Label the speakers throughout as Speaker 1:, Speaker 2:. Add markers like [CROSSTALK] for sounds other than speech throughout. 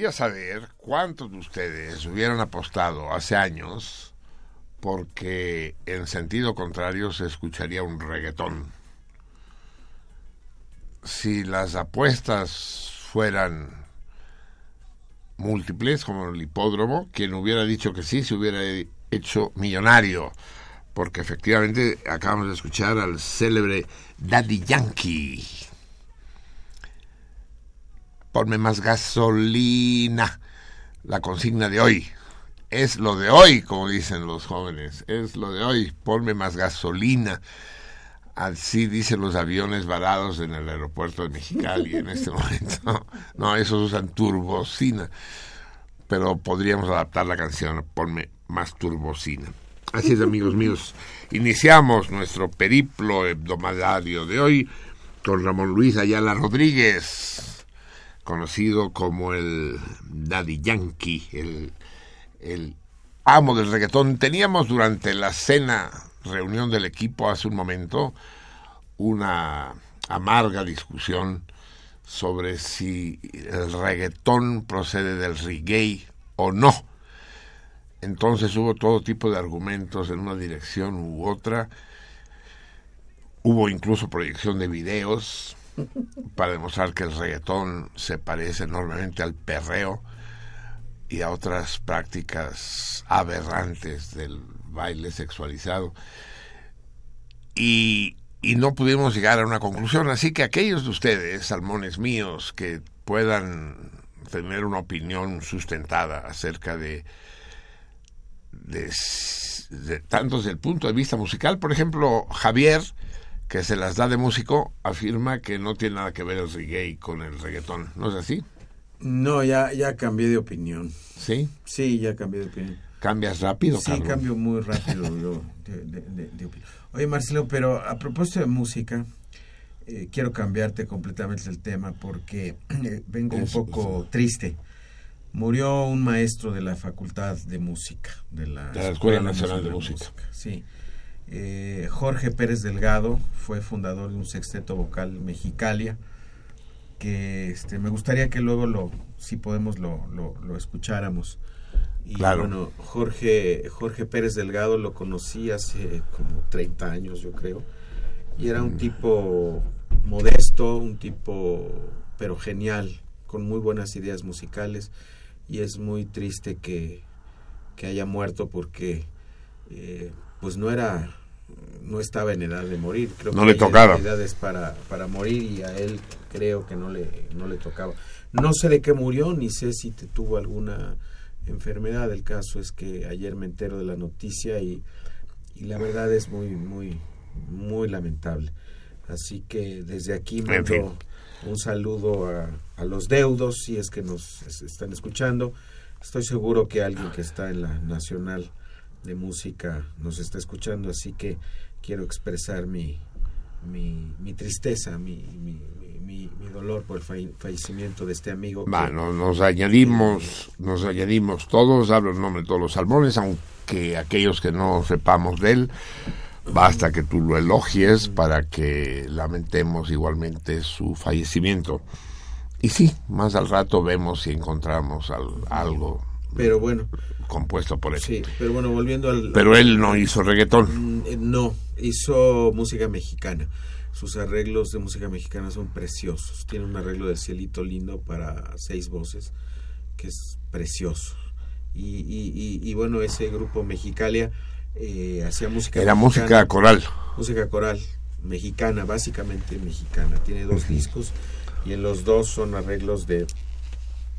Speaker 1: Gustaría saber cuántos de ustedes hubieran apostado hace años porque en sentido contrario se escucharía un reggaetón. Si las apuestas fueran múltiples, como el hipódromo, quien hubiera dicho que sí se hubiera hecho millonario, porque efectivamente acabamos de escuchar al célebre Daddy Yankee. Ponme más gasolina. La consigna de hoy. Es lo de hoy, como dicen los jóvenes. Es lo de hoy. Ponme más gasolina. Así dicen los aviones varados en el aeropuerto de Mexicali en este [LAUGHS] momento. No, esos usan turbocina. Pero podríamos adaptar la canción. Ponme más turbocina. Así es, amigos míos. Iniciamos nuestro periplo hebdomadario de hoy con Ramón Luis Ayala Rodríguez, conocido como el Daddy Yankee, el, el amo del reggaetón. Teníamos durante la cena, reunión del equipo hace un momento, una amarga discusión sobre si el reggaetón procede del reggae o no. Entonces hubo todo tipo de argumentos en una dirección u otra. Hubo incluso proyección de videos para demostrar que el reggaetón se parece enormemente al perreo y a otras prácticas aberrantes del baile sexualizado. Y, no pudimos llegar a una conclusión. Así que aquellos de ustedes, salmones míos, que puedan tener una opinión sustentada acerca de, de, tanto desde el punto de vista musical. Por ejemplo, Javier, que se las da de músico, afirma que no tiene nada que ver el reggae con el reggaetón. ¿No es así?
Speaker 2: No, ya, ya cambié de opinión.
Speaker 1: ¿Sí?
Speaker 2: Sí, ya cambié de opinión.
Speaker 1: ¿Cambias rápido,
Speaker 2: Sí,
Speaker 1: Carlos?
Speaker 2: cambio muy rápido yo de, de- de- de opinión. Oye, Marcelo, pero a propósito de música, eh, quiero cambiarte completamente el tema porque eh, vengo un poco triste. Murió un maestro de la Facultad de Música, de la,
Speaker 1: De la Escuela Nacional de Música.
Speaker 2: Sí. Eh, Jorge Pérez Delgado fue fundador de un sexteto vocal Mexicalia, que este, me gustaría que luego lo, si podemos, lo, lo, lo escucháramos. Y
Speaker 1: Claro.
Speaker 2: bueno, Jorge, Jorge Pérez Delgado lo conocí hace como 30 años, yo creo. Y era un tipo modesto, un tipo pero genial, con muy buenas ideas musicales. Y es muy triste que, que haya muerto porque eh, pues no era no estaba en edad de morir. Creo
Speaker 1: No
Speaker 2: que
Speaker 1: le tocaba.
Speaker 2: edades para, para morir y a él creo que no le no le tocaba. No sé de qué murió ni sé si te tuvo alguna enfermedad. El caso es que ayer me entero de la noticia y, y la verdad es muy muy muy lamentable. Así que desde aquí mando
Speaker 1: fin.
Speaker 2: un saludo a, a los deudos si es que nos es- están escuchando. Estoy seguro que alguien que está en la nacional de música nos está escuchando así que quiero expresar mi mi, mi tristeza mi, mi, mi- mi- mi dolor por el falle- fallecimiento de este amigo
Speaker 1: Bueno, nos añadimos, nos añadimos todos, hablo en nombre de todos los salmones, aunque aquellos que no sepamos de él, basta que tú lo elogies para que lamentemos igualmente su fallecimiento. Y sí, más al rato vemos si encontramos al- algo
Speaker 2: pero bueno
Speaker 1: compuesto por él.
Speaker 2: sí pero bueno volviendo al
Speaker 1: Pero él no hizo reggaetón.
Speaker 2: Mm, eh, No, hizo música mexicana. Sus arreglos de música mexicana son preciosos. Tiene un arreglo de cielito lindo para seis voces, que es precioso. Y, y, y- y bueno, ese grupo Mexicalia eh, hacía música
Speaker 1: Era
Speaker 2: mexicana,
Speaker 1: música coral.
Speaker 2: música coral mexicana, básicamente mexicana. Tiene dos discos y en los dos son arreglos de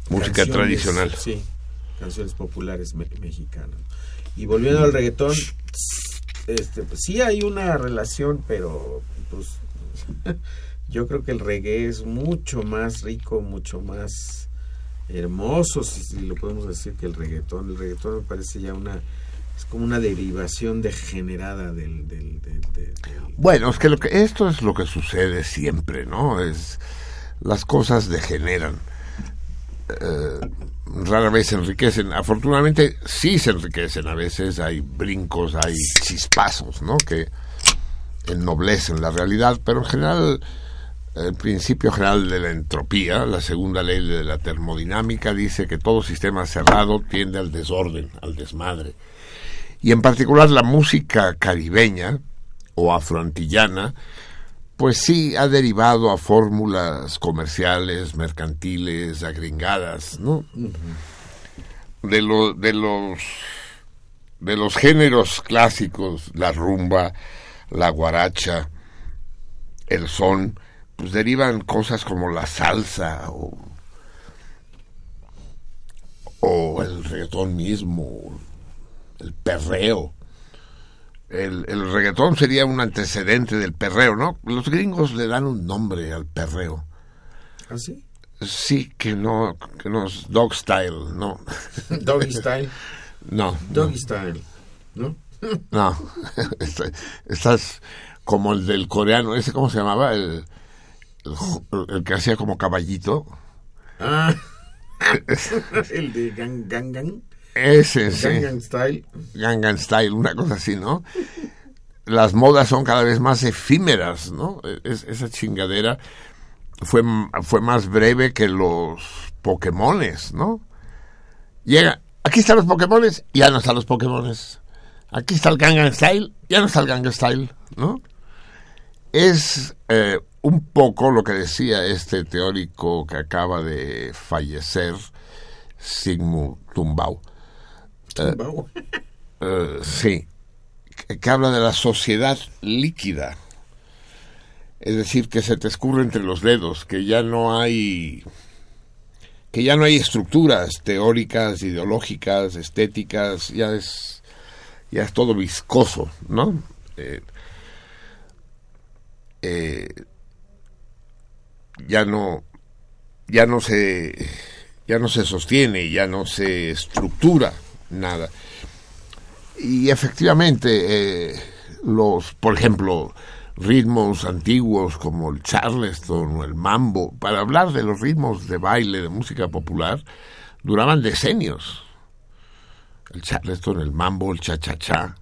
Speaker 1: Música tradicional.
Speaker 2: Sí, canciones populares me- mexicanas. Y volviendo al reggaetón, este, pues, sí hay una relación, pero pues [LAUGHS] yo creo que el reggae es mucho más rico, mucho más hermoso, si, lo podemos decir, que el reggaetón. El reggaetón me parece ya una es como una derivación degenerada del, del, del- del- del-
Speaker 1: Bueno, es que, lo que esto es lo que sucede siempre, ¿no? Es las cosas degeneran. Eh, rara vez se enriquecen. Afortunadamente sí se enriquecen. A veces hay brincos, hay chispazos, ¿no? Que ennoblecen la realidad, pero en general El principio general de la entropía, la segunda ley de la termodinámica, dice que todo sistema cerrado tiende al desorden, al desmadre. Y en particular la música caribeña o afroantillana, pues sí ha derivado a fórmulas comerciales, mercantiles, agringadas, ¿no? De, lo- de los de los géneros clásicos, la rumba, la guaracha, el son, pues derivan cosas como la salsa o, o el reggaetón mismo, el perreo. El, el reggaetón sería un antecedente del perreo, ¿no? Los gringos le dan un nombre al perreo.
Speaker 2: ¿Así?
Speaker 1: Sí, que no, que no es dog style, no. [LAUGHS]
Speaker 2: Doggy style.
Speaker 1: No,
Speaker 2: Doggy style. ¿No? [LAUGHS]
Speaker 1: no. [LAUGHS] Está- Estás como el del coreano, ese cómo se llamaba, el, el, el que hacía como caballito.
Speaker 2: Ah. El de Gang Gang Gang.
Speaker 1: Ese, sí.
Speaker 2: Gangnam Style.
Speaker 1: Gangnam Style, una cosa así, ¿no? Las modas son cada vez más efímeras, ¿no? Es- esa chingadera fue, fue más breve que los Pokémones, ¿no? Llega, aquí están los Pokémones, ya no están los Pokémones. Aquí está el Gangnam Style, ya no está el Gangnam Style, ¿no? Es eh, un poco lo que decía este teórico que acaba de fallecer, Sigmund Tumbau.
Speaker 2: Tumbao.
Speaker 1: Eh, sí, que, que habla de la sociedad líquida. Es decir, que se te escurre entre los dedos, que ya no hay que ya no hay estructuras teóricas, ideológicas, estéticas, ya es ya es todo viscoso, ¿no? Eh, eh, ya no ya no se ya no se sostiene, ya no se estructura nada. Y efectivamente, eh, los, por ejemplo, ritmos antiguos como el charleston o el mambo, para hablar de los ritmos de baile de música popular, duraban decenios. El charleston, el mambo, el cha-cha-cha,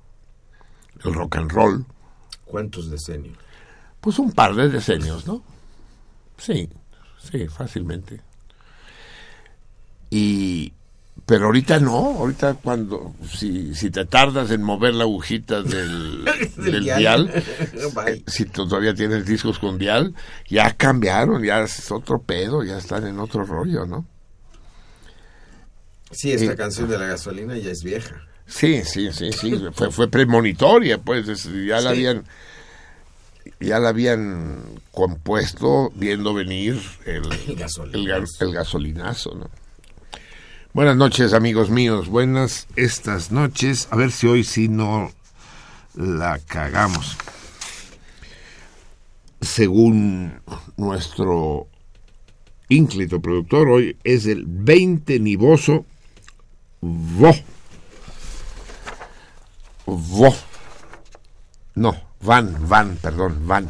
Speaker 1: el rock and roll,
Speaker 2: ¿Cuántos decenios?
Speaker 1: pues un par de decenios, ¿no? Sí, sí, fácilmente. Y pero ahorita no, ahorita cuando si, si te tardas en mover la agujita del, [LAUGHS] del dial, [LAUGHS]
Speaker 2: Bye.
Speaker 1: si todavía tienes discos con dial, ya cambiaron, ya es otro pedo, ya están en otro rollo, ¿no?
Speaker 2: Sí, esta
Speaker 1: Eh,
Speaker 2: canción de la gasolina ya es vieja.
Speaker 1: Sí, sí, sí, sí, fue, fue premonitoria, pues es- ya la
Speaker 2: Sí.
Speaker 1: habían ya la habían compuesto viendo venir el,
Speaker 2: El gasolinazo.
Speaker 1: el ga- el gasolinazo, ¿no? Buenas noches, amigos míos, buenas estas noches. A ver si hoy sí no la cagamos. Según nuestro ínclito productor, hoy es el 20 nivoso vo. Vo. No, van, van, perdón, van.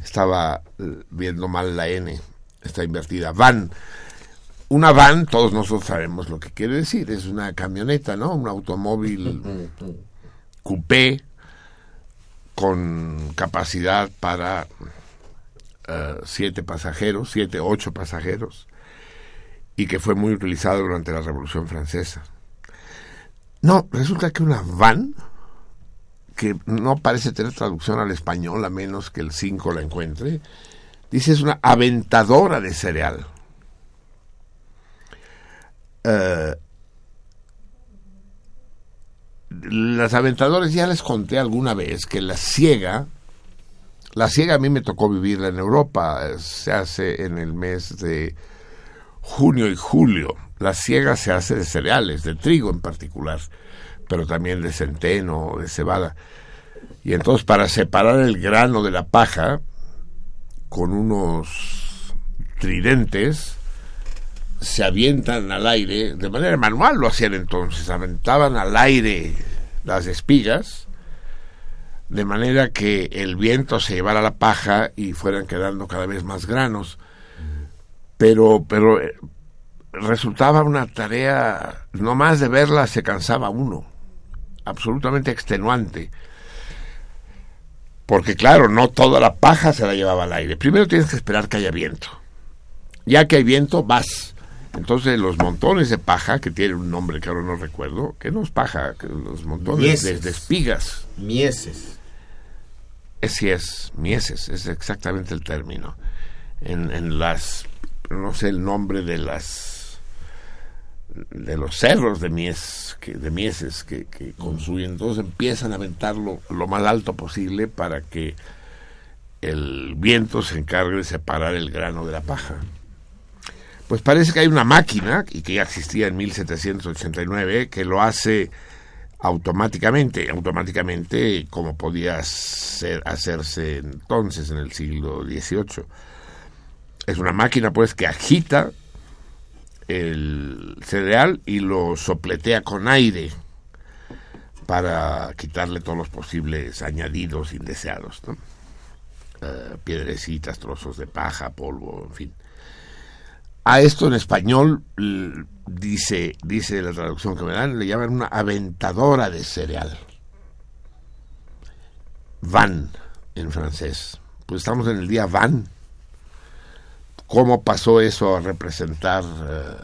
Speaker 1: Estaba viendo mal la N. Está invertida. Van. Una van, todos nosotros sabemos lo que quiere decir. Es una camioneta, ¿no? Un automóvil [LAUGHS] coupé con capacidad para eh, siete pasajeros, siete, ocho pasajeros, y que fue muy utilizado durante la Revolución Francesa. No, resulta que una van, que no parece tener traducción al español a menos que el 5 la encuentre, dice es una aventadora de cereal. Eh, las aventadoras ya les conté alguna vez que la ciega, la ciega a mí me tocó vivirla en Europa, se hace en el mes de junio y julio. La ciega se hace de cereales, de trigo en particular, pero también de centeno, de cebada. Y entonces para separar el grano de la paja, con unos tridentes, se avientan al aire, de manera manual lo hacían entonces, aventaban al aire las espigas, de manera que el viento se llevara la paja y fueran quedando cada vez más granos. Pero, pero eh, resultaba una tarea, no más de verla se cansaba uno, absolutamente extenuante. Porque claro, no toda la paja se la llevaba al aire. Primero tienes que esperar que haya viento. Ya que hay viento, vas. Entonces los montones de paja, que tienen un nombre que ahora no recuerdo, que no es paja, que los montones de,
Speaker 2: Mieses.
Speaker 1: de espigas,
Speaker 2: Mieses.
Speaker 1: es sí es, mieses, es exactamente el término. En, en las, no sé el nombre de las, de los cerros de mies, que, de mieses que, que construyen, entonces empiezan a aventarlo lo más alto posible para que el viento se encargue de separar el grano de la paja. Pues parece que hay una máquina, y que ya existía en 1789, que lo hace automáticamente, automáticamente como podía hacerse entonces en el siglo XVIII. Es una máquina pues que agita el cereal y lo sopletea con aire para quitarle todos los posibles añadidos indeseados. Eh, piedrecitas, trozos de paja, polvo, en fin. A esto en español dice, dice la traducción que me dan, le llaman una aventadora de cereal. Van en francés. Pues estamos en el día van. ¿Cómo pasó eso a representar? eh,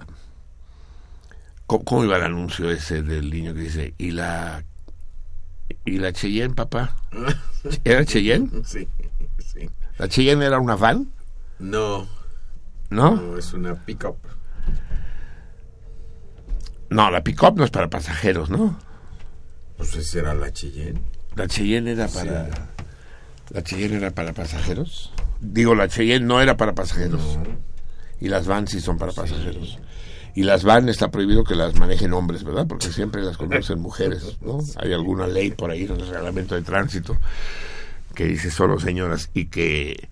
Speaker 1: ¿cómo, cómo iba el anuncio ese del niño que dice, y la, y la Cheyenne, papá? [LAUGHS] ¿Era Cheyenne?
Speaker 2: Sí, sí.
Speaker 1: ¿La Cheyenne era una van?
Speaker 2: No,
Speaker 1: ¿No?
Speaker 2: no, es una pick-up.
Speaker 1: No, la pick-up no es para pasajeros, ¿no?
Speaker 2: Pues esa era la Cheyenne.
Speaker 1: La Cheyenne era para... ¿La Cheyenne era para pasajeros? Digo, la Cheyenne no era para pasajeros. Y las van sí son para pasajeros. Y las van está prohibido que las manejen hombres, ¿verdad? Porque siempre las conocen [LAUGHS] mujeres, ¿no? Hay alguna ley por ahí en el reglamento de tránsito que dice solo señoras y que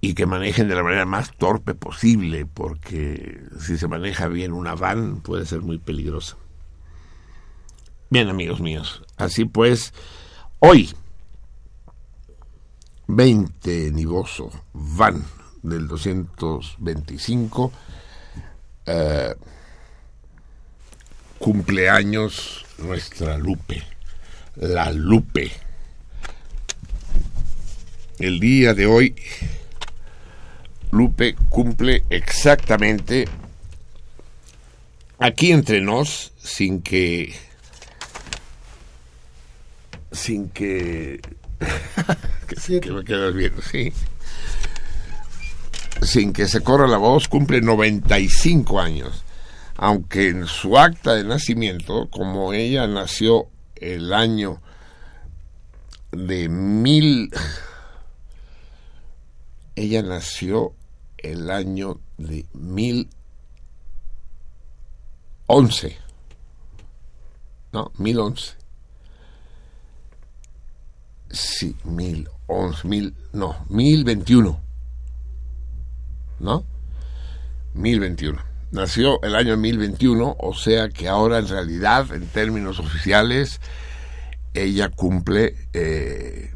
Speaker 1: y que manejen de la manera más torpe posible, porque si se maneja bien una van puede ser muy peligrosa. Bien, amigos míos, así pues, hoy 20 Nivoso Van del 225 eh, cumpleaños nuestra Lupe, la Lupe. El día de hoy Lupe cumple exactamente aquí entre nos sin que sin que [LAUGHS] que, que me quedas viendo, sí. Sin que se corra la voz, cumple 95 años. Aunque en su acta de nacimiento, como ella nació el año de mil. Ella nació el año de mil once. No, mil once. Sí, mil once, mil, no, mil veintiuno. ¿No? Mil veintiuno. Nació el año mil veintiuno, o sea que ahora en realidad, en términos oficiales, ella cumple eh,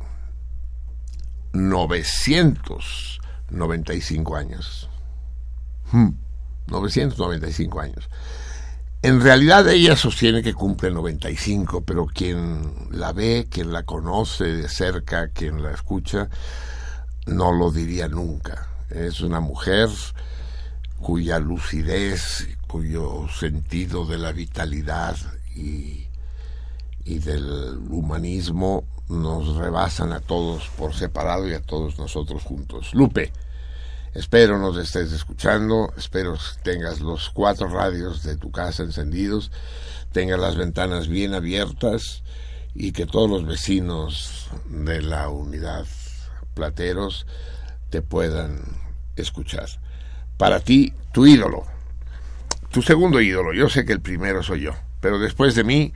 Speaker 1: 995 años. Hmm, 995 años. En realidad ella sostiene que cumple 95, pero quien la ve, quien la conoce de cerca, quien la escucha, no lo diría nunca. Es una mujer cuya lucidez, cuyo sentido de la vitalidad y, y del humanismo nos rebasan a todos por separado y a todos nosotros juntos. Lupe, Espero nos estés escuchando, espero tengas los cuatro radios de tu casa encendidos, tengas las ventanas bien abiertas y que todos los vecinos de la unidad Plateros te puedan escuchar. Para ti, tu ídolo, tu segundo ídolo, yo sé que el primero soy yo, pero después de mí,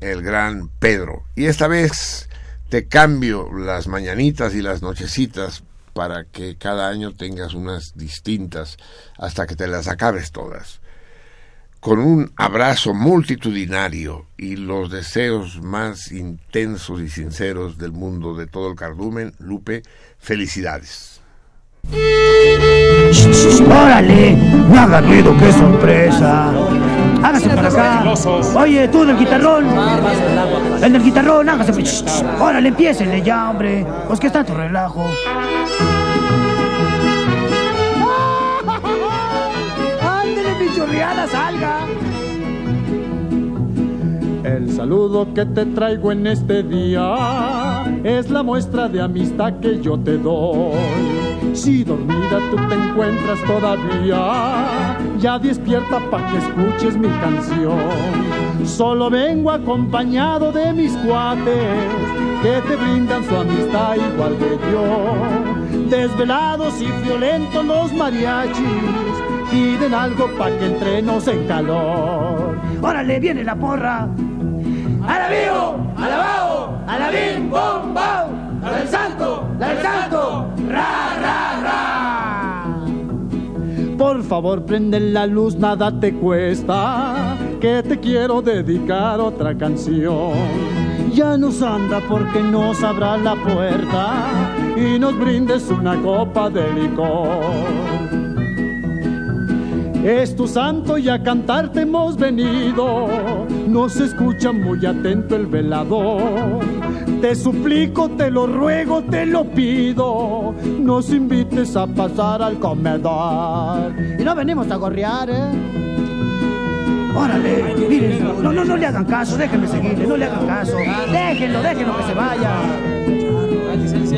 Speaker 1: el gran Pedro. Y esta vez te cambio las mañanitas y las nochecitas para que cada año tengas unas distintas hasta que te las acabes todas. Con un abrazo multitudinario y los deseos más intensos y sinceros del mundo de todo el cardumen, Lupe, felicidades.
Speaker 3: ¡Órale! ¡No haga ruido, qué sorpresa! Hágase para acá. Oye, tú del guitarrón. El del guitarrón, hágase. Ch, Órale, empiécenle ya, hombre. Pues que está tu relajo. [LAUGHS] Ándele, mi chorreada, salga.
Speaker 4: El saludo que te traigo en este día es la muestra de amistad que yo te doy. Si dormida tú te encuentras todavía, ya despierta pa' que escuches mi canción. Solo vengo acompañado de mis cuates que te brindan su amistad igual que yo. Desvelados y violentos los mariachis piden algo pa' que entremos en calor.
Speaker 3: Órale, viene la porra. ¡Alabío! ¡Alabao! ¡Alabim! ¡Bom! ¡Bau! ¡La del santo! ¡La del santo! ¡Ra, ra, ra!
Speaker 4: Por favor, prende la luz, nada te cuesta, que te quiero dedicar otra canción. Ya nos anda porque nos abra la puerta y nos brindes una copa de licor. Es tu santo y a cantarte hemos venido. Nos escucha muy atento el velador. Te suplico, te lo ruego, te lo pido. Nos invites a pasar al comedor.
Speaker 3: Y no venimos a gorrear, ¿eh? Órale, miren, no, no, no le hagan caso, déjenme seguirle, no le hagan caso. Déjenlo, déjenlo que se vaya.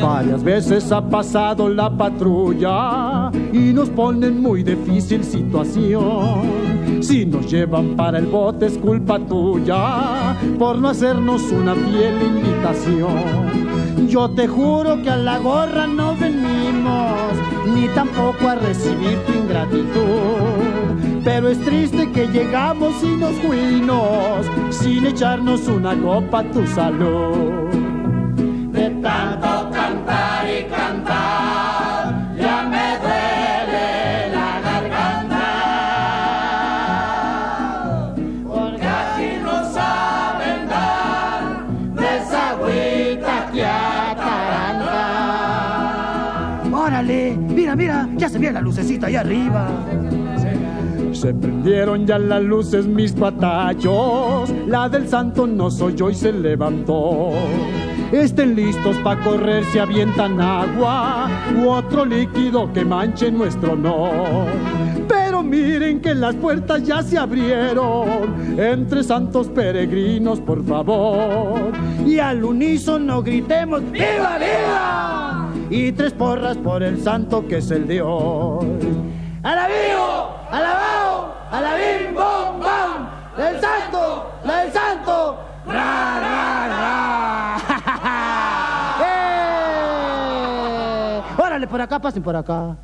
Speaker 4: Varias veces ha pasado la patrulla y nos ponen muy difícil situación. Si nos llevan para el bote es culpa tuya por no hacernos una fiel invitación. Yo te juro que a la gorra no venimos, ni tampoco a recibir tu ingratitud. Pero es triste que llegamos y nos fuimos sin echarnos una copa a tu salud. De tanto ya me duele la garganta. Porque aquí no saben dar de esa agüita que ataranta.
Speaker 3: Órale, mira, mira, ya se ve la lucecita ahí arriba.
Speaker 4: Se prendieron ya las luces mis patachos, la del santo no soy yo y se levantó. Estén listos pa' correr si avientan agua u otro líquido que manche nuestro honor. Pero miren que las puertas ya se abrieron entre santos peregrinos, por favor.
Speaker 3: Y al unísono gritemos ¡Viva, viva!
Speaker 4: Y tres porras por el santo que es el de hoy.
Speaker 3: ¡Alabío! ¡Alabao! ¡Alabim! ¡Bom! ¡Bam! ¡La del santo! ¡La del santo! ¡Ra, ra, ra! ¡Eh! Órale, por acá, pasen por acá.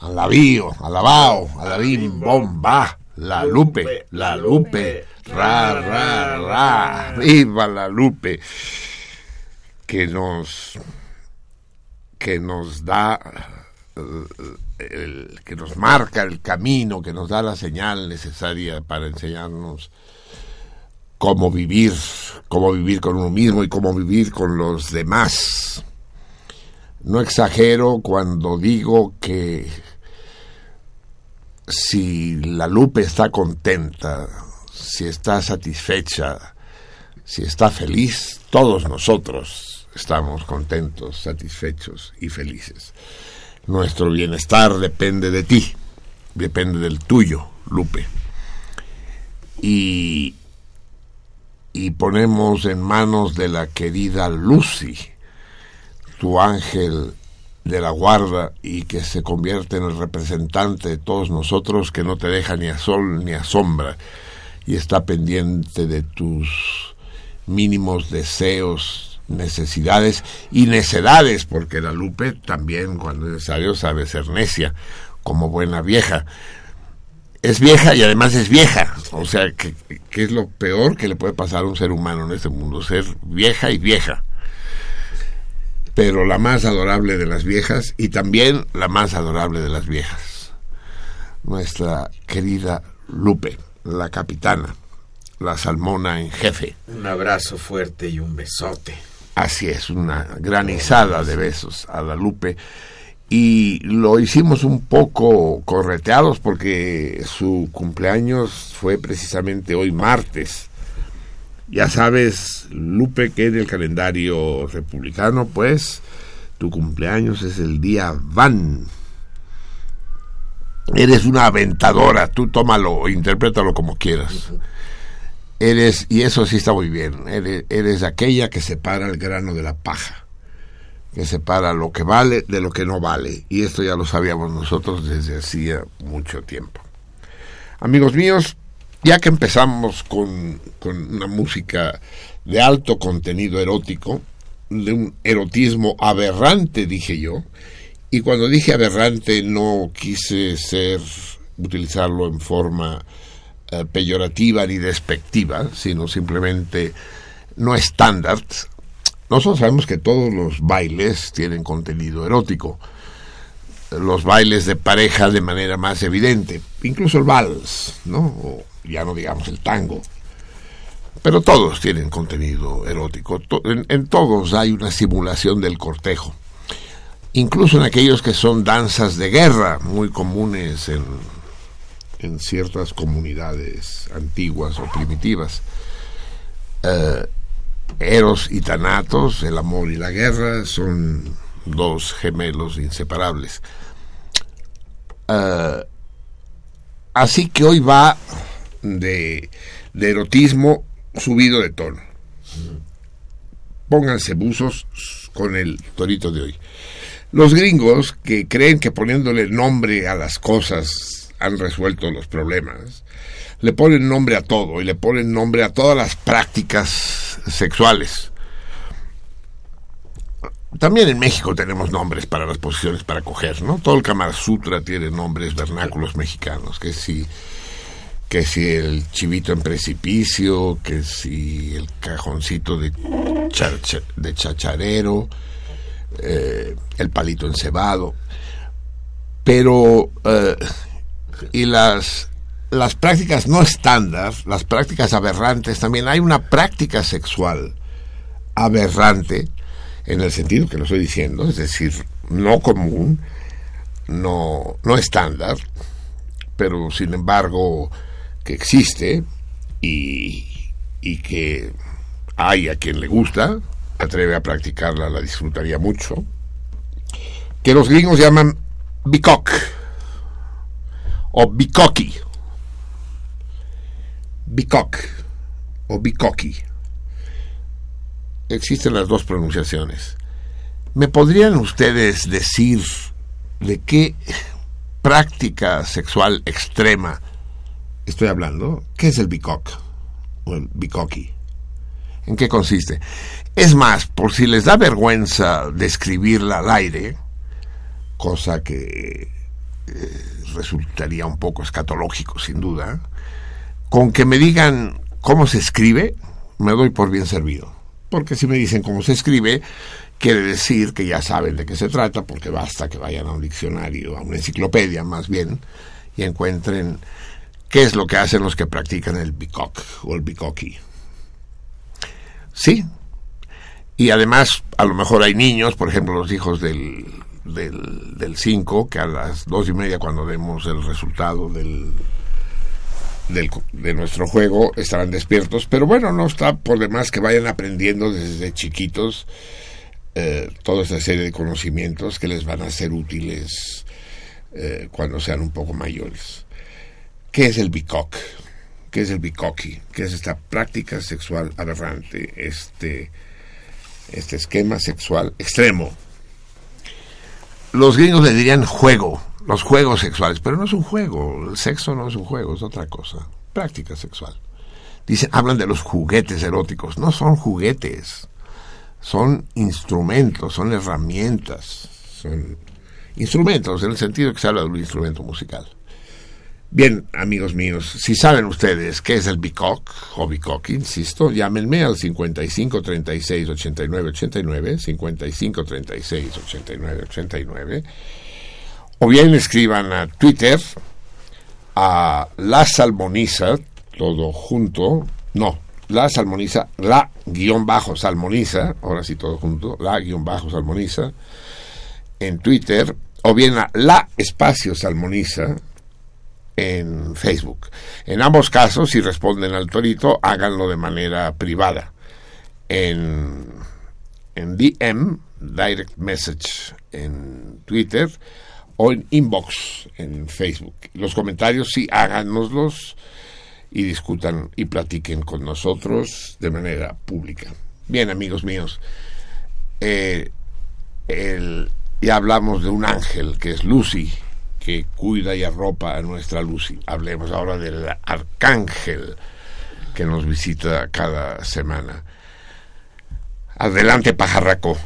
Speaker 1: Alabío, alabao, alabim, bomba, la lupe, la lupe, ra, ra, ra, viva la lupe, que nos, que nos da, eh, el- que nos marca el camino, que nos da la señal necesaria para enseñarnos cómo vivir, cómo vivir con uno mismo y cómo vivir con los demás. No exagero cuando digo que si la Lupe está contenta, si está satisfecha, si está feliz, todos nosotros estamos contentos, satisfechos y felices. Nuestro bienestar depende de ti, depende del tuyo, Lupe. Y, y ponemos en manos de la querida Lucy, tu ángel de la guarda y que se convierte en el representante de todos nosotros que no te deja ni a sol ni a sombra y está pendiente de tus mínimos deseos, necesidades y necedades, porque la Lupe también cuando es necesario sabe ser necia, como buena vieja. Es vieja y además es vieja, o sea, que, que es lo peor que le puede pasar a un ser humano en este mundo, ser vieja y vieja pero la más adorable de las viejas y también la más adorable de las viejas. Nuestra querida Lupe, la capitana, la salmona en jefe.
Speaker 2: Un abrazo fuerte y un besote.
Speaker 1: Así es, una granizada de besos a la Lupe y lo hicimos un poco correteados porque su cumpleaños fue precisamente hoy martes. Ya sabes, Lupe, que en el calendario republicano, pues, tu cumpleaños es el día van. Eres una aventadora, tú tómalo, interprétalo como quieras. Eres, y eso sí está muy bien, eres, eres aquella que separa el grano de la paja, que separa lo que vale de lo que no vale. Y esto ya lo sabíamos nosotros desde hacía mucho tiempo. Amigos míos, ya que empezamos con, con una música de alto contenido erótico, de un erotismo aberrante, dije yo, y cuando dije aberrante no quise ser utilizarlo en forma eh, peyorativa ni despectiva, sino simplemente no estándar. Nosotros sabemos que todos los bailes tienen contenido erótico. Los bailes de pareja de manera más evidente, incluso el vals, ¿no? O ya no digamos el tango. Pero todos tienen contenido erótico. En todos hay una simulación del cortejo. Incluso en aquellos que son danzas de guerra, muy comunes en, en ciertas comunidades antiguas o primitivas. Eh, Eros y Thanatos, el amor y la guerra, son dos gemelos inseparables. Eh, así que hoy va de, de erotismo subido de tono. Pónganse buzos con el torito de hoy. Los gringos que creen que poniéndole nombre a las cosas han resuelto los problemas, le ponen nombre a todo y le ponen nombre a todas las prácticas sexuales. También en México tenemos nombres para las posiciones para coger, ¿no? Todo el Kama Sutra tiene nombres vernáculos mexicanos, que si que si el chivito en precipicio, que si el cajoncito de, de chacharero, eh, el palito encebado. Pero, eh, y las, las prácticas no estándar, las prácticas aberrantes, también hay una práctica sexual aberrante, en el sentido que lo estoy diciendo, es decir, no común, no, no estándar, pero sin embargo que existe y, y que hay a quien le gusta, atreve a practicarla, la disfrutaría mucho, que los gringos llaman bicock o bicocky. Bicock o bicocky. Existen las dos pronunciaciones. ¿Me podrían ustedes decir de qué práctica sexual extrema estoy hablando? ¿Qué es el bicock o el bicocky? ¿En qué consiste? Es más, por si les da vergüenza describirla al aire, cosa que eh, resultaría un poco escatológico, sin duda, con que me digan cómo se escribe, me doy por bien servido. Porque si me dicen cómo se escribe, quiere decir que ya saben de qué se trata, porque basta que vayan a un diccionario, a una enciclopedia más bien, y encuentren qué es lo que hacen los que practican el bicock o el bicocky. Sí. Y además, a lo mejor hay niños, por ejemplo, los hijos del del, del 5, que a las dos y media cuando demos el resultado del, de nuestro juego estarán despiertos, pero bueno, no está por demás que vayan aprendiendo desde chiquitos eh, toda esta serie de conocimientos que les van a ser útiles eh, cuando sean un poco mayores. ¿Qué es el bicock? ¿Qué es el bicocky? ¿Qué es esta práctica sexual aberrante? Este, este esquema sexual extremo. Los gringos le dirían juego, los juegos sexuales, pero no es un juego, el sexo no es un juego, es otra cosa, práctica sexual. Dicen, hablan de los juguetes eróticos, no son juguetes, son instrumentos, son herramientas, son instrumentos en el sentido que se habla de un instrumento musical. Bien, amigos míos, si saben ustedes qué es el bicock o bicock, insisto, llámenme al 55 36 89 89, 55 36 89 89, o bien escriban a Twitter a La Salmoniza, todo junto, no, La Salmoniza, la guion bajo Salmoniza, ahora sí todo junto, la guion bajo Salmoniza, en Twitter o bien a la espacio salmoniza en Facebook. En ambos casos, si responden al torito, háganlo de manera privada. En, en DM, direct message en Twitter o en inbox en Facebook. Los comentarios sí háganoslos y discutan y platiquen con nosotros de manera pública. Bien, amigos míos, eh, ya hablamos de un ángel que es Lucy, que cuida y arropa a nuestra Lucy. Hablemos ahora del arcángel que nos visita cada semana. Adelante, pajarraco.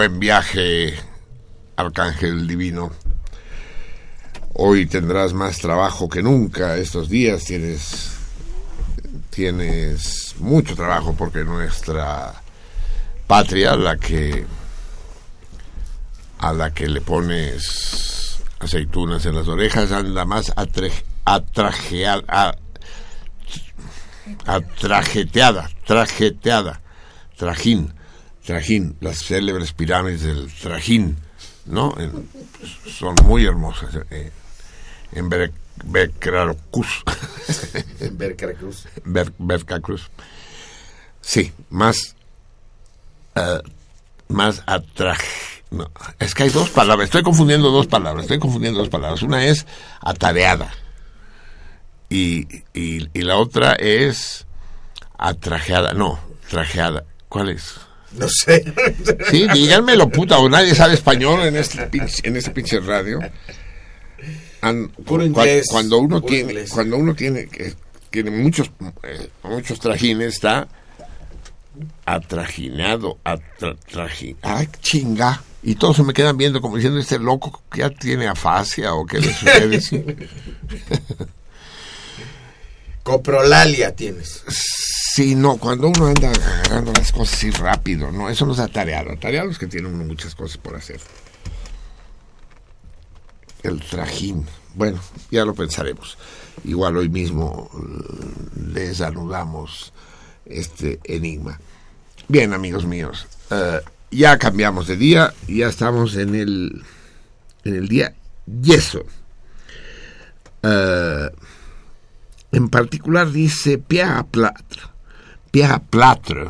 Speaker 1: Buen viaje, Arcángel Divino. Hoy tendrás más trabajo que nunca. Estos días tienes, tienes mucho trabajo porque nuestra patria, la que a la que le pones aceitunas en las orejas, anda más atre, atrajeada, atrajeteada, trajeteada, trajín, trajín, las célebres pirámides del trajín, ¿no? En- son muy hermosas. eh, en Ber- Veracruz. [LAUGHS]
Speaker 2: En.
Speaker 1: Sí, más eh, más atraje. No, es que hay dos palabras. Estoy confundiendo dos palabras. Estoy confundiendo dos palabras. Una es atareada. Y, y, y la otra es atrajeada. No, trajeada. ¿Cuál es?
Speaker 2: No sé.
Speaker 1: Sí, díganmelo, puta, o nadie sabe español en este pinche, en este pinche radio.
Speaker 2: Puro inglés,
Speaker 1: cuando uno
Speaker 2: puro
Speaker 1: tiene,
Speaker 2: inglés.
Speaker 1: cuando uno tiene, que tiene muchos, eh, muchos trajines, está atrajinado, atraji, ah, chinga. Y todos se me quedan viendo como diciendo, este loco que ya tiene afasia o qué le sucede. Sí. [LAUGHS]
Speaker 2: Coprolalia tienes.
Speaker 1: Sí, no, cuando uno anda agarrando las cosas así rápido, no, eso no es atareado. Atareado es que tiene uno muchas cosas por hacer. El trajín. Bueno, ya lo pensaremos. Igual hoy mismo eh, les anudamos este enigma. Bien, amigos míos, eh, ya cambiamos de día, ya estamos en el, en el día yeso. Eh, en particular dice pierre plâtre, pierre plâtre,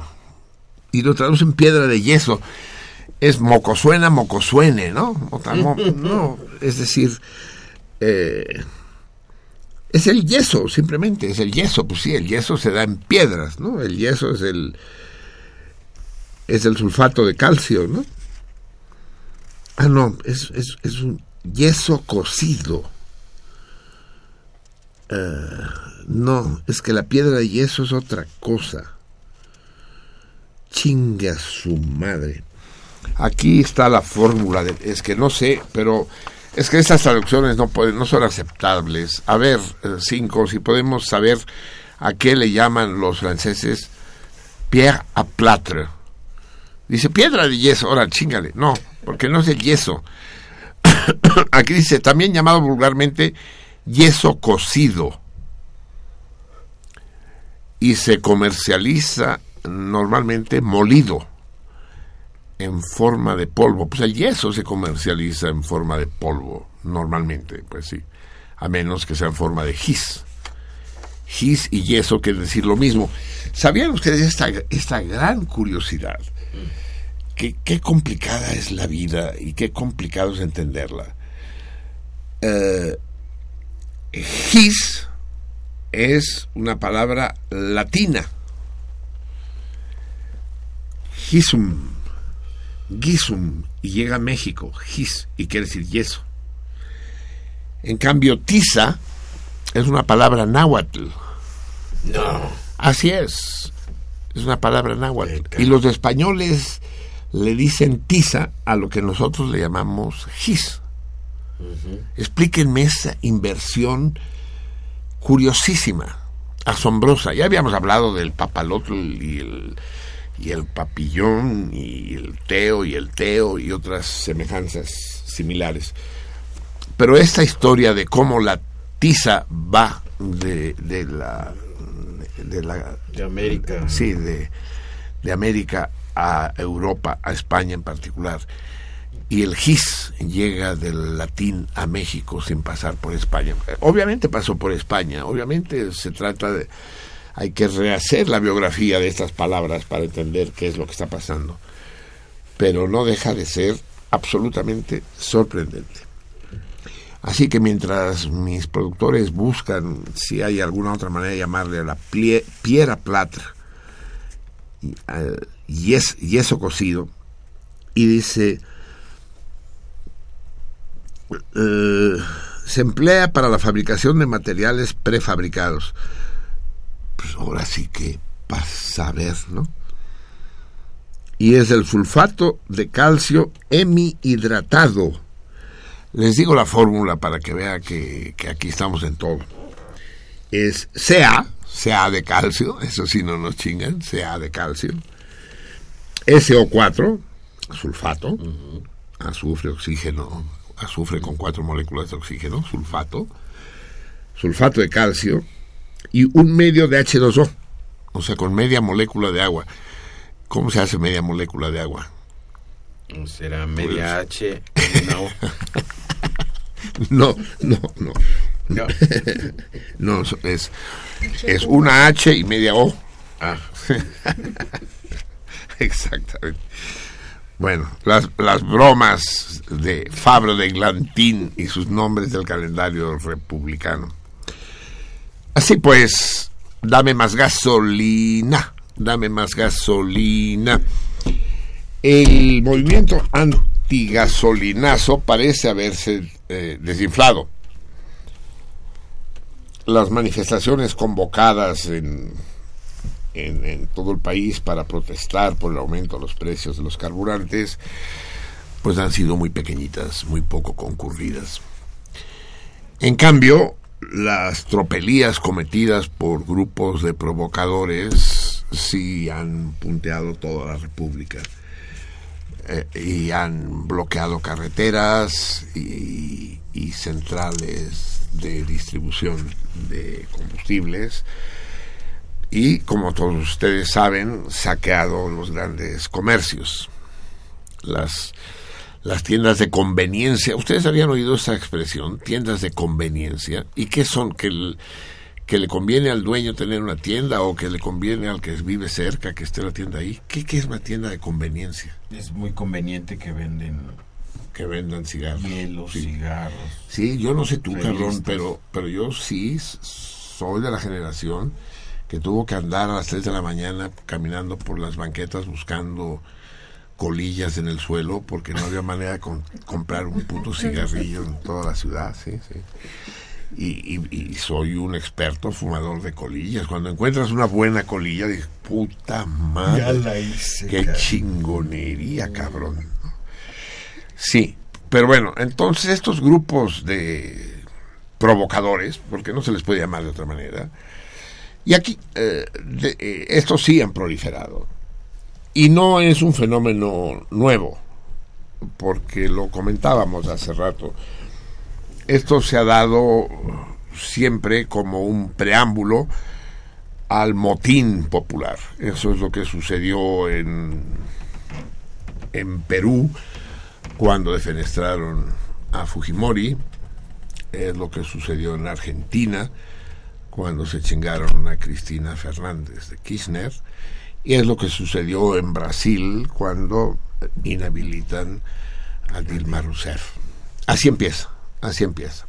Speaker 1: y lo traducen piedra de yeso. Es mocosuena, mocosuene, ¿no? No, es decir, eh, es el yeso, simplemente, es el yeso, pues sí, el yeso se da en piedras, ¿no? El yeso es el es el sulfato de calcio, ¿no? Ah, no, es, es, es un yeso cocido. Eh, no, es que la piedra de yeso es otra cosa. Chinga su madre. Aquí está la fórmula, de, es que no sé, pero es que estas traducciones no, pueden, no son aceptables. A ver, eh, cinco, si podemos saber a qué le llaman los franceses Pierre à plâtre. Dice piedra de yeso, ahora chingale. No, porque no es el yeso. [COUGHS] Aquí dice también llamado vulgarmente yeso cocido. Y se comercializa normalmente molido en forma de polvo. Pues el yeso se comercializa en forma de polvo, normalmente, pues sí. A menos que sea en forma de gis. Gis y yeso quiere decir lo mismo. ¿Sabían ustedes esta, esta gran curiosidad? Qué complicada es la vida y qué complicado es entenderla. Eh, gis es una palabra latina. Gisum, gisum, y llega a México, gis, y quiere decir yeso. En cambio, tiza es una palabra náhuatl.
Speaker 2: No.
Speaker 1: Así es. Es una palabra náhuatl. Y los españoles le dicen tiza a lo que nosotros le llamamos gis. Explíquenme esa inversión curiosísima, asombrosa. Ya habíamos hablado del papalotl y el, y el papillón y el teo y el teo y otras semejanzas similares. Pero esta historia de cómo la tiza va de, de la de la
Speaker 2: De América.
Speaker 1: sí de, de América a Europa a España en particular y el gis llega del latín a México sin pasar por España. Obviamente pasó por España obviamente se trata de hay que rehacer la biografía de estas palabras para entender qué es lo que está pasando pero no deja de ser absolutamente sorprendente. Así que mientras mis productores buscan si hay alguna otra manera de llamarle a la piedra plata, y, yes- yeso cocido, y dice, eh, se emplea para la fabricación de materiales prefabricados. Pues ahora sí que para saber, ¿no? Y es el sulfato de calcio hemihidratado. Les digo la fórmula para que vea que, que aquí estamos en todo. Es Ca, Ca de calcio, eso sí no nos chingan, Ca de calcio. SO4, sulfato, azufre, oxígeno, azufre con cuatro moléculas de oxígeno, sulfato, sulfato de calcio y un medio de H2O, o sea, con media molécula de agua. ¿Cómo se hace media molécula de agua?
Speaker 2: Será media H. [LAUGHS] No.
Speaker 1: No, no, no. [LAUGHS]
Speaker 2: No.
Speaker 1: No, es, es una H y media O.
Speaker 2: Ah, [LAUGHS]
Speaker 1: Exactamente. Bueno, las, las bromas de Fabro de Glantín y sus nombres del calendario republicano. Así pues, dame más gasolina, dame más gasolina. El movimiento antigasolinazo parece haberse eh, desinflado. Las manifestaciones convocadas en, en, todo el país para protestar por el aumento de los precios de los carburantes, pues han sido muy pequeñitas, muy poco concurridas. En cambio, las tropelías cometidas por grupos de provocadores sí han punteado toda la República eh, y han bloqueado carreteras y centrales de distribución de combustibles y, como todos ustedes saben, saqueado los grandes comercios, las, las tiendas de conveniencia. ¿Ustedes habían oído esa expresión, tiendas de conveniencia? ¿Y qué son? ¿Que, el- que le conviene al dueño tener una tienda o que le conviene al que vive cerca que esté la tienda ahí? ¿Qué, qué es una tienda de conveniencia?
Speaker 2: es muy conveniente que venden
Speaker 1: Que vendan cigarros.
Speaker 2: hielos,
Speaker 1: Sí.
Speaker 2: cigarros.
Speaker 1: Sí, yo no sé tú, cabrón, pero, pero yo sí soy de la generación que tuvo que andar a las 3 de la mañana caminando por las banquetas buscando colillas en el suelo porque no había manera de con- comprar un puto cigarrillo en toda la ciudad, sí, sí. Y, y- y soy un experto fumador de colillas. Cuando encuentras una buena colilla, dices, puta madre.
Speaker 2: hice.
Speaker 1: Qué chingonería, cabrón. Sí, pero bueno, entonces estos grupos de provocadores, porque no se les puede llamar de otra manera, y aquí eh, eh, estos sí han proliferado. Y no es un fenómeno nuevo, porque lo comentábamos hace rato. Esto se ha dado siempre como un preámbulo al motín popular. Eso es lo que sucedió en, en Perú cuando defenestraron a Fujimori, es lo que sucedió en Argentina cuando se chingaron a Cristina Fernández de Kirchner, y es lo que sucedió en Brasil cuando inhabilitan a Dilma Rousseff. Así empieza, así empieza.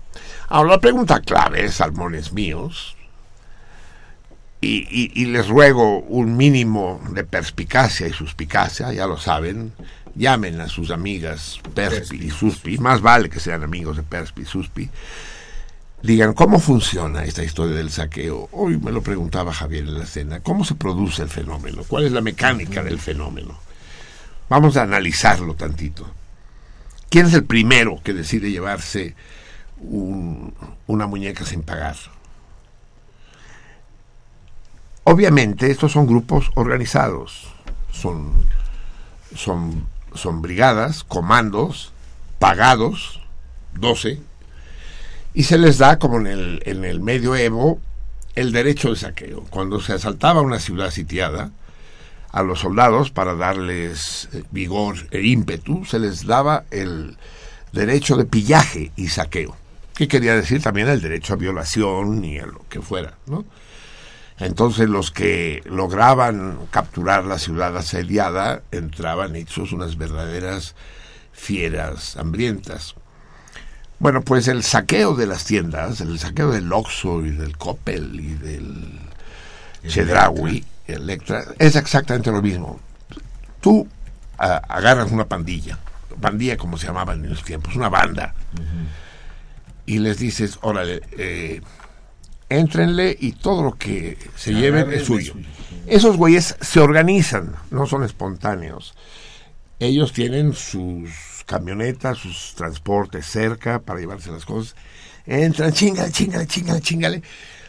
Speaker 1: Ahora la pregunta clave, salmones míos, y, y- y les ruego un mínimo de perspicacia y suspicacia, ya lo saben, llamen a sus amigas Perspi y Suspi, más vale que sean amigos de Perspi y Suspi, digan cómo funciona esta historia del saqueo. Hoy me lo preguntaba Javier en la cena, ¿cómo se produce el fenómeno? ¿Cuál es la mecánica del fenómeno? Vamos a analizarlo tantito. ¿Quién es el primero que decide llevarse un- una muñeca sin pagar? Obviamente estos son grupos organizados, son, son, son brigadas, comandos, pagados, 12, y se les da, como en el, en el medioevo, el derecho de saqueo. Cuando se asaltaba una ciudad sitiada, a los soldados, para darles eh, vigor e ímpetu, se les daba el derecho de pillaje y saqueo. ¿Qué quería decir? También el derecho a violación y a lo que fuera, ¿no? Entonces los que lograban capturar la ciudad asediada entraban hechos unas verdaderas fieras hambrientas. Bueno, pues el saqueo de las tiendas, el saqueo del Oxxo y del Coppel y del Chedraui, Electra, es exactamente lo mismo. Tú agarras una pandilla, pandilla como se llamaba en esos tiempos, una banda, y les dices, órale, eh, éntrenle y todo lo que se lleven es suyo. Esos güeyes se organizan, no son espontáneos. Ellos tienen sus camionetas, sus transportes cerca para llevarse las cosas. Entran, chingale, chingale, chingale, chingale.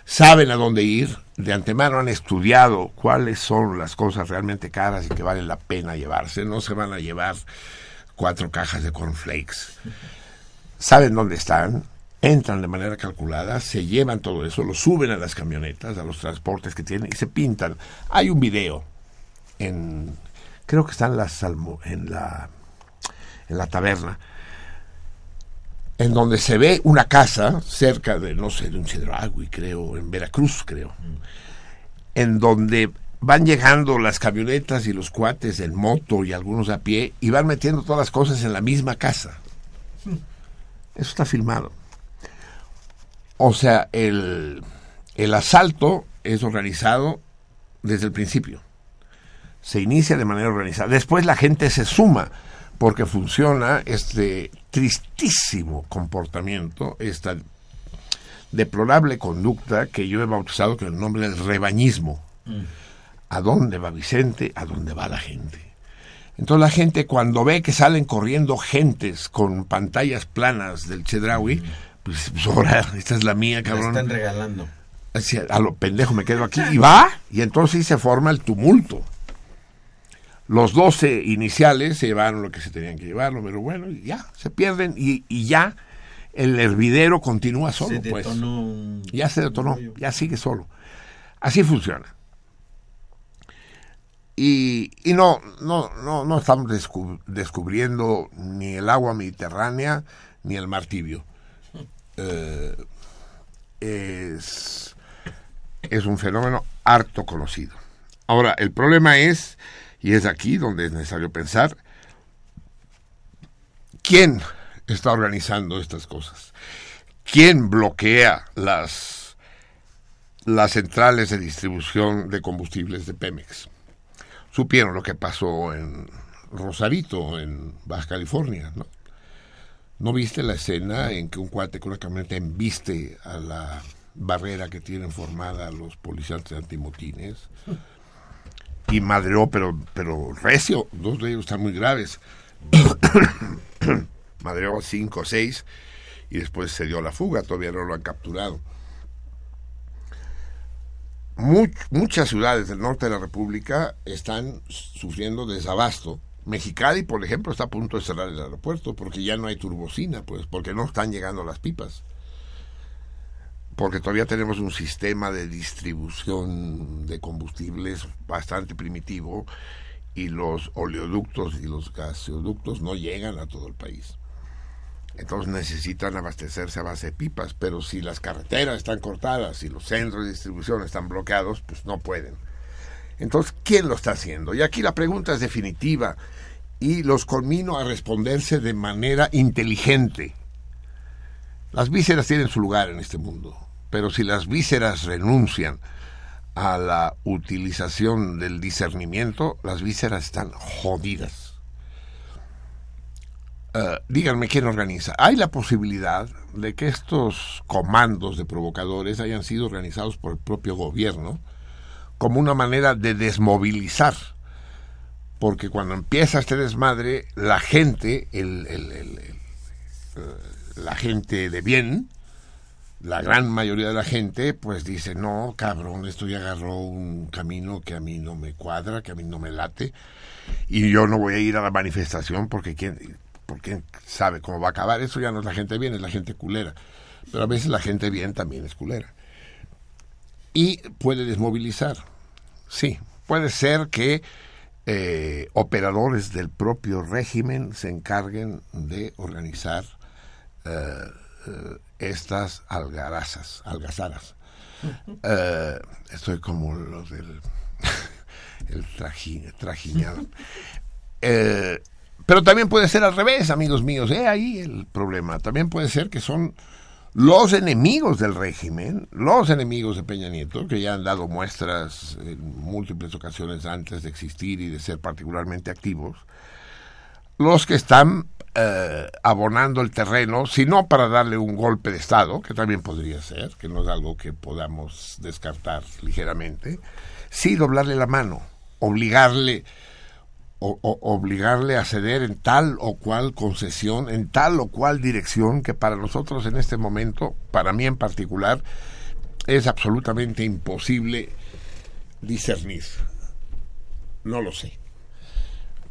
Speaker 1: Saben a dónde ir. De antemano han estudiado cuáles son las cosas realmente caras y que valen la pena llevarse. No se van a llevar cuatro cajas de cornflakes. Saben dónde están, entran de manera calculada, se llevan todo eso, lo suben a las camionetas, a los transportes que tienen y se pintan. Hay un video en creo que está en la salmo, en la en la taberna en donde se ve una casa cerca de no sé de un Chedraui creo en Veracruz creo en donde van llegando las camionetas y los cuates en moto y algunos a pie y van metiendo todas las cosas en la misma casa. Eso está filmado. O sea el el asalto es organizado desde el principio. Se inicia de manera organizada. Después la gente se suma porque funciona este tristísimo comportamiento, esta deplorable conducta que yo he bautizado con el nombre del rebañismo. ¿A dónde va Vicente? ¿A dónde va la gente? Entonces la gente cuando ve que salen corriendo gentes con pantallas planas del Chedraui, pues, pues, ahora, esta es la mía,
Speaker 2: La
Speaker 1: cabrón.
Speaker 2: están regalando.
Speaker 1: Así, a lo pendejo me quedo aquí y va y entonces sí se forma el tumulto los 12 iniciales se llevaron lo que se tenían que llevar pero bueno y ya se pierden y, y ya el hervidero continúa solo
Speaker 2: Se
Speaker 1: pues
Speaker 2: un-
Speaker 1: ya se detonó ya sigue solo. Así funciona. Y, y no no no no estamos descu- descubriendo ni el agua mediterránea ni el mar tibio. Eh, es es un fenómeno harto conocido. Ahora, el problema es, y es aquí donde es necesario pensar, ¿quién está organizando estas cosas? ¿Quién bloquea las, las centrales de distribución de combustibles de Pemex? Supieron lo que pasó en Rosarito, en Baja California, ¿no? ¿No viste la escena en que un cuate con una camioneta embiste a la barrera que tienen formada los policías antimotines? [LAUGHS] Y madreó, pero, pero recio. Dos de ellos están muy graves. [COUGHS] madreó cinco o seis y después se dio la fuga. Todavía no lo han capturado. much- muchas ciudades del norte de la República están sufriendo desabasto. Mexicali, por ejemplo, está a punto de cerrar el aeropuerto porque ya no hay turbocina, pues, porque no están llegando las pipas. Porque todavía tenemos un sistema de distribución de combustibles bastante primitivo y los oleoductos y los gaseoductos no llegan a todo el país. Entonces necesitan abastecerse a base de pipas, pero si las carreteras están cortadas y los centros de distribución están bloqueados, pues no pueden. Entonces, ¿quién lo está haciendo? Y aquí la pregunta es definitiva y los conmino a responderse de manera inteligente. Las vísceras tienen su lugar en este mundo, pero si las vísceras renuncian a la utilización del discernimiento, las vísceras están jodidas. Eh, díganme quién organiza. Hay la posibilidad de que estos comandos de provocadores hayan sido organizados por el propio gobierno como una manera de desmovilizar. Porque cuando empieza este desmadre, la gente, el- el- eh, la gente de bien, la gran mayoría de la gente, pues dice, no, cabrón, esto ya agarró un camino que a mí no me cuadra, que a mí no me late, y yo no voy a ir a la manifestación porque quién, porque sabe cómo va a acabar. Eso ya no es la gente bien, es la gente culera. Pero a veces la gente bien también es culera. Y puede desmovilizar. Sí, puede ser que eh, operadores del propio régimen se encarguen de organizar eh, eh, estas algarazas, algazaras. [LAUGHS] Eh, estoy como los del [LAUGHS] el traji- trajiñado. Eh, pero también puede ser al revés, amigos míos. He ahí el problema. También puede ser que son los enemigos del régimen, los enemigos de Peña Nieto, que ya han dado muestras en múltiples ocasiones antes de existir y de ser particularmente activos, los que están eh, abonando el terreno, si no para darle un golpe de Estado, que también podría ser, que no es algo que podamos descartar ligeramente, sí doblarle la mano, obligarle o- o- obligarle a ceder en tal o cual concesión, en tal o cual dirección que para nosotros en este momento, para mí en particular, es absolutamente imposible discernir. No lo sé.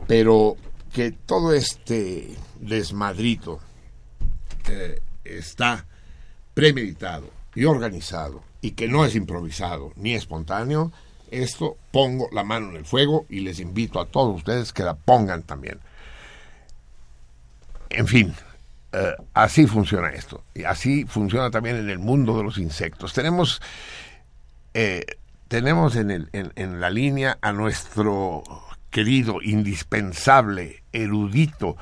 Speaker 1: Pero que todo este desmadrito está premeditado y organizado y que no es improvisado ni espontáneo, esto pongo la mano en el fuego y les invito a todos ustedes que la pongan también. En fin, eh, así funciona esto. Y así funciona también en el mundo de los insectos. Tenemos, eh, tenemos en, el- en la línea a nuestro querido, indispensable, erudito,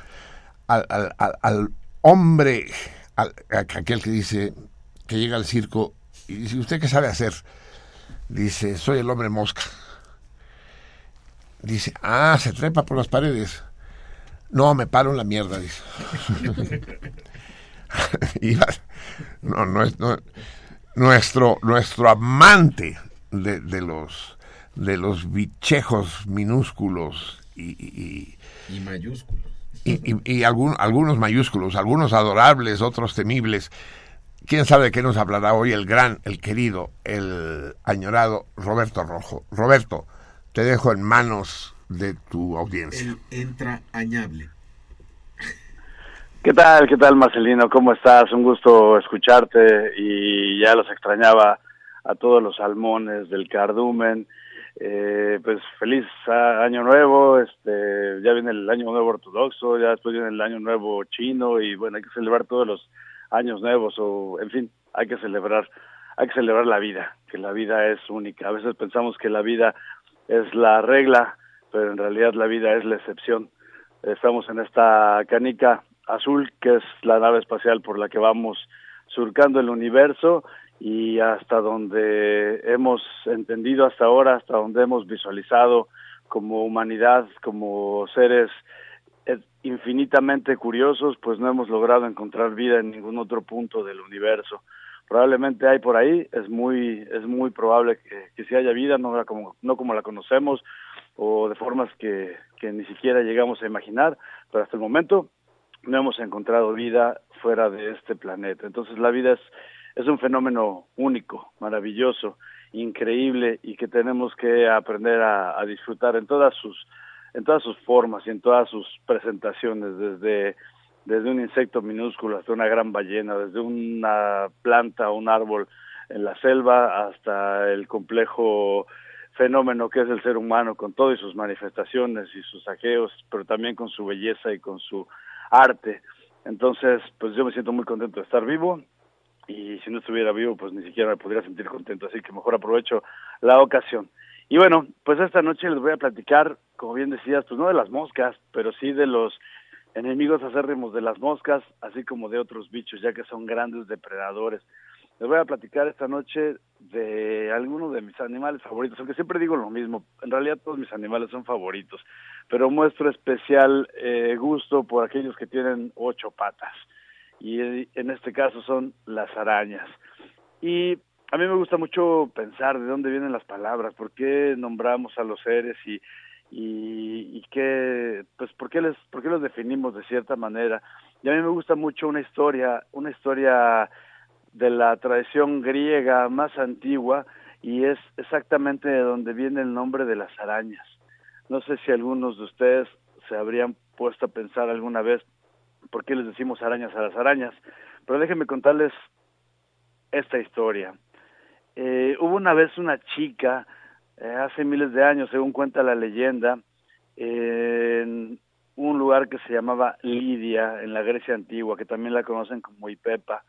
Speaker 1: al, al- al- hombre, al- aquel que dice, que llega al circo y dice, ¿usted qué sabe hacer? Dice, soy el hombre mosca. Dice, ah, se trepa por las paredes. No, me paro en la mierda, dice. [LAUGHS] Y no, no es- no- nuestro, nuestro amante de, de los de los bichejos minúsculos y- Y
Speaker 2: mayúsculos.
Speaker 1: Y, y- y algún- algunos mayúsculos, algunos adorables, otros temibles. ¿Quién sabe de qué nos hablará hoy el gran, el querido, el añorado Roberto Rojo? Roberto, te dejo en manos de tu audiencia.
Speaker 2: El entrañable.
Speaker 5: ¿Qué tal? ¿Qué tal, Marcelino? ¿Cómo estás? Un gusto escucharte y ya los extrañaba a todos los salmones del cardumen. Eh, pues feliz año nuevo, este, ya viene el año nuevo ortodoxo, ya después viene el año nuevo chino y bueno, hay que celebrar todos los años nuevos o en fin, hay que celebrar, hay que celebrar la vida, que la vida es única. A veces pensamos que la vida es la regla, pero en realidad la vida es la excepción. Estamos en esta canica azul, que es la nave espacial por la que vamos surcando el universo y hasta donde hemos entendido hasta ahora, hasta donde hemos visualizado como humanidad, como seres eh, infinitamente curiosos, pues no hemos logrado encontrar vida en ningún otro punto del universo. Probablemente hay por ahí, es muy es muy probable que, que sí haya vida, no como no como la conocemos o de formas que, que ni siquiera llegamos a imaginar, pero hasta el momento no hemos encontrado vida fuera de este planeta. Entonces la vida es, es un fenómeno único, maravilloso, increíble y que tenemos que aprender a, disfrutar en todas sus en todas sus formas y en todas sus presentaciones, desde, desde un insecto minúsculo hasta una gran ballena, desde una planta o un árbol en la selva hasta el complejo fenómeno que es el ser humano con todas sus manifestaciones y sus saqueos, pero también con su belleza y con su arte. Entonces, pues yo me siento muy contento de estar vivo y si no estuviera vivo, pues ni siquiera me podría sentir contento, así que mejor aprovecho la ocasión. Y bueno, pues esta noche les voy a platicar, como bien decías, pues no de las moscas, pero sí de los enemigos acérrimos de las moscas, así como de otros bichos, ya que son grandes depredadores. Les voy a platicar esta noche de algunos de mis animales favoritos, aunque siempre digo lo mismo, en realidad todos mis animales son favoritos, pero muestro especial eh, gusto por aquellos que tienen ocho patas, y en este caso son las arañas. Y a mí me gusta mucho pensar de dónde vienen las palabras, por qué nombramos a los seres y, y, y qué, pues por qué les, por qué los definimos de cierta manera. Y a mí me gusta mucho una historia, una historia de la tradición griega más antigua y es exactamente de donde viene el nombre de las arañas. No sé si algunos de ustedes se habrían puesto a pensar alguna vez por qué les decimos arañas a las arañas, pero déjenme contarles esta historia. Eh, hubo una vez una chica, eh, hace miles de años, según cuenta la leyenda, en un lugar que se llamaba Lidia, en la Grecia antigua, que también la conocen como Ipepa,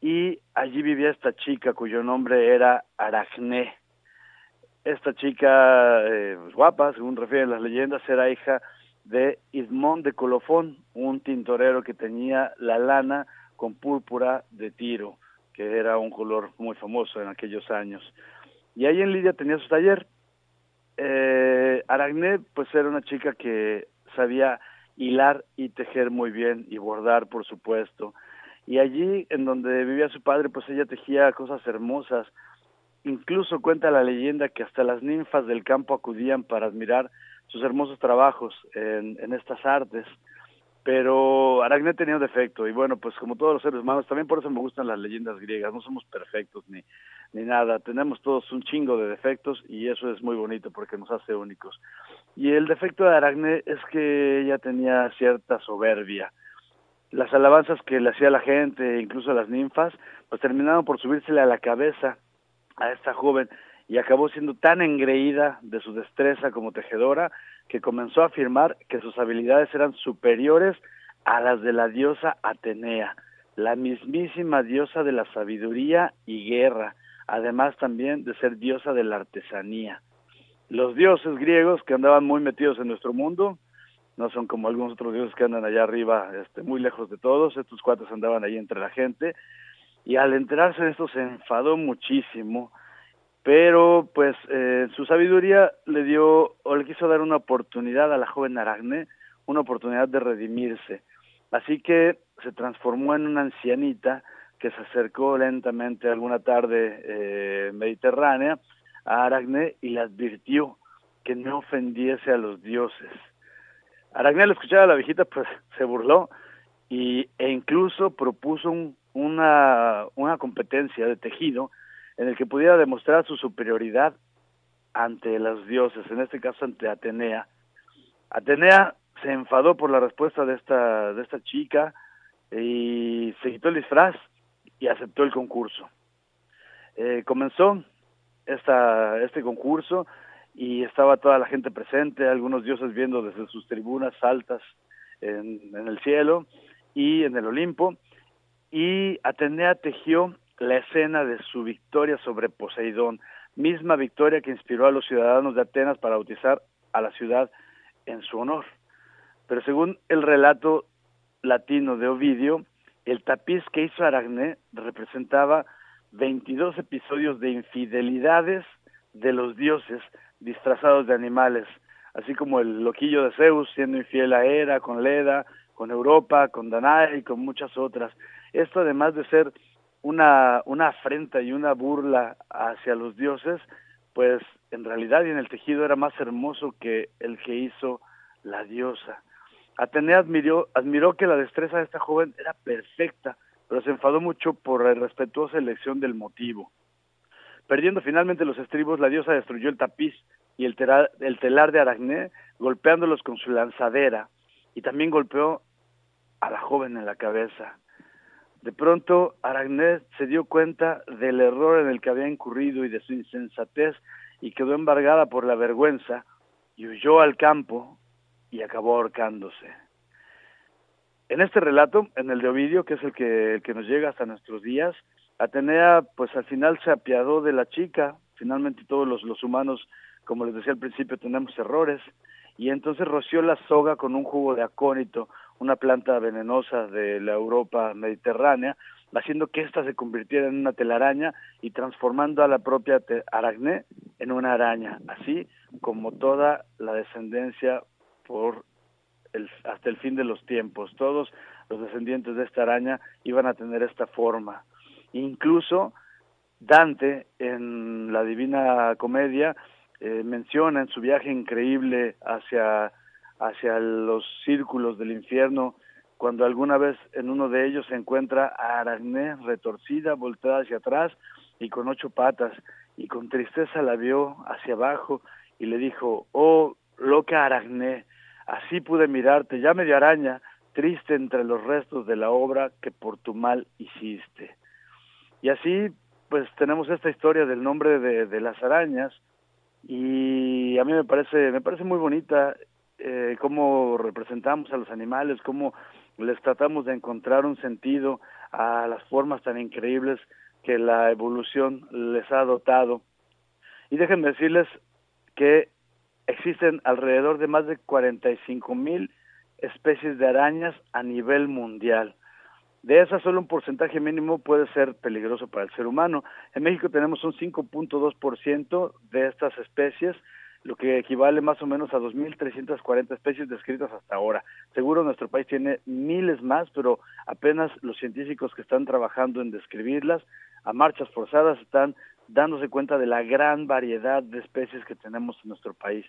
Speaker 5: y allí vivía esta chica cuyo nombre era Aracné. Esta chica, eh, pues, guapa, según refieren las leyendas, era hija de Ismón de Colofón, un tintorero que tenía la lana con púrpura de tiro que era un color muy famoso en aquellos años. Y ahí en Lidia tenía su taller. Eh, pues era una chica que sabía hilar y tejer muy bien y bordar, por supuesto. Y allí, en donde vivía su padre, pues ella tejía cosas hermosas. Incluso cuenta la leyenda que hasta las ninfas del campo acudían para admirar sus hermosos trabajos en, estas artes pero Aracné tenía un defecto y bueno, pues como todos los seres humanos, también por eso me gustan las leyendas griegas, no somos perfectos ni, ni nada, tenemos todos un chingo de defectos y eso es muy bonito porque nos hace únicos. Y el defecto de Aracné es que ella tenía cierta soberbia. Las alabanzas que le hacía la gente, incluso las ninfas, pues terminaron por subírsele a la cabeza a esta joven y acabó siendo tan engreída de su destreza como tejedora que comenzó a afirmar que sus habilidades eran superiores a las de la diosa Atenea, la mismísima diosa de la sabiduría y guerra, además también de ser diosa de la artesanía. Los dioses griegos que andaban muy metidos en nuestro mundo, no son como algunos otros dioses que andan allá arriba, este, muy lejos de todos, estos cuates andaban ahí entre la gente, y al enterarse de esto se enfadó muchísimo, pero pues eh, su sabiduría le dio o le quiso dar una oportunidad a la joven Aracne, una oportunidad de redimirse. Así que se transformó en una ancianita que se acercó lentamente alguna tarde eh, mediterránea a Aracne y le advirtió que no ofendiese a los dioses. Aracne al escuchar a la viejita pues [LAUGHS] se burló y, e incluso propuso un, una, una competencia de tejido en el que pudiera demostrar su superioridad ante los dioses, en este caso ante Atenea. Atenea se enfadó por la respuesta de esta, de esta chica y se quitó el disfraz y aceptó el concurso. Eh, comenzó esta, este concurso y estaba toda la gente presente, algunos dioses viendo desde sus tribunas altas en, en el cielo y en el Olimpo, y Atenea tejió la escena de su victoria sobre Poseidón, misma victoria que inspiró a los ciudadanos de Atenas para bautizar a la ciudad en su honor. Pero según el relato latino de Ovidio, el tapiz que hizo Aracné representaba 22 episodios de infidelidades de los dioses disfrazados de animales, así como el loquillo de Zeus siendo infiel a Hera, con Leda, con Europa, con Danae y con muchas otras. Esto además de ser una, una afrenta y una burla hacia los dioses, pues en realidad y en el tejido era más hermoso que el que hizo la diosa. Atenea admiró, admiró que la destreza de esta joven era perfecta, pero se enfadó mucho por la irrespetuosa elección del motivo. Perdiendo finalmente los estribos, la diosa destruyó el tapiz y el, tera- el telar de Aracné, golpeándolos con su lanzadera, y también golpeó a la joven en la cabeza. De pronto, Aracné se dio cuenta del error en el que había incurrido y de su insensatez, y quedó embargada por la vergüenza, y huyó al campo y acabó ahorcándose. En este relato, en el de Ovidio, que es el que, el que nos llega hasta nuestros días, Atenea, pues al final se apiadó de la chica, finalmente todos los, los humanos, como les decía al principio, tenemos errores, y entonces roció la soga con un jugo de acónito, una planta venenosa de la Europa mediterránea, haciendo que ésta se convirtiera en una telaraña y transformando a la propia aracné en una araña, así como toda la descendencia por el, hasta el fin de los tiempos. Todos los descendientes de esta araña iban a tener esta forma. Incluso Dante en la Divina Comedia eh, menciona en su viaje increíble hacia, hacia los círculos del infierno, cuando alguna vez en uno de ellos se encuentra a Aracné retorcida, volteada hacia atrás y con ocho patas, y con tristeza la vio hacia abajo y le dijo, oh, loca Aracné, así pude mirarte, ya medio araña, triste entre los restos de la obra que por tu mal hiciste. Y así, pues tenemos esta historia del nombre de, de las arañas, y a mí me parece, me parece muy bonita eh, cómo representamos a los animales, cómo les tratamos de encontrar un sentido a las formas tan increíbles que la evolución les ha dotado. Y déjenme decirles que existen alrededor de más de 45 mil especies de arañas a nivel mundial. De esas, solo un porcentaje mínimo puede ser peligroso para el ser humano. En México tenemos un 5.2% de estas especies, lo que equivale más o menos a 2.340 especies descritas hasta ahora. Seguro nuestro país tiene miles más, pero apenas los científicos que están trabajando en describirlas a marchas forzadas están dándose cuenta de la gran variedad de especies que tenemos en nuestro país.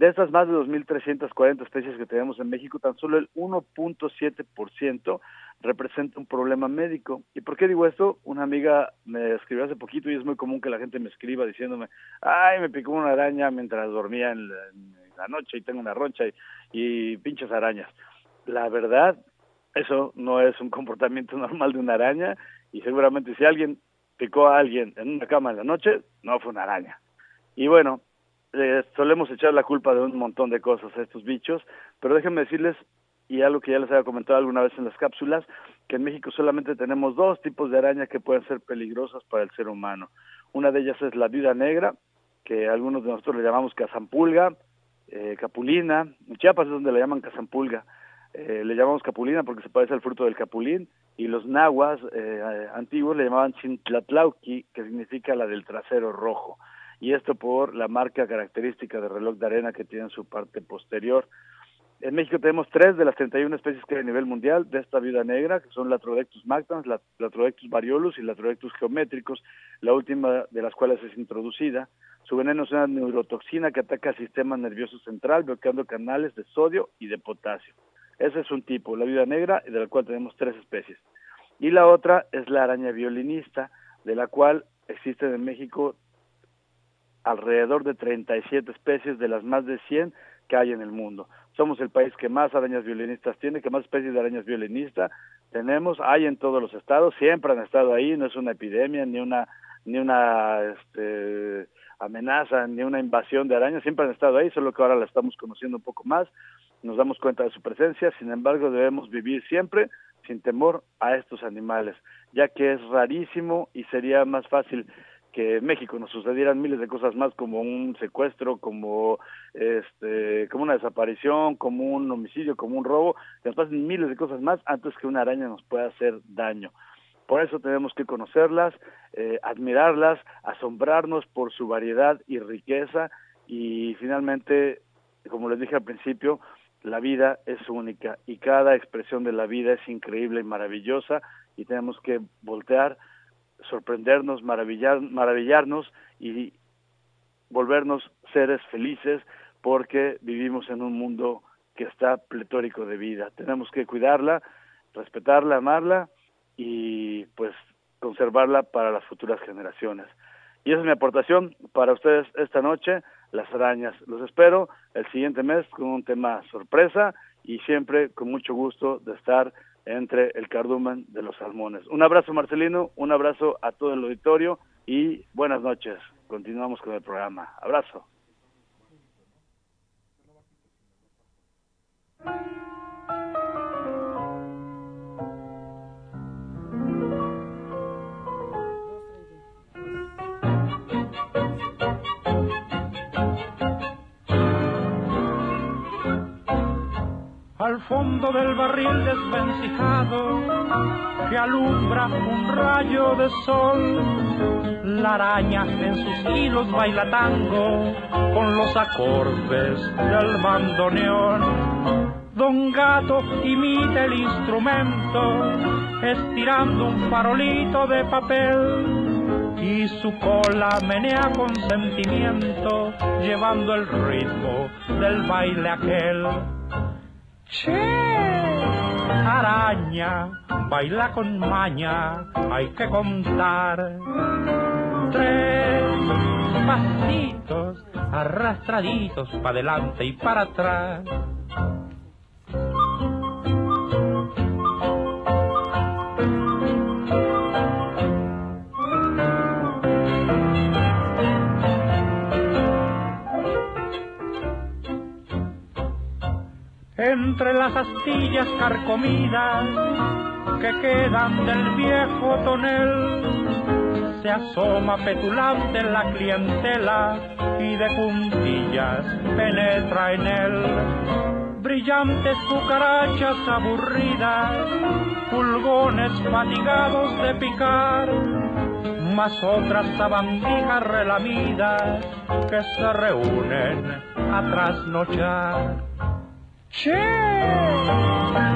Speaker 5: De estas más de 2.340 especies que tenemos en México, tan solo el 1.7% representa un problema médico. ¿Y por qué digo esto? Una amiga me escribió hace poquito y es muy común que la gente me escriba diciéndome, ay, me picó una araña mientras dormía en la, noche y tengo una roncha y, y pinches arañas. La verdad, eso no es un comportamiento [LAUGHS] normal de una araña y seguramente si alguien picó a alguien en una cama en la noche, no fue una araña. Y bueno, eh, solemos echar la culpa de un montón de cosas a estos bichos, pero déjenme decirles, y algo que ya les había comentado alguna vez en las cápsulas, que en México solamente tenemos dos tipos de araña que pueden ser peligrosas para el ser humano. Una de ellas es la viuda negra, que algunos de nosotros le llamamos cazampulga, eh, capulina, Chiapas es donde le llaman cazampulga, eh, le llamamos capulina porque se parece al fruto del capulín, y los nahuas eh, antiguos le llamaban chintlatlauqui, que significa la del trasero rojo y esto por la marca característica de reloj de arena que tiene en su parte posterior. En México tenemos tres de las 31 especies que hay a nivel mundial de esta viuda negra, que son Latrodectus mactans, Latrodectus variolus y Latrodectus geométricos, la última de las cuales es introducida. Su veneno es una neurotoxina que ataca el sistema nervioso central, bloqueando canales de sodio y de potasio. Ese es un tipo, la viuda negra, de la cual tenemos tres especies. Y la otra es la araña violinista, de la cual existen en México alrededor de 37 especies de las más de 100 que hay en el mundo. Somos el país que más arañas violinistas tiene, que más especies de arañas violinistas tenemos, hay en todos los estados, siempre han estado ahí, no es una epidemia ni una ni una este, amenaza ni una invasión de arañas, siempre han estado ahí, solo que ahora la estamos conociendo un poco más, nos damos cuenta de su presencia, sin embargo debemos vivir siempre sin temor a estos animales, ya que es rarísimo y sería más fácil que en México nos sucedieran miles de cosas más como un secuestro, como este, como una desaparición, como un homicidio, como un robo, que nos pasen miles de cosas más antes que una araña nos pueda hacer daño. Por eso tenemos que conocerlas, eh, admirarlas, asombrarnos por su variedad y riqueza y finalmente, como les dije al principio, la vida es única y cada expresión de la vida es increíble y maravillosa y tenemos que voltear sorprendernos, maravillar, maravillarnos y volvernos seres felices porque vivimos en un mundo que está pletórico de vida. Tenemos que cuidarla, respetarla, amarla y pues conservarla para las futuras generaciones. Y esa es mi aportación para ustedes esta noche, las arañas. Los espero el siguiente mes con un tema sorpresa y siempre con mucho gusto de estar entre el cardumen de los salmones. Un abrazo Marcelino, un abrazo a todo el auditorio y buenas noches. Continuamos con el programa. Abrazo.
Speaker 6: Al fondo del barril desvencijado que alumbra un rayo de sol. La araña en sus hilos baila tango con los acordes del bandoneón. Don Gato imita el instrumento estirando un farolito de papel y su cola menea con sentimiento llevando el ritmo del baile aquel. Che, araña, baila con maña, hay que contar. Tres pasitos arrastraditos para adelante y para atrás. Entre las astillas carcomidas que quedan del viejo tonel, se asoma petulante la clientela y de puntillas penetra en él. Brillantes cucarachas aburridas, pulgones fatigados de picar, más otras sabandijas relamidas que se reúnen a trasnochar. Che,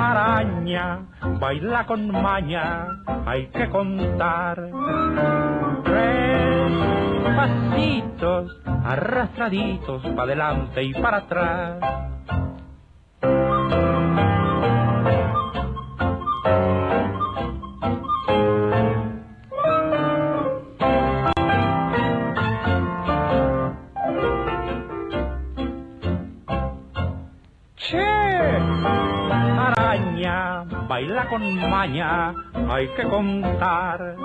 Speaker 6: araña, baila con maña, hay que contar. Tres pasitos arrastraditos para adelante y para atrás. Baila con maña, hay que contar.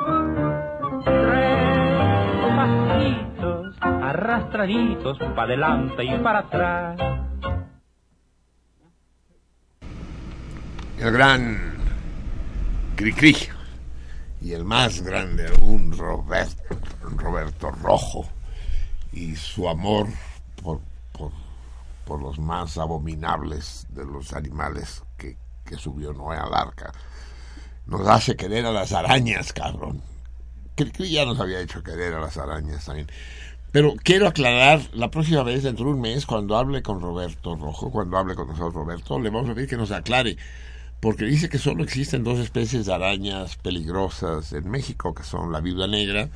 Speaker 6: Tres pasitos arrastraditos para adelante y para atrás.
Speaker 1: El gran Cricri y el más grande aún, Roberto, Roberto Rojo, y su amor por, por, por los más abominables de los animales que, subió Noé al arca. Nos hace querer a las arañas, cabrón. Cricri ya nos había hecho querer a las arañas también. Pero quiero aclarar, la próxima vez, dentro de un mes, cuando hable con Roberto Rojo, cuando hable con nosotros Roberto, le vamos a pedir que nos aclare, porque dice que solo existen dos especies de arañas peligrosas en México, que son la viuda negra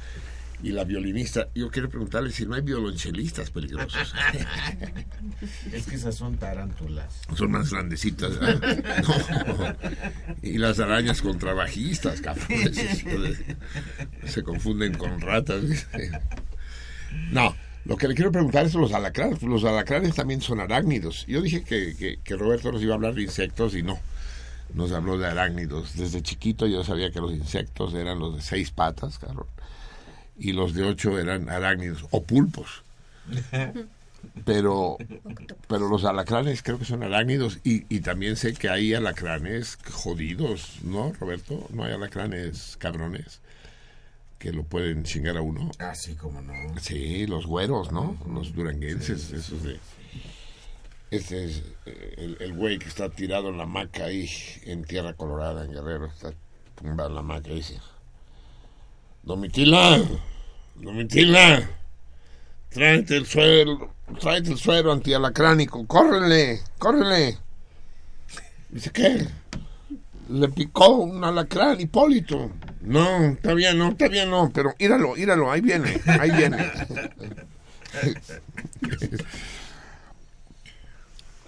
Speaker 1: y la violinista. Yo quiero preguntarle si no hay violonchelistas peligrosos. [LAUGHS]
Speaker 2: Es que esas son tarántulas.
Speaker 1: Son más grandecitas. No. Y las arañas contrabajistas, cabrón. [LAUGHS] Se confunden con ratas. No, lo que le quiero preguntar es los alacranes. Los alacranes también son arácnidos. Yo dije que, que, que Roberto nos iba a hablar de insectos y no. Nos habló de arácnidos. Desde chiquito yo sabía que los insectos eran los de seis patas, cabrón. Y los de ocho eran arácnidos o pulpos. [LAUGHS] Pero, pero los alacranes creo que son arácnidos y, y también sé que hay alacranes jodidos, ¿no, Roberto? No hay alacranes cabrones que lo pueden chingar a uno.
Speaker 2: Así como no.
Speaker 1: Sí, los güeros, ¿no? Los duranguenses, esos de... Este es eh, el, el güey que está tirado en la hamaca ahí en Tierra Colorada, en Guerrero. Está tumbado en la hamaca y dice... Domitila, Domitila, tráete el suero, tráete el suero antialacránico, córrele, córrele. Dice, ¿qué? Le picó un alacrán, Hipólito. No, bien, no, bien, no, pero íralo, íralo, ahí viene, ahí viene.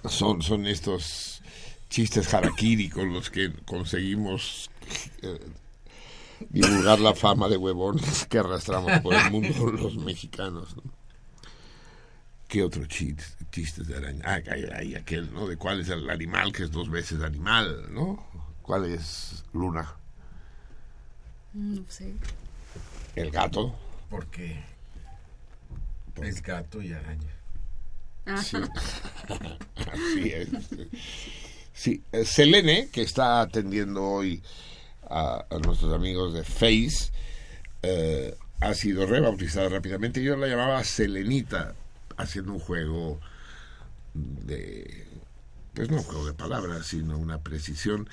Speaker 1: [LAUGHS] son, son estos chistes harakiri con los que conseguimos eh, divulgar la fama de huevones [LAUGHS] que arrastramos por el mundo [LAUGHS] los mexicanos. ¿no? ¿Qué otro chiste, chistes de araña? Ah, hay, hay aquel, ¿no? De cuál es el animal que es dos veces animal, ¿no? ¿Cuál es Luna?
Speaker 7: No sé.
Speaker 1: El gato.
Speaker 2: Porque es gato y araña.
Speaker 7: Ah.
Speaker 1: Sí. [LAUGHS] Así es. Sí, eh, Selene, que está atendiendo hoy a, a nuestros amigos de Face, eh, ha sido rebautizada rápidamente. Yo la llamaba Selenita, haciendo un juego de. Pues no un juego de palabras, sino una precisión.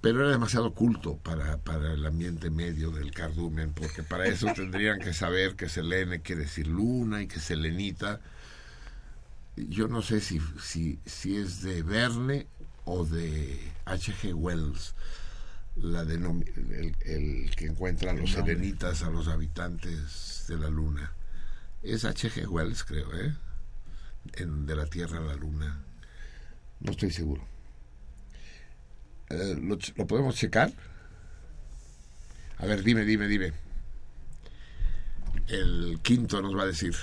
Speaker 1: Pero era demasiado culto para, para el ambiente medio del cardumen, porque para eso [LAUGHS] tendrían que saber que Selene quiere decir luna y que Selenita yo no sé si, si, si es de Verne o de H.G. Wells, la denom- el, el que encuentra a los serenitas, a los habitantes de la luna. Es H.G. Wells, creo, ¿eh? En, de la Tierra a la Luna. No estoy seguro. Eh, ¿lo, ch- ¿Lo podemos checar? A ver, dime, dime, dime. El quinto nos va a decir.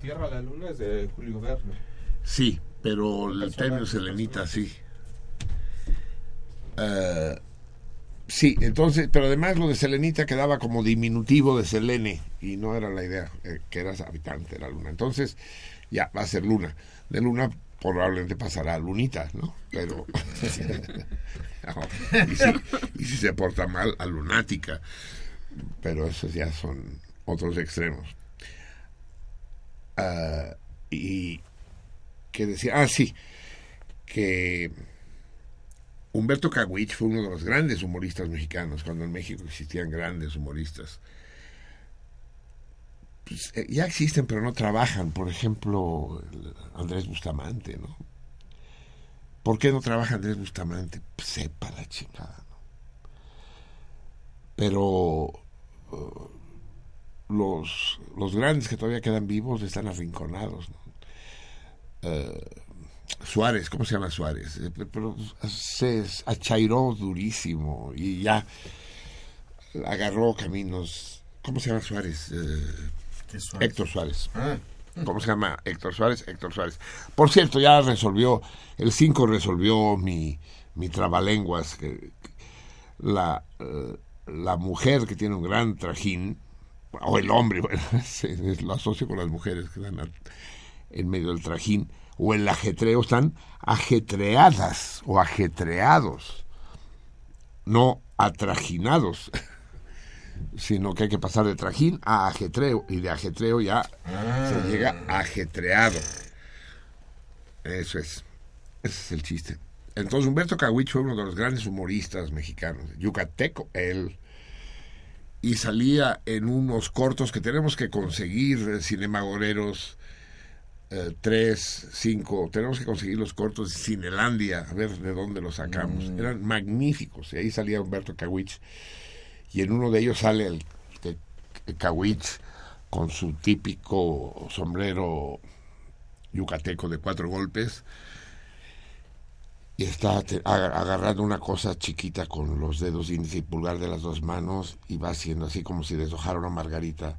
Speaker 8: Tierra a la Luna es de Julio Verne.
Speaker 1: Sí, pero el término selenita sí. Eh, sí, entonces, pero además lo de selenita quedaba como diminutivo de selene y no era la idea, eh, que eras habitante de la luna. Entonces, ya, va a ser luna. De luna probablemente pasará a lunita, ¿no? Pero... [LAUGHS] y, si, se porta mal, a lunática. Pero esos ya son otros extremos. Ah, y que decía, ah, sí, que Humberto Caguich fue uno de los grandes humoristas mexicanos, cuando en México existían grandes humoristas. Pues, eh, ya existen, pero no trabajan. Por ejemplo, Andrés Bustamante, ¿no? ¿Por qué no trabaja Andrés Bustamante? Pues, sepa la chingada, ¿no? Pero eh, los, los grandes que todavía quedan vivos están arrinconados, ¿no? Eh, Suárez, ¿cómo se llama Suárez? Eh, pe- Pero se achairó durísimo y ya agarró caminos. ¿Cómo se llama Suárez? Eh,
Speaker 2: ¿Qué Suárez?
Speaker 1: Héctor Suárez.
Speaker 2: Ah.
Speaker 1: ¿Cómo se llama? Héctor Suárez, Héctor Suárez. Por cierto, ya resolvió, el 5 resolvió mi, mi trabalenguas, que la, eh, la mujer que tiene un gran trajín, o el hombre, [LAUGHS] bueno, [LAUGHS] se- lo asocio con las mujeres que están al- en medio del trajín, o el ajetreo, están ajetreadas o ajetreados, no atrajinados, [LAUGHS] sino que hay que pasar de trajín a ajetreo, y de ajetreo ya se llega a ajetreado. Eso es, ese es el chiste. Entonces Humberto Cahuich fue uno de los grandes humoristas mexicanos, yucateco, él, y salía en unos cortos que tenemos que conseguir, eh, cinemagoreros, eh, tres, cinco, tenemos que conseguir los cortos de Cinelandia, a ver de dónde los sacamos. Eran magníficos, y ahí salía Humberto Cahuich, y en uno de ellos sale el, el- el Cahuich con su típico sombrero yucateco de cuatro golpes, y está agarrando una cosa chiquita con los dedos índice y pulgar de las dos manos y va haciendo así como si deshojara una margarita.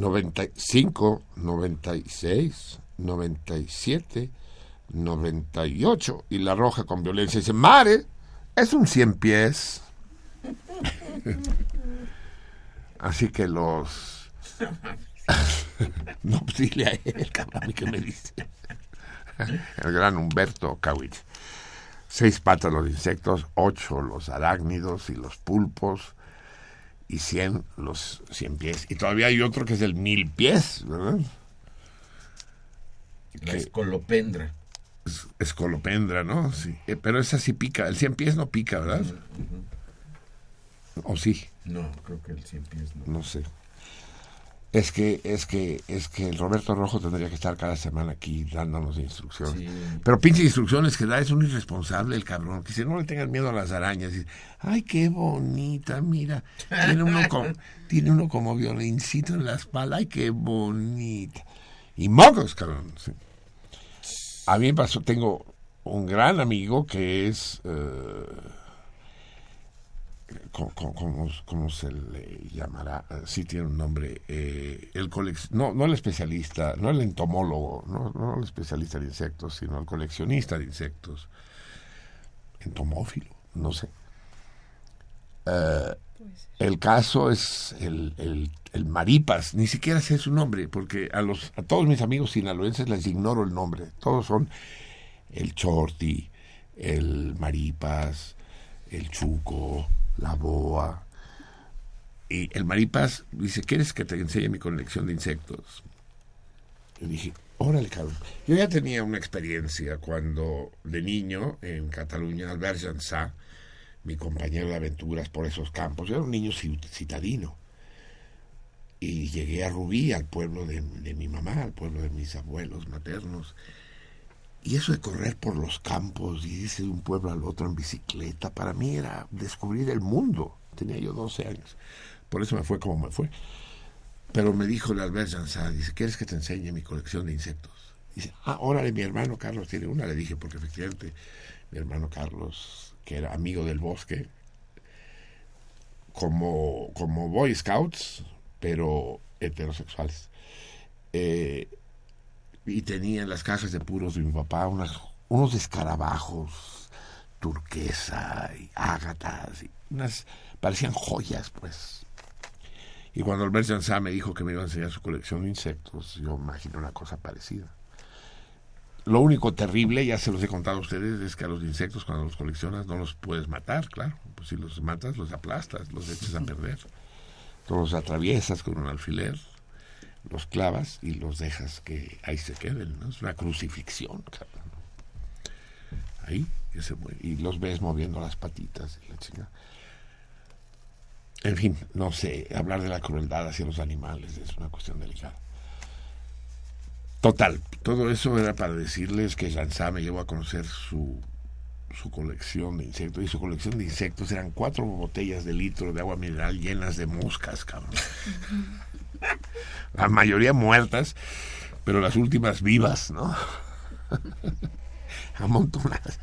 Speaker 1: 95, 96, 97, 98 y la roja con violencia dice, Mare, es un cien pies. [LAUGHS] Así que los... [LAUGHS] no, pues dile a él, cabrón, que me dice. [LAUGHS] El gran Humberto Cawich. Seis patas los insectos, ocho los arácnidos y los pulpos, y cien los cien pies. Y todavía hay otro que es el mil pies, ¿verdad?
Speaker 2: La
Speaker 1: Que-
Speaker 2: escolopendra.
Speaker 1: es- escolopendra, ¿no? Sí. Eh, pero esa sí pica. El cien pies no pica, ¿verdad? ¿O sí?
Speaker 2: No, creo que el cien pies no.
Speaker 1: No sé. Es que, es que, es que el Roberto Rojo tendría que estar cada semana aquí dándonos instrucciones.
Speaker 2: Sí.
Speaker 1: Pero pinche instrucciones que da es un irresponsable el cabrón. Que si no le tengan miedo a las arañas. y, Ay, qué bonita, mira. Tiene uno, como, [LAUGHS] tiene uno como violincito en la espalda. Ay, qué bonita. Y mocos, cabrón. sí. A mí me pasó, tengo un gran amigo que es... eh, ¿cómo, se le llamará? Sí tiene un nombre. eh, el colec- no, no el especialista, no el entomólogo, no, no el especialista de insectos, sino el coleccionista de insectos. Entomófilo, no sé. Eh, el caso es el, el, el maripas, ni siquiera sé su nombre, porque a, los, a todos mis amigos sinaloenses les ignoro el nombre. Todos son el chorti, el maripas, el chuco, la boa. Y el maripas dice, ¿quieres que te enseñe mi colección de insectos? Yo dije, órale, cabrón. Yo ya tenía una experiencia cuando de niño en Cataluña, Albert Jansá, mi compañero de aventuras por esos campos, yo era un niño ci- citadino. Y llegué a Rubí, al pueblo de mi mamá, al pueblo de mis abuelos maternos. Y eso de correr por los campos y irse de un pueblo al otro en bicicleta, para mí era descubrir el mundo. Tenía yo 12 años. Por eso me fue como me fue. Pero me dijo el Albert Jansá, dice, ¿quieres que te enseñe mi colección de insectos? Dice, ah, órale, mi hermano Carlos tiene una. Le dije, porque efectivamente mi hermano Carlos, que era amigo del bosque, como, como Boy Scouts, pero heterosexuales. Eh, y tenía en las cajas de puros de mi papá unas, unos escarabajos turquesa y ágatas, y unas, parecían joyas, pues. Y cuando Albert Jansá me dijo que me iba a enseñar su colección de insectos, yo imaginé una cosa parecida. Lo único terrible, ya se los he contado a ustedes, es que a los insectos cuando los coleccionas no los puedes matar, claro. Pues si los matas, los aplastas, los echas a [LAUGHS] perder. Los atraviesas con un alfiler, los clavas y los dejas que ahí se queden. ¿no? Es una crucifixión, cabrón. Ahí, que se mueve. Y los ves moviendo las patitas y la chingada. En fin, no sé, hablar de la crueldad hacia los animales es una cuestión delicada. Total, todo eso era para decirles que Jansá me llevó a conocer su, su colección de insectos. Y su colección de insectos eran cuatro botellas de litro de agua mineral llenas de moscas, cabrón. [LAUGHS] La mayoría muertas, pero las últimas vivas, ¿no? [LAUGHS] Amontonadas.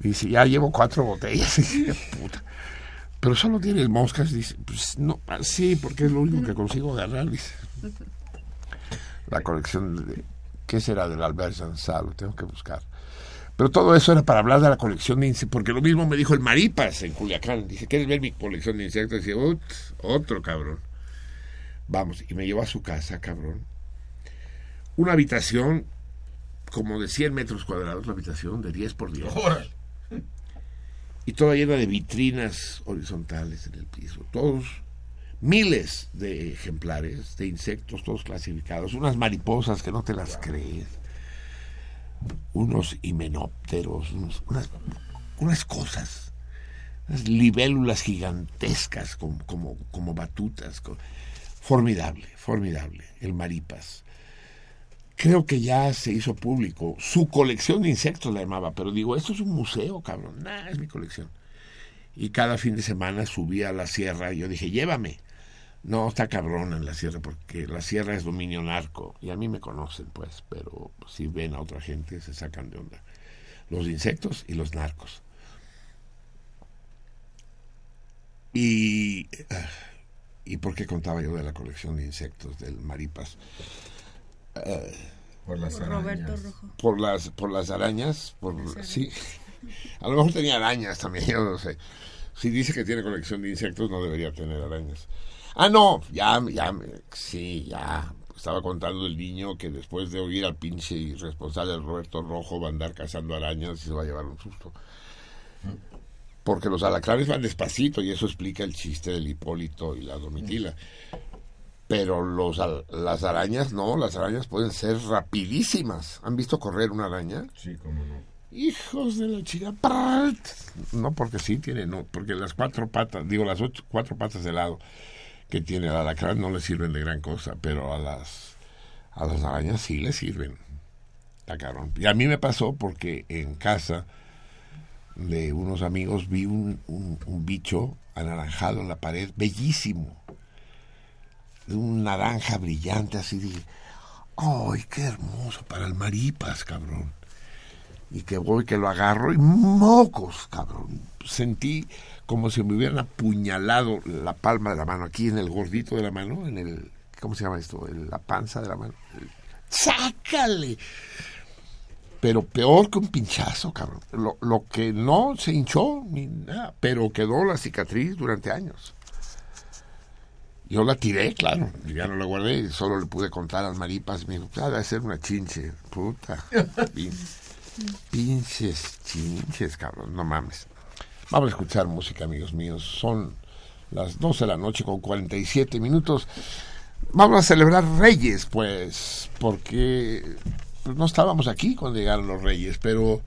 Speaker 1: Dice, ya llevo cuatro botellas. [LAUGHS] Dice, puta. Pero solo tienes moscas. Dice, pues no, ah, sí, porque es lo único que consigo agarrar. Dice. La colección de. ¿Qué será del Albert Jansá? Lo tengo que buscar. Pero todo eso era para hablar de la colección de insectos, porque lo mismo me dijo el Maripas en Culiacán. Dice, ¿quieres ver mi colección de insectos? Y dice, "Ut, otro cabrón. Vamos, y me llevó a su casa, cabrón. Una habitación como de 100 metros cuadrados, la habitación de 10 por 10.
Speaker 2: Órale.
Speaker 1: Y toda llena de vitrinas horizontales en el piso. Todos, miles de ejemplares de insectos, todos clasificados. Unas mariposas que no te las crees. Unos himenópteros, unos- unas, unas cosas. Unas libélulas gigantescas como, como, como batutas. Formidable, formidable. El maripas. Creo que ya se hizo público. Su colección de insectos la llamaba, pero digo, esto es un museo, cabrón. Nah, es mi colección. Y cada fin de semana subía a la sierra y yo dije, llévame. No, está cabrón en la sierra, porque la sierra es dominio narco. Y a mí me conocen, pues, pero si ven a otra gente se sacan de onda. Los insectos y los narcos. Y... ¿Y por qué contaba yo de la colección de insectos del maripas? Eh,
Speaker 2: Por las
Speaker 7: Roberto
Speaker 2: arañas.
Speaker 7: Rojo.
Speaker 1: por las por las arañas por sí. A lo mejor tenía arañas también [LAUGHS] yo no sé. Si dice que tiene colección de insectos no debería tener arañas. Ah no ya ya me- sí ya. Estaba contando el niño que después de oír al pinche irresponsable Roberto Rojo va a andar cazando arañas y se va a llevar un susto porque los alacranes van despacito y eso explica el chiste del Hipólito y la Domitila pero los, las arañas no, las arañas pueden ser rapidísimas. ¿Han visto correr una araña?
Speaker 2: Sí, cómo no.
Speaker 1: Hijos de la chica. No porque sí tiene, no, porque las cuatro patas, digo las ocho, cuatro patas de lado que tiene el alacrán no le sirven de gran cosa, pero a las a las arañas sí le sirven. Está cabrón. Y a mí me pasó porque en casa de unos amigos vi un, bicho anaranjado en la pared, bellísimo de un naranja brillante, así dije, ¡ay, qué hermoso! Para el maripas, cabrón. y que voy, que lo agarro y mocos, cabrón. Sentí como si me hubieran apuñalado la palma de la mano, aquí en el gordito de la mano, en el, ¿cómo se llama esto? En la panza de la mano. ¡Sácale! Pero peor que un pinchazo, cabrón. Lo, lo que no se hinchó ni nada, pero quedó la cicatriz durante años. Yo la tiré, claro, ya no la guardé, solo le pude contar al Maripas, me dijo, ah, debe ser una chinche, puta. [LAUGHS] Pin- Pinches chinches, cabrón, no mames. Vamos a escuchar música, amigos míos. Son las 12 de la noche con 47 minutos. Vamos a celebrar Reyes, pues, porque pues, no estábamos aquí cuando llegaron los Reyes, pero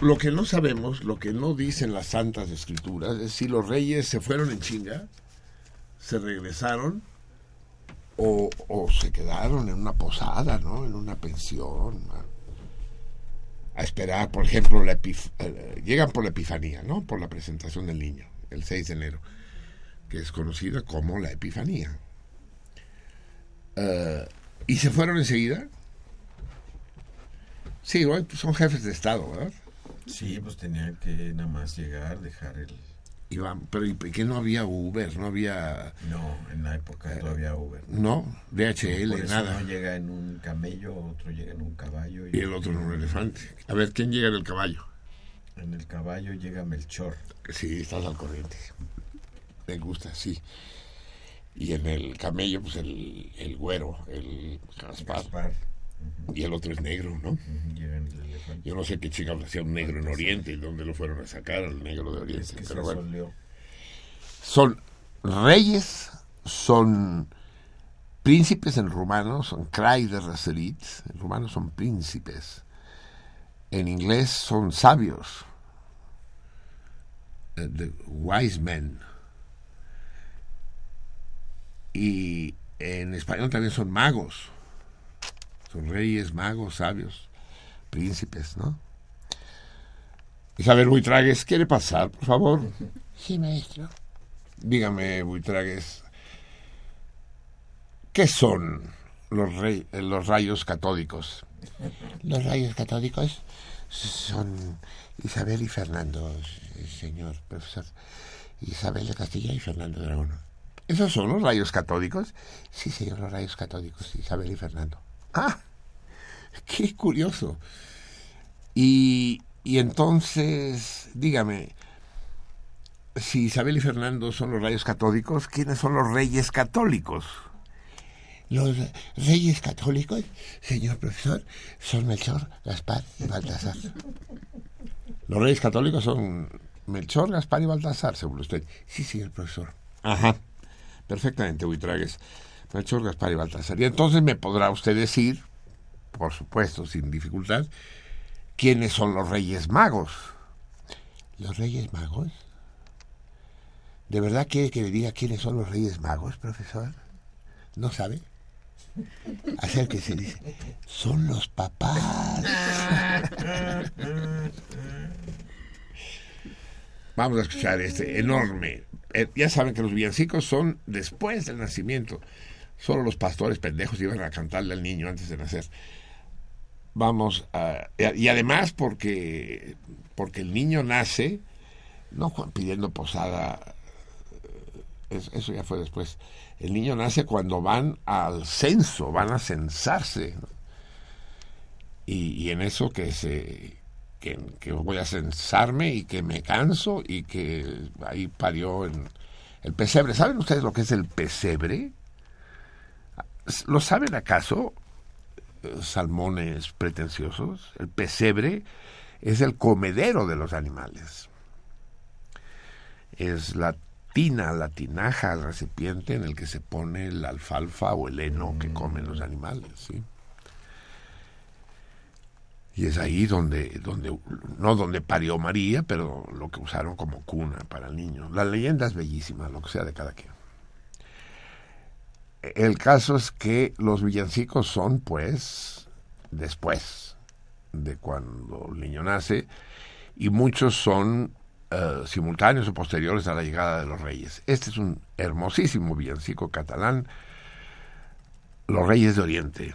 Speaker 1: lo que no sabemos, lo que no dicen las santas escrituras, es si los Reyes se fueron en chinga, se regresaron o, se quedaron en una posada, ¿no? En una pensión. A, esperar, por ejemplo, la eh, llegan por la Epifanía, ¿no? Por la presentación del niño, el 6 de enero, que es conocida como la Epifanía. Eh, ¿Y se fueron enseguida? Sí, hoy pues, son jefes de Estado, ¿verdad?
Speaker 2: Sí, pues tenían que nada más llegar, dejar el...
Speaker 1: Iban, pero ¿y qué no había Uber? No había...
Speaker 2: No, en la época no había Uber.
Speaker 1: No, DHL,
Speaker 2: Por eso
Speaker 1: nada.
Speaker 2: uno llega en un camello, otro llega en un caballo.
Speaker 1: Y el otro en un elefante. A ver, ¿quién llega en el caballo?
Speaker 2: En el caballo llega Melchor.
Speaker 1: Sí, estás al corriente. Me gusta, sí. Y en el camello, pues el, el güero, el Gaspar. Y el otro es negro, ¿no? Yo no sé qué chingados hacía un negro en Oriente y dónde lo fueron a sacar al negro de Oriente.
Speaker 2: Es que
Speaker 1: pero
Speaker 2: se
Speaker 1: bueno. Son reyes, son príncipes en rumano, son Krai de Raserit, en rumano son príncipes. En inglés son sabios, eh, the wise men. Y en español también son magos, son reyes, magos, sabios, príncipes, ¿no? Isabel Buitragues, ¿quiere pasar, por favor?
Speaker 9: Sí, maestro.
Speaker 1: Dígame, Buitragues, ¿qué son los, rey- los rayos catódicos?
Speaker 9: Los rayos catódicos son Isabel y Fernando, señor profesor. Isabel de Castilla y Fernando de Aragón.
Speaker 1: ¿Esos son los rayos catódicos?
Speaker 9: Sí, señor, los rayos catódicos, Isabel y Fernando.
Speaker 1: Ah, qué curioso. Y, y entonces, dígame, si Isabel y Fernando son los rayos catódicos, ¿quiénes son los reyes católicos?
Speaker 9: Los reyes católicos, señor profesor, son Melchor, Gaspar y Baltasar.
Speaker 1: Los reyes católicos son Melchor, Gaspar y Baltasar, según usted.
Speaker 9: Sí, señor profesor.
Speaker 1: Ajá, perfectamente, Buitragues. Melchor, Gaspar y Baltasar. Y entonces me podrá usted decir, por supuesto, sin dificultad, quiénes son los reyes magos.
Speaker 9: ¿Los reyes magos? ¿De verdad quiere que le diga quiénes son los reyes magos, profesor? ¿No sabe? Acérquese, dice. Son los papás. [LAUGHS]
Speaker 1: Vamos a escuchar este enorme. Eh, ya saben que los villancicos son después del nacimiento. Solo los pastores pendejos iban a cantarle al niño antes de nacer. Vamos a. Y además porque, porque el niño nace, no pidiendo posada, eh, es- eso ya fue después. El niño nace cuando van al censo, van a censarse. y en eso que se que, que voy a censarme y que me canso y que ahí parió en el pesebre. ¿Saben ustedes lo que es el pesebre? ¿Lo saben acaso, salmones pretenciosos? El pesebre es el comedero de los animales. Es la tina, la tinaja, el recipiente en el que se pone la alfalfa o el heno que comen los animales, ¿sí? Y es ahí donde, donde, no donde parió María, pero lo que usaron como cuna para el niño. La leyenda es bellísima, lo que sea de cada quien. El caso es que los villancicos son, pues, después de cuando el niño nace, y muchos son eh, simultáneos o posteriores a la llegada de los reyes. Este es un hermosísimo villancico catalán, Los Reyes de Oriente.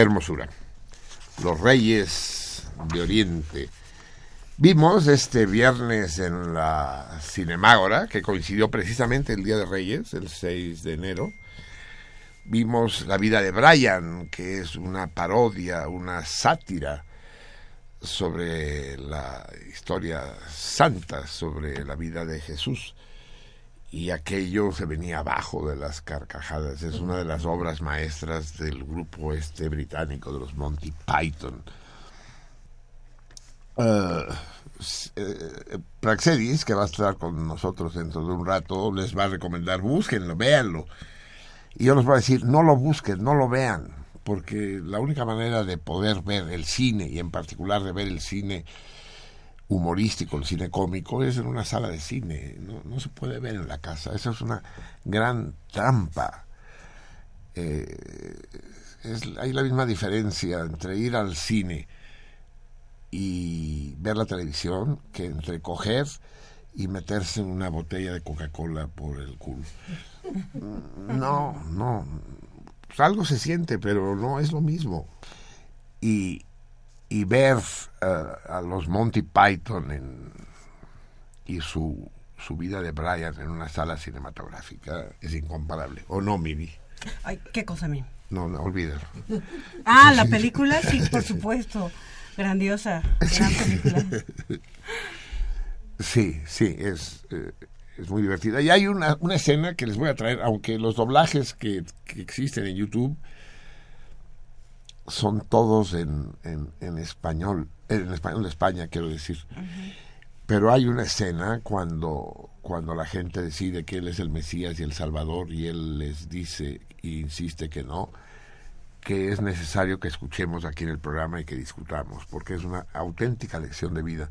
Speaker 1: Hermosura. Los Reyes de Oriente. Vimos este viernes en la Cinemágora, que coincidió precisamente el Día de Reyes, el 6 de enero. Vimos La vida de Brian, que es una parodia, una sátira sobre la historia santa, sobre la vida de Jesús. Y aquello se venía abajo de las carcajadas. Es una de las obras maestras del grupo este británico de los Monty Python. S- eh, Praxedis, que va a estar con nosotros dentro de un rato, les va a recomendar, búsquenlo, véanlo. Y yo les voy a decir, no lo busquen, no lo vean, porque la única manera de poder ver el cine, y en particular de ver el cine humorístico, el cine cómico, es en una sala de cine, no, se puede ver en la casa. Esa es una gran trampa. Eh, hay la misma diferencia entre ir al cine y ver la televisión que entre coger y meterse en una botella de Coca-Cola por el culo. No, no. Algo se siente, pero no es lo mismo. Y, y ver eh, a los Monty Python en, y su, su vida de Brian en una sala cinematográfica es incomparable. ¿O no, Mimi?
Speaker 10: Ay, ¿qué cosa mí?
Speaker 1: No, no, olvídalo.
Speaker 10: Ah, la película, sí, [LAUGHS] por supuesto. Grandiosa, gran película.
Speaker 1: Sí, sí, es, eh, es muy divertida. Y hay una, una escena que les voy a traer, aunque los doblajes que, que existen en YouTube son todos en, en, en español, en español de España, quiero decir. Pero hay una escena cuando, cuando la gente decide que él es el Mesías y el Salvador y él les dice e insiste que no, que es necesario que escuchemos aquí en el programa y que discutamos, porque es una auténtica lección de vida.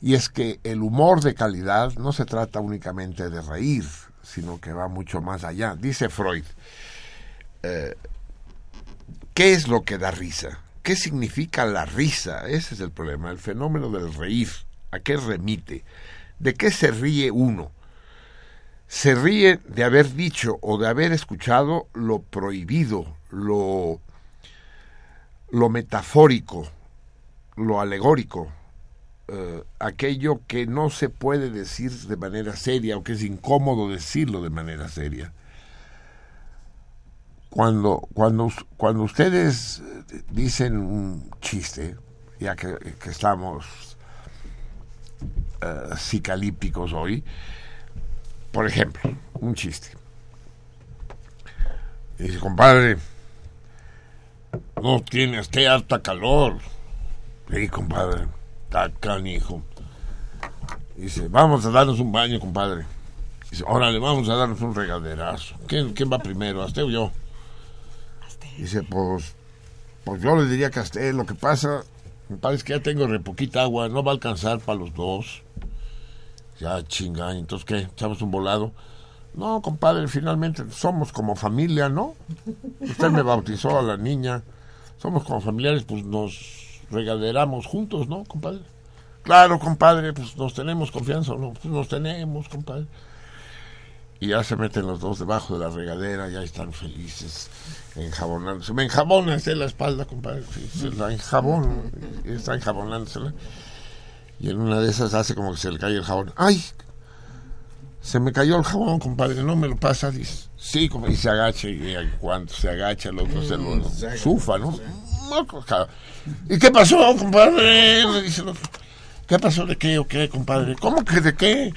Speaker 1: Y es que el humor de calidad no se trata únicamente de reír, sino que va mucho más allá. Dice Freud, eh, ¿qué es lo que da risa? ¿Qué significa la risa? Ese es el problema, el fenómeno del reír. ¿A qué remite? ¿De qué se ríe uno? Se ríe de haber dicho o de haber escuchado lo prohibido, lo lo metafórico, lo alegórico, eh, aquello que no se puede decir de manera seria o que es incómodo decirlo de manera seria. Cuando, cuando, cuando ustedes dicen un chiste, ya que, que estamos psicalípticos hoy, por ejemplo, un chiste. Dice, compadre, no tiene usted harta calor. Sí, compadre, está canijo. Dice, vamos a darnos un baño, compadre. Dice, órale, vamos a darnos un regaderazo. ¿Quién, quién va primero, usted o yo? Dice, pues, pues yo le diría a usted, lo que pasa, me parece que ya tengo re poquita agua, no va a alcanzar para los dos. Ya chinga, entonces qué, echamos un volado. No, compadre, finalmente somos como familia, ¿no? Usted me bautizó a la niña. Somos como familiares, pues nos regaderamos juntos, ¿no, compadre? Claro, compadre, pues nos tenemos confianza, ¿no? Pues nos tenemos, compadre. Y ya se meten los dos debajo de la regadera, ya están felices, enjabonándose. Me enjabonas de la espalda, compadre. Se la enjabón, está enjabonándosela. Y en una de esas hace como que se le cae el jabón. ¡Ay! Se me cayó el jabón, compadre, no me lo pasa. Dice, sí, como y se agacha, y en cuanto se agacha, el otro se lo sufa, ¿no? ¿Y qué pasó, compadre? Le dice el otro. ¿Qué pasó de qué o qué, compadre? ¿Cómo que de qué?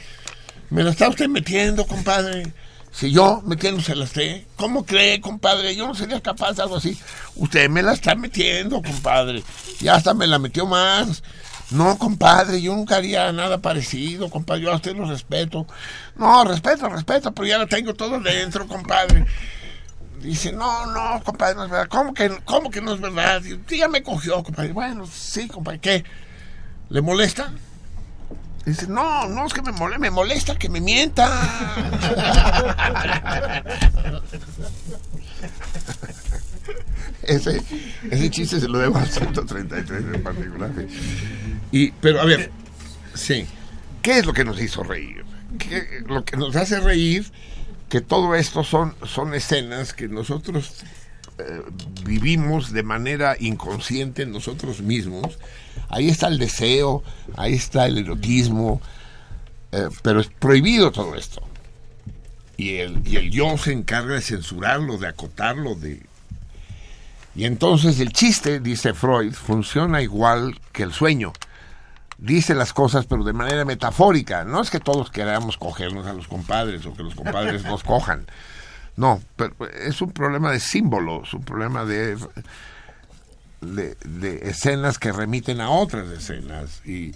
Speaker 1: ¿Me la está usted metiendo, compadre? Si yo metiéndose la esté, ¿cómo cree, compadre? Yo no sería capaz de algo así. Usted me la está metiendo, compadre. Y hasta me la metió más. No, compadre, yo nunca haría nada parecido, compadre. Yo a usted lo respeto. No, respeto, respeto, pero ya la tengo todo dentro, compadre. Dice, no, no, compadre, no es verdad. ¿Cómo que, cómo que no es verdad? Digo, "Sí, ya me cogió, compadre. Bueno, sí, compadre. ¿Qué? ¿Le molesta? Dice, no, no es que me molesta, me molesta que me mienta. [LAUGHS] ese, ese chiste se lo debo al 133 en particular. Y, pero a ver, sí, ¿qué es lo que nos hizo reír? ¿Qué- lo que nos hace reír, que todo esto son, son escenas que nosotros eh, vivimos de manera inconsciente nosotros mismos. Ahí está el deseo, ahí está el erotismo, eh, pero es prohibido todo esto. Y el, y el yo se encarga de censurarlo, de acotarlo, de... Y entonces el chiste, dice Freud, funciona igual que el sueño. Dice las cosas, pero de manera metafórica. No es que todos queramos cogernos a los compadres o que los compadres nos cojan. No, pero es un problema de símbolos, un problema de, de, escenas que remiten a otras escenas y,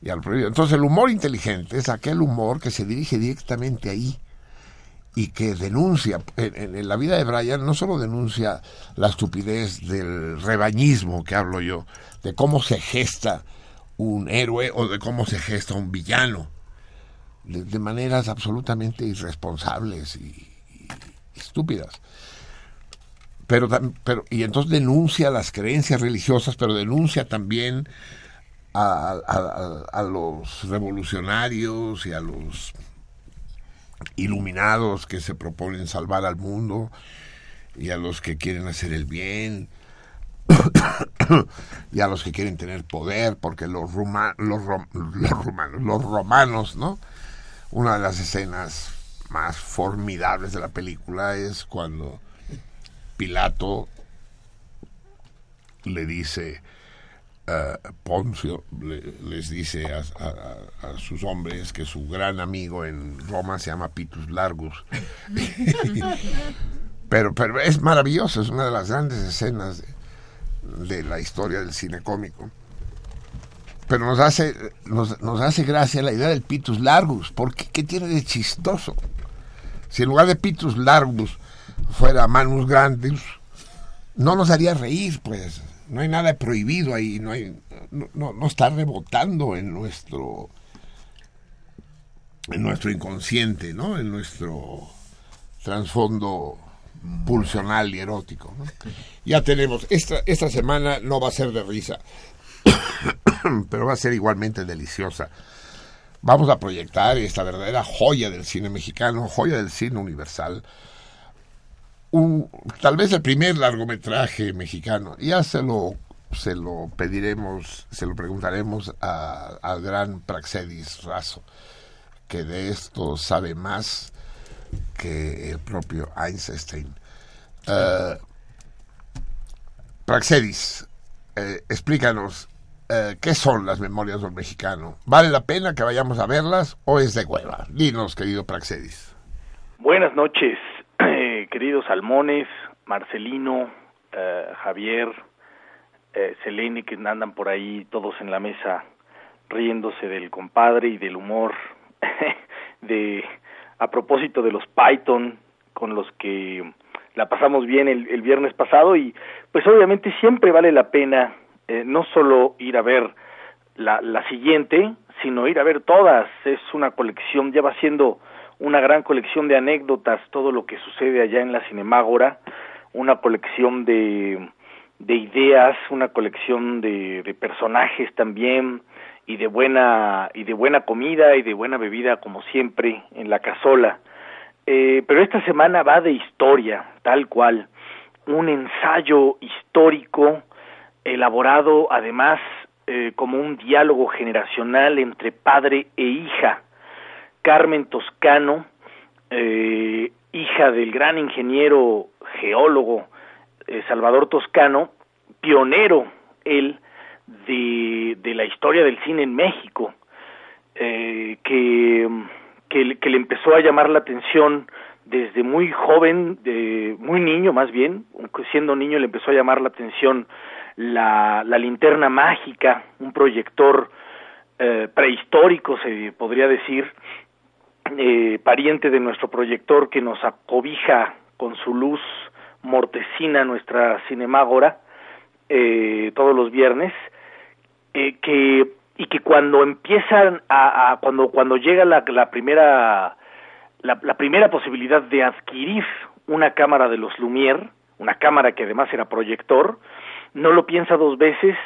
Speaker 1: y al prohibido. Entonces el humor inteligente es aquel humor que se dirige directamente ahí y que denuncia, en, la vida de Brian no solo denuncia la estupidez del rebañismo que hablo yo, de cómo se gesta un héroe o de cómo se gesta un villano, de, de maneras absolutamente irresponsables y estúpidas. Pero, pero, y entonces denuncia las creencias religiosas, pero denuncia también a, los revolucionarios y a los iluminados que se proponen salvar al mundo y a los que quieren hacer el bien [COUGHS] y a los que quieren tener poder porque los, ruma- los, rom- los rumanos los romanos no una de las escenas más formidables de la película es cuando Pilato le dice eh, Poncio le- les dice a sus hombres que su gran amigo en Roma se llama Pitus Largus. [LAUGHS] pero, pero es maravilloso, es una de las grandes escenas de, de la historia del cine cómico. Pero nos hace, nos, nos hace gracia la idea del Pitus Largus, porque ¿qué tiene de chistoso? Si en lugar de Pitus Largus fuera Manus Grandus, no nos haría reír, pues. No hay nada prohibido ahí, no hay, no, está rebotando en nuestro, en nuestro inconsciente, ¿no? En nuestro trasfondo pulsional y erótico. Ya tenemos, esta, esta semana no va a ser de risa, [COUGHS] pero va a ser igualmente deliciosa. Vamos a proyectar esta verdadera joya del cine mexicano, joya del cine universal, un, tal vez el primer largometraje mexicano. Ya se lo, se lo pediremos, se lo preguntaremos a- al gran Praxedis Razo, que de esto sabe más que el propio Einstein. Eh, Praxedis, eh, explícanos, eh, ¿qué son las memorias del mexicano? ¿Vale la pena que vayamos a verlas o es de hueva? Dinos, querido Praxedis.
Speaker 11: Buenas noches, eh, [CLEARS THROAT] queridos Salmones, Marcelino, eh, Javier, eh, Selene, que andan por ahí todos en la mesa riéndose del compadre y del humor [LAUGHS] de a propósito de los Python con los que la pasamos bien el, el viernes pasado y pues obviamente siempre vale la pena eh, no solo ir a ver la, la siguiente, sino ir a ver todas. Es una colección, ya va siendo una gran colección de anécdotas, todo lo que sucede allá en la Cinemágora, una colección de, de ideas, una colección de, de personajes también, y de buena y de buena comida y de buena bebida como siempre en la casola. Eh, pero esta semana va de historia, tal cual, un ensayo histórico elaborado además eh, como un diálogo generacional entre padre e hija. Carmen Toscano, eh, hija del gran ingeniero geólogo eh, Salvador Toscano, pionero él de, de la historia del cine en México, eh, que, que, que le empezó a llamar la atención desde muy joven, de, muy niño más bien, siendo niño le empezó a llamar la atención la, la linterna mágica, un proyector eh, prehistórico se podría decir, eh, pariente de nuestro proyector que nos acobija con su luz mortecina nuestra cinemágora eh, todos los viernes, que y que cuando empiezan a, a cuando cuando llega la, la primera la, la primera posibilidad de adquirir una cámara de los Lumière, una cámara que además era proyector, no lo piensa dos veces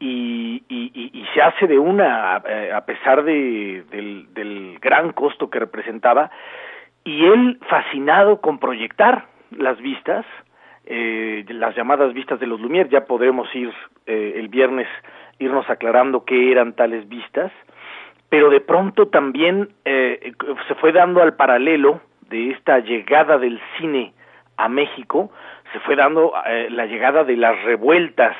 Speaker 11: y, y, se hace de una eh, a pesar de, del, del gran costo que representaba. Y él fascinado con proyectar las vistas, eh, las llamadas vistas de los Lumière, ya podremos ir eh, el viernes irnos aclarando qué eran tales vistas, pero de pronto también eh, se fue dando al paralelo de esta llegada del cine a México, se fue dando eh, la llegada de las revueltas,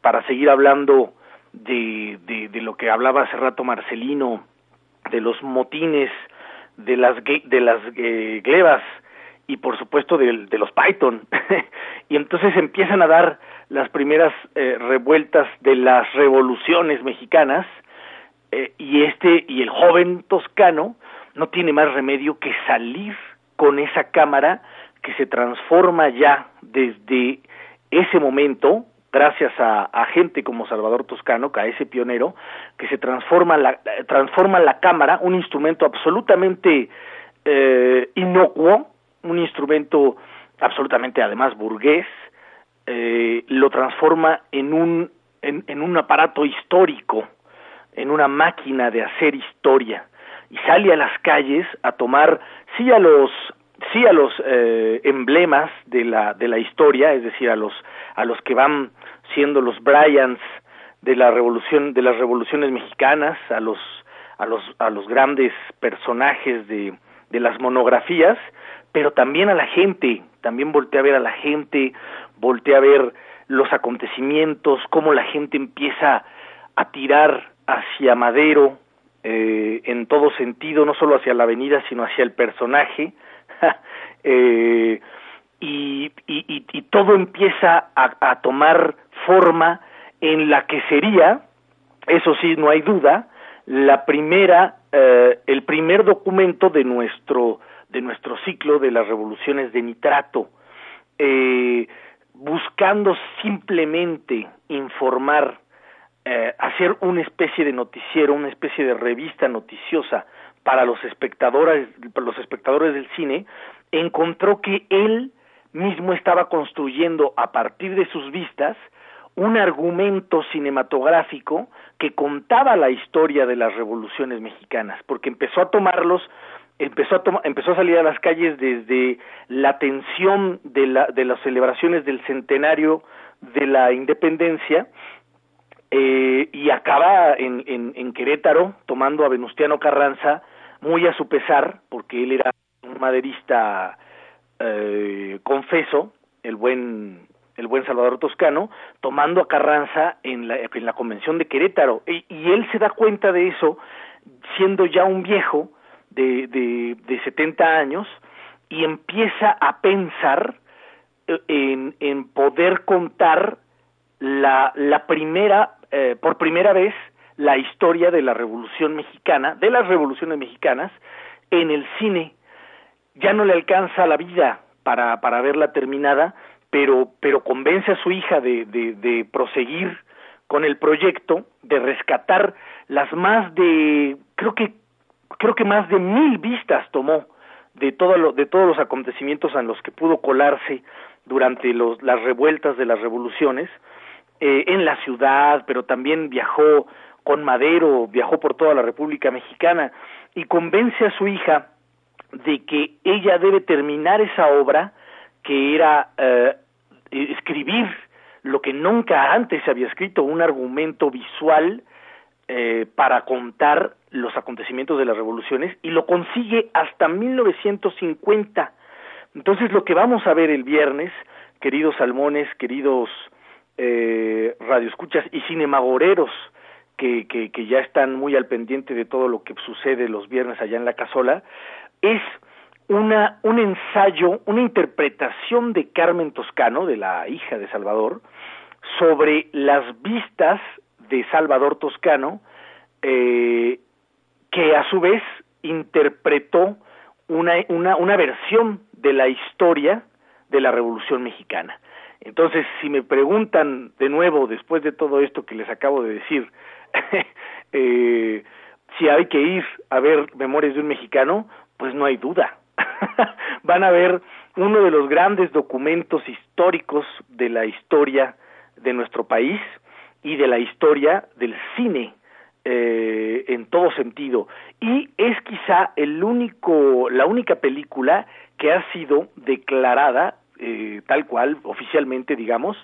Speaker 11: para seguir hablando de, de, lo que hablaba hace rato Marcelino, de los motines, de las, de las eh, glebas y por supuesto de, de los Python. [LAUGHS] y entonces empiezan a dar las primeras eh, revueltas de las revoluciones mexicanas eh, y este y el joven toscano no tiene más remedio que salir con esa cámara que se transforma ya desde ese momento gracias a, gente como Salvador Toscano, que a ese pionero, que se transforma la, transforma la cámara, un instrumento absolutamente eh, inocuo, un instrumento absolutamente además burgués, eh, lo transforma en un, en un aparato histórico, en una máquina de hacer historia, y sale a las calles a tomar, sí a los sí a los eh, emblemas de la de la historia es decir a los a los que van siendo los Bryans de la revolución de las revoluciones mexicanas a los a los a los grandes personajes de de las monografías pero también a la gente también voltea a ver a la gente voltea a ver los acontecimientos cómo la gente empieza a tirar hacia Madero eh, en todo sentido no solo hacia la avenida sino hacia el personaje [LAUGHS] eh, y, y, y, todo empieza a, a, tomar forma en la que sería, eso sí, no hay duda, la primera, eh, el primer documento de nuestro, de nuestro ciclo de las revoluciones de nitrato, eh, buscando simplemente informar, eh, hacer una especie de noticiero, una especie de revista noticiosa para los espectadores, los espectadores del cine, encontró que él mismo estaba construyendo a partir de sus vistas un argumento cinematográfico que contaba la historia de las revoluciones mexicanas, porque empezó a tomarlos empezó a, toma- empezó a salir a las calles desde la tensión de, la, de las celebraciones del centenario de la independencia eh, y acaba en, en, en Querétaro tomando a Venustiano Carranza muy a su pesar, porque él era un maderista eh, confeso, el buen el buen Salvador Toscano, tomando a Carranza en la, en la convención de Querétaro. Y, y él se da cuenta de eso, siendo ya un viejo de, de, de 70 años, y empieza a pensar eh, en, en poder contar la, la primera, eh, por primera vez, la historia de la Revolución Mexicana, de las revoluciones mexicanas, en el cine. Ya no le alcanza la vida para, para verla terminada, pero, pero convence a su hija de, de, proseguir con el proyecto, de rescatar las más de, creo que, creo que más de mil vistas tomó de, todo lo, de todos los acontecimientos en los que pudo colarse durante los, las revueltas de las revoluciones, eh, en la ciudad, pero también viajó con Madero, viajó por toda la República Mexicana y convence a su hija de que ella debe terminar esa obra que era eh, escribir lo que nunca antes se había escrito, un argumento visual eh, para contar los acontecimientos de las revoluciones y lo consigue hasta 1950. Entonces lo que vamos a ver el viernes, queridos salmones, queridos eh, radioescuchas y cinemagoreros que, que, ya están muy al pendiente de todo lo que sucede los viernes allá en la casola, es una, un ensayo, una interpretación de Carmen Toscano, de la hija de Salvador, sobre las vistas de Salvador Toscano, eh, que a su vez interpretó una, una, una versión de la historia de la Revolución Mexicana. Entonces, si me preguntan de nuevo, después de todo esto que les acabo de decir, [LAUGHS] eh, si hay que ir a ver Memorias de un Mexicano, pues no hay duda. [LAUGHS] Van a ver uno de los grandes documentos históricos de la historia de nuestro país y de la historia del cine eh, en todo sentido. Y es quizá el único, la única película que ha sido declarada eh, tal cual, oficialmente, digamos,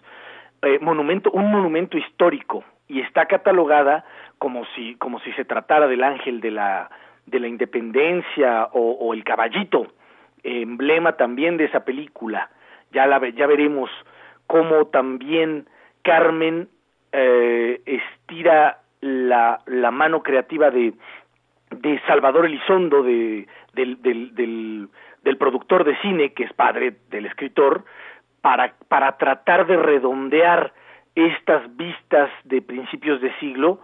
Speaker 11: eh, monumento, un monumento histórico y está catalogada como si, como si se tratara del ángel de la, de la independencia o, el caballito, emblema también de esa película. Ya, la, ya veremos cómo también Carmen eh, estira la, la mano creativa de, de Salvador Elizondo, de, del, del, del, del productor de cine, que es padre del escritor, para, para tratar de redondear estas vistas de principios de siglo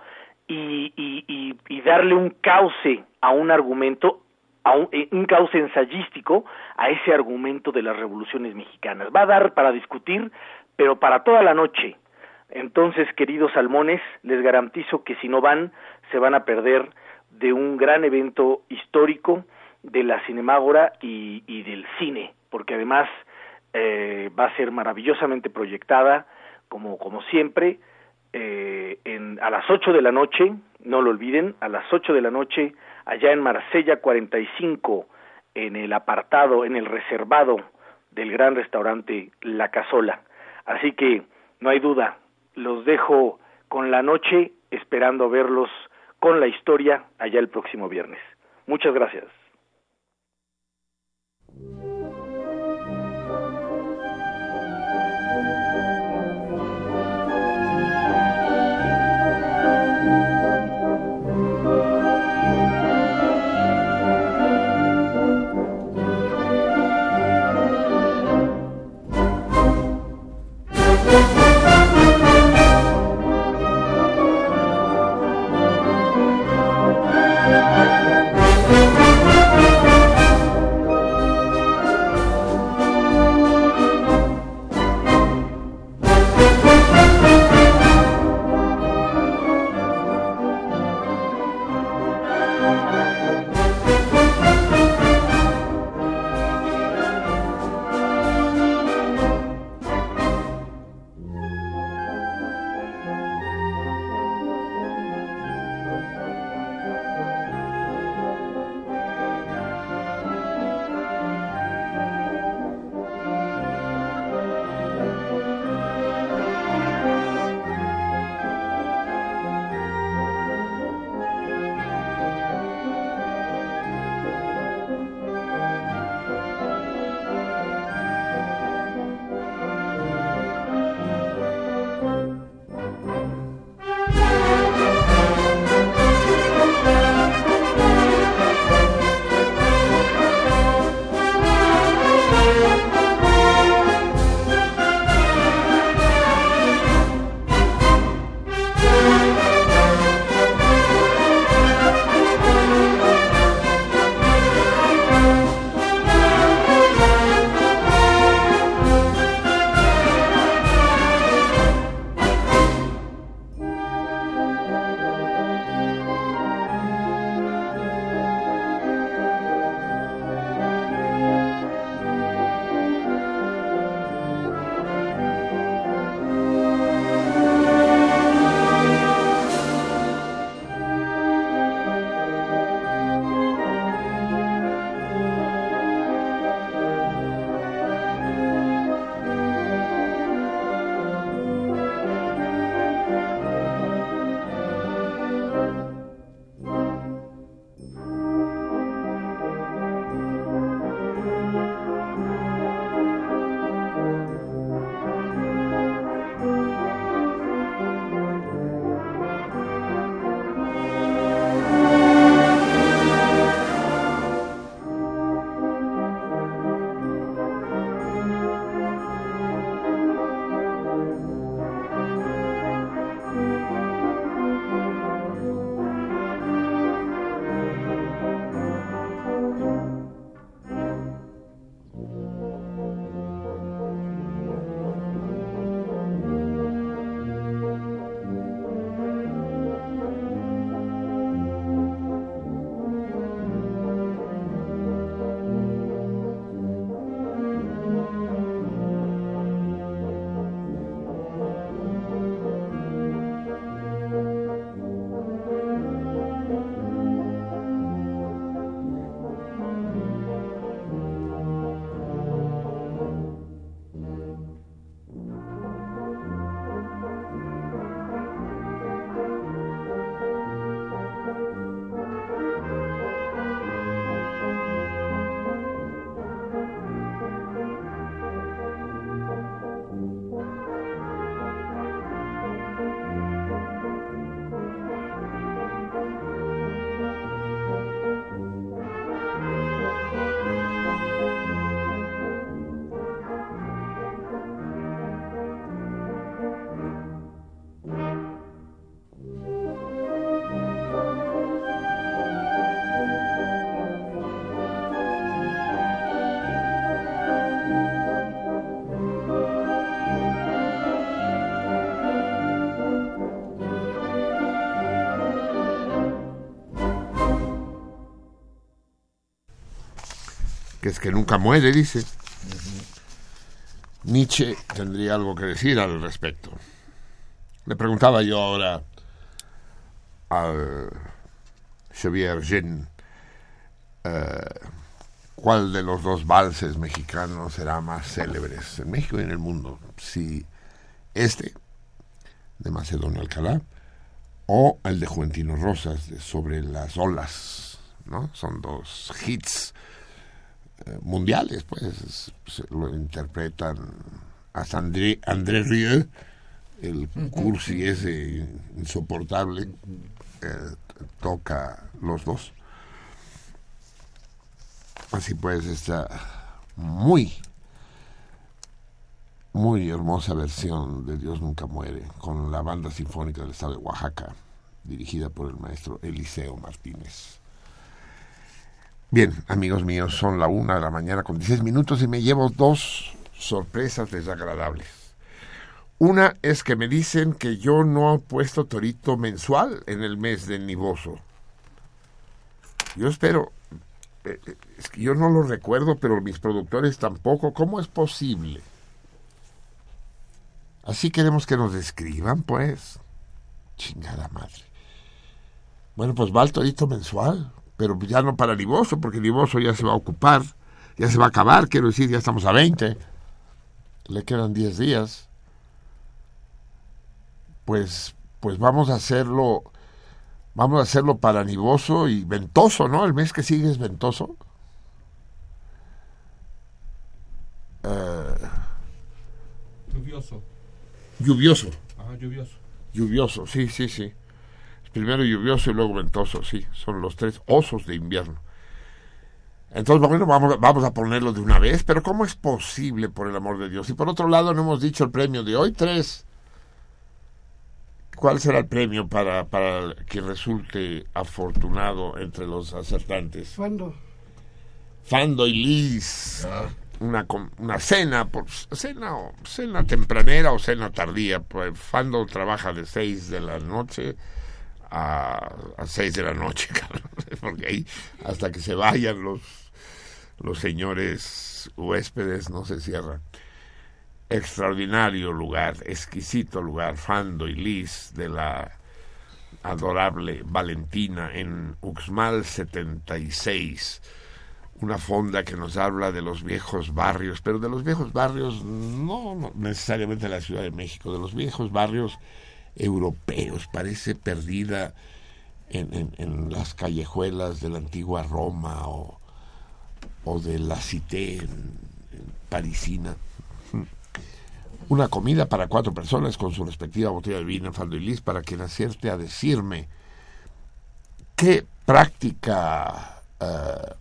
Speaker 11: y, y, darle un cauce a un argumento, a un, eh, un cauce ensayístico a ese argumento de las revoluciones mexicanas. Va a dar para discutir, pero para toda la noche. Entonces, queridos salmones, les garantizo que si no van, se van a perder de un gran evento histórico de la Cinemágora y, y del cine, porque además eh, va a ser maravillosamente proyectada, como, como siempre, eh, en, a las 8 de la noche, no lo olviden, a las 8 de la noche, allá en Marsella 45, en el apartado, en el reservado del gran restaurante La Casola. Así que no hay duda, los dejo con la noche esperando verlos con la historia allá el próximo viernes. Muchas gracias.
Speaker 1: Es que nunca muere, dice. Nietzsche tendría algo que decir al respecto. Le preguntaba yo ahora al Xavier Gen eh, cuál de los dos valses mexicanos será más célebres en México y en el mundo. Si este, de Macedonio Alcalá, o el de Juventino Rosas, de Sobre las olas, ¿no? Son dos hits mundiales, pues se lo interpretan hasta André, André Rieu, el cursi ese insoportable, eh, toca los dos. Así pues, esta muy, muy hermosa versión de Dios Nunca Muere, con la Banda Sinfónica del Estado de Oaxaca, dirigida por el maestro Eliseo Martínez. Bien, amigos míos, son la una de la mañana con 16 minutos y me llevo dos sorpresas desagradables. Una es que me dicen que yo no he puesto torito mensual en el mes de Niboso. Yo espero, eh, eh, es que yo no lo recuerdo, pero mis productores tampoco. ¿Cómo es posible? Así queremos que nos describan, pues. Chingada madre. Bueno, pues va el torito mensual, pero ya no para Liboso, porque Liboso ya se va a ocupar, ya se va a acabar, quiero decir, ya estamos a 20. Le quedan 10 días. Pues, pues vamos a hacerlo, vamos a hacerlo para Niboso y ventoso, ¿no? El mes que sigue es ventoso. Eh,
Speaker 8: Lluvioso.
Speaker 1: lluvioso.
Speaker 8: Ajá, lluvioso.
Speaker 1: Lluvioso, sí, sí, sí. Primero lluvioso y luego ventoso, sí. Son los tres osos de invierno. Entonces, bueno, vamos, vamos a ponerlo de una vez, pero ¿cómo es posible, por el amor de Dios? Y por otro lado, no hemos dicho el premio de hoy, tres. ¿Cuál será el premio para, para que resulte afortunado entre los acertantes?
Speaker 12: ¿Cuándo?
Speaker 1: Fando y Liz. Una, com- una cena, por, cena, o- cena tempranera o cena tardía. Pues Fando trabaja de 6 de la noche a, 6 de la noche, [LAUGHS] cabrón, porque ahí hasta que se vayan los, los señores huéspedes no se cierran. Extraordinario lugar, exquisito lugar, Fando y Liz de la adorable Valentina en Uxmal 76 una fonda que nos habla de los viejos barrios, pero de los viejos barrios no necesariamente de la Ciudad de México, de los viejos barrios europeos, parece perdida en, las callejuelas de la antigua Roma o, o de la Cité parisina. Una comida para cuatro personas con su respectiva botella de vino Faldo y Lis para quien acierte a decirme qué práctica eh,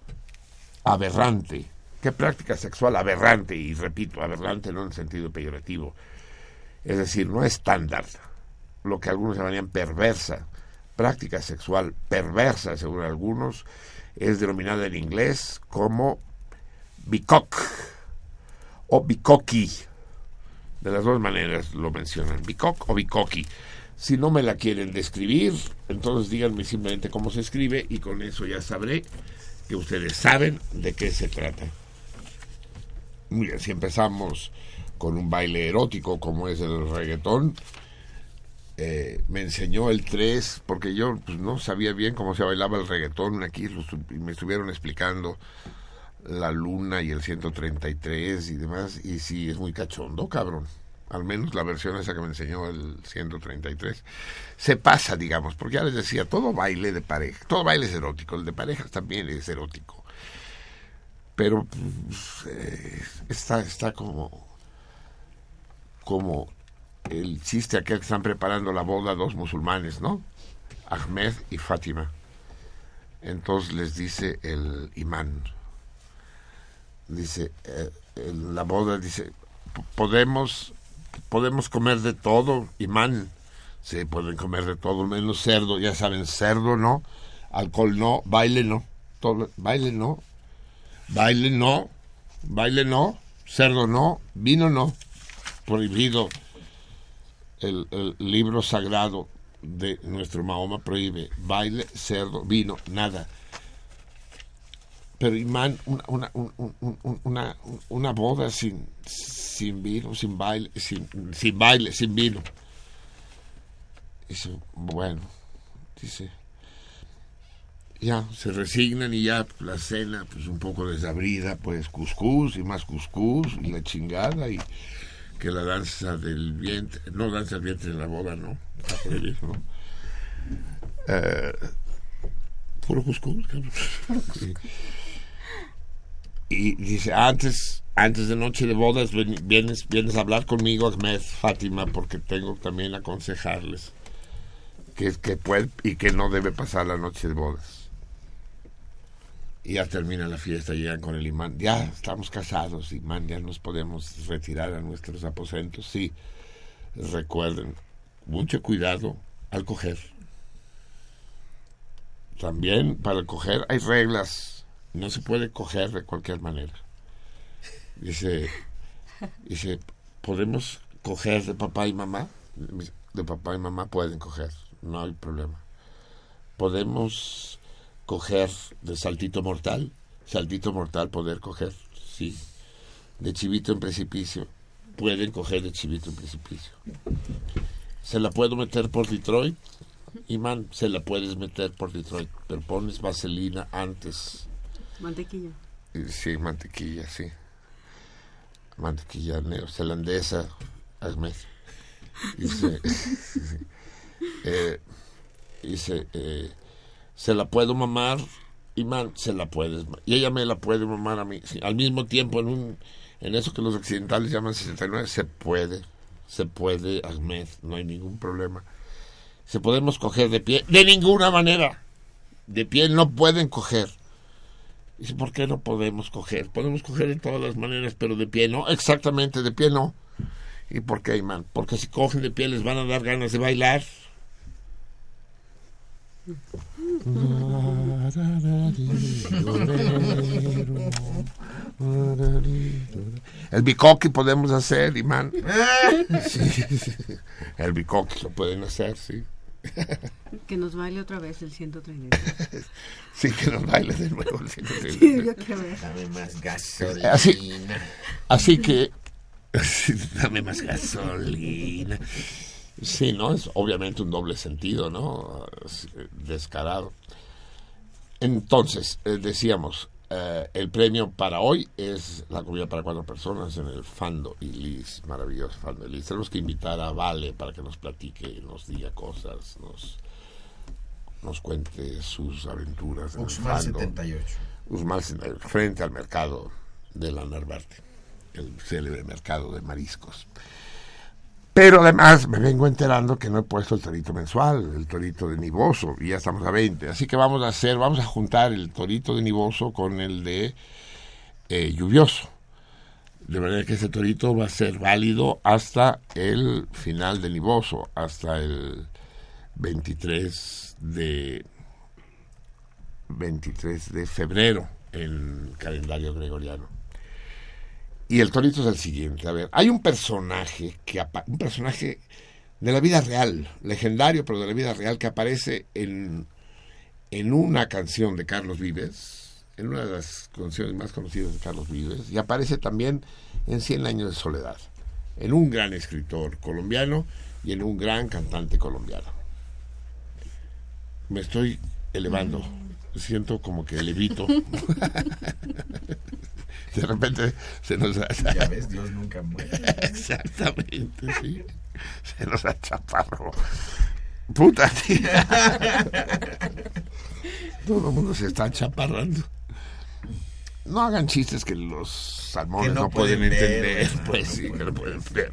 Speaker 1: aberrante, qué práctica sexual aberrante, y repito, aberrante no en sentido peyorativo, es decir, no estándar, lo que algunos llamarían perversa, práctica sexual perversa, según algunos, es denominada en inglés como bicoc o bicoqui. De las dos maneras lo mencionan, bicoc o bicoqui. Si no me la quieren describir, entonces díganme simplemente cómo se escribe y con eso ya sabré que ustedes saben de qué se trata. Bien, si empezamos con un baile erótico como es el reggaetón, eh, me enseñó el 3, porque yo pues, no sabía bien cómo se bailaba el reggaetón, aquí lo estu- y me estuvieron explicando la luna y el 133 y demás, y sí, es muy cachondo, cabrón. Al menos la versión esa que me enseñó el 133. Se pasa, digamos, porque ya les decía, todo baile de pareja, todo baile es erótico, el de parejas también es erótico. Pero pues, eh, está, está como, como el chiste aquel que están preparando la boda dos musulmanes, ¿no? Ahmed y Fátima. Entonces les dice el imán, dice, eh, la boda dice, "P- podemos, podemos comer de todo, imán. Sí, pueden comer de todo, menos cerdo, ya saben, cerdo no, alcohol no, baile no, baile no, baile no, baile no, cerdo no, vino no, prohibido. El, libro sagrado de nuestro Mahoma prohíbe baile, cerdo, vino, nada. pero Imán, una, una, un- un- un- una, una boda sin, sin vino, sin baile, sin, sin baile, sin vino. Dice, bueno, dice, ya se resignan y ya la cena, pues un poco desabrida, pues cuscús y más cuscús y la chingada y que la danza del vientre, no danza del vientre en la boda, no, está prohibido, ¿no? Eh, puro. [LAUGHS] Y dice, antes, antes de noche de bodas vienes, vienes a hablar conmigo, Ahmed, Fátima, porque tengo también aconsejarles que, que puede y que no debe pasar la noche de bodas. Y ya termina la fiesta, llegan con el imán. Ya estamos casados, imán, ya nos podemos retirar a nuestros aposentos. Sí, recuerden, mucho cuidado al coger. También para coger hay reglas. No se puede coger de cualquier manera. Dice, dice, ¿podemos coger de papá y mamá? De papá y mamá pueden coger, no hay problema. ¿Podemos coger de saltito mortal? Saltito mortal poder coger, sí. De chivito en precipicio, pueden coger de chivito en precipicio. ¿Se la puedo meter por Detroit? Imán, se la puedes meter por Detroit, pero pones vaselina antes.
Speaker 10: Mantequilla.
Speaker 1: Eh, Sí, mantequilla, sí. Mantequilla neozelandesa, Ahmed. Dice, [LAUGHS] eh, dice eh, se la puedo mamar, Imán, se la puedes. Y ella me la puede mamar a mí. Sí, al mismo tiempo, en un en eso que los occidentales llaman 69, se puede. Se puede, Ahmed, no hay ningún problema. Se podemos coger de pie. De ninguna manera. De pie no pueden coger. Dice, ¿por qué no podemos coger? Podemos coger de todas las maneras, pero de pie no. Exactamente, de pie no. ¿Y por qué, Imán? Porque si cogen de pie les van a dar ganas de bailar. [LAUGHS] El bicoqui podemos hacer, Imán. [LAUGHS] Sí. El bicoqui lo pueden hacer, sí. [LAUGHS]
Speaker 10: Que nos baile otra vez el 130.
Speaker 1: Sí, que nos baile de nuevo. el 133.
Speaker 10: Sí, yo quiero ver.
Speaker 2: Dame más gasolina.
Speaker 1: Así, así que, dame más gasolina. Sí, ¿no? Es obviamente un doble sentido, ¿no? Eh, Descarado. Entonces, eh, decíamos, eh, el premio para hoy es la comida para cuatro personas en el Fando y Liz, maravilloso Fando y Liz. Tenemos que invitar a Vale para que nos platique, nos diga cosas, nos, nos cuente sus aventuras. en el Fando.
Speaker 2: 78.
Speaker 1: Uxmal 78, frente al mercado de la Narvarte, el célebre mercado de mariscos. Pero además me vengo enterando que no he puesto el torito mensual, el torito de Niboso, y ya estamos a 20. Así que vamos a hacer, vamos a juntar el torito de Niboso con el de eh, lluvioso. De manera que ese torito va a ser válido hasta el final de Niboso, hasta el 23 de 23 de febrero en el calendario gregoriano. Y el torito es el siguiente. A ver, hay un personaje que un personaje de la vida real, legendario, pero de la vida real, que aparece en, en una canción de Carlos Vives, en una de las canciones más conocidas de Carlos Vives, y aparece también en Cien años de soledad, en un gran escritor colombiano y en un gran cantante colombiano. Me estoy elevando, siento como que levito. [LAUGHS] [LAUGHS] De repente se nos ha...
Speaker 2: Ya ves, Dios nunca muere. [LAUGHS]
Speaker 1: Exactamente, sí. Se nos achaparró. Puta, [LAUGHS] tío. Todo el mundo se está chaparrando. No hagan chistes que los salmones
Speaker 2: Que
Speaker 1: no,
Speaker 2: no
Speaker 1: pueden, entender. pues
Speaker 2: No
Speaker 1: sí, que no pueden ver.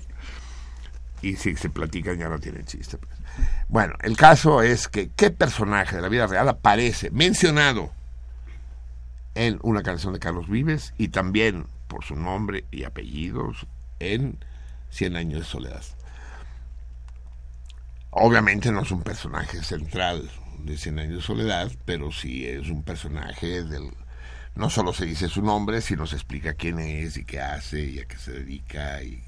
Speaker 1: Y si se platican ya no tienen chiste. pues. Bueno, el caso es que qué personaje de la vida real aparece mencionado en una canción de Carlos Vives y también por su nombre y apellidos en Cien años de soledad. Obviamente no es un personaje central de Cien años de soledad, pero sí es un personaje del... No solo se dice su nombre, sino se explica quién es y qué hace y a qué se dedica y,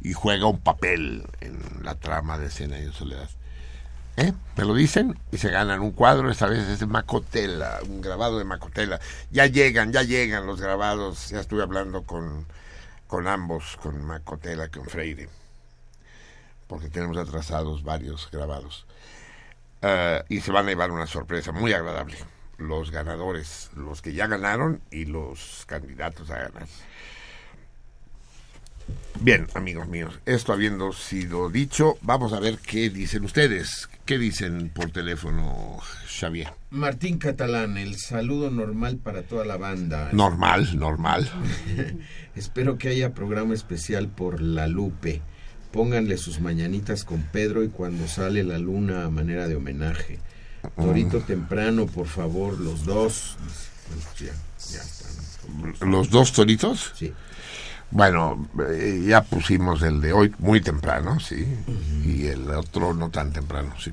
Speaker 1: y juega un papel en la trama de Cien años de soledad. ¿Eh? Me lo dicen y se ganan un cuadro, esta vez es de Macotela, un grabado de Macotela. Ya llegan, ya llegan los grabados, ya estuve hablando con, con ambos, con Macotela, con Freire, porque tenemos atrasados varios grabados. Eh, y se van a llevar una sorpresa muy agradable, los ganadores, los que ya ganaron y los candidatos a ganar. Bien, amigos míos, esto habiendo sido dicho, vamos a ver qué dicen ustedes. ¿Qué dicen por teléfono, Xavier?
Speaker 2: Martín Catalán, el saludo normal para toda la banda.
Speaker 1: Normal, normal. [LAUGHS]
Speaker 2: Espero que haya programa especial por La Lupe. Pónganle sus mañanitas con Pedro y cuando sale la luna a manera de homenaje. Torito temprano, por favor, los dos. Bueno, ya, ya están.
Speaker 1: ¿Los dos toritos?
Speaker 2: Sí.
Speaker 1: Bueno, eh, ya pusimos el de hoy muy temprano, sí, y el otro no tan temprano, sí.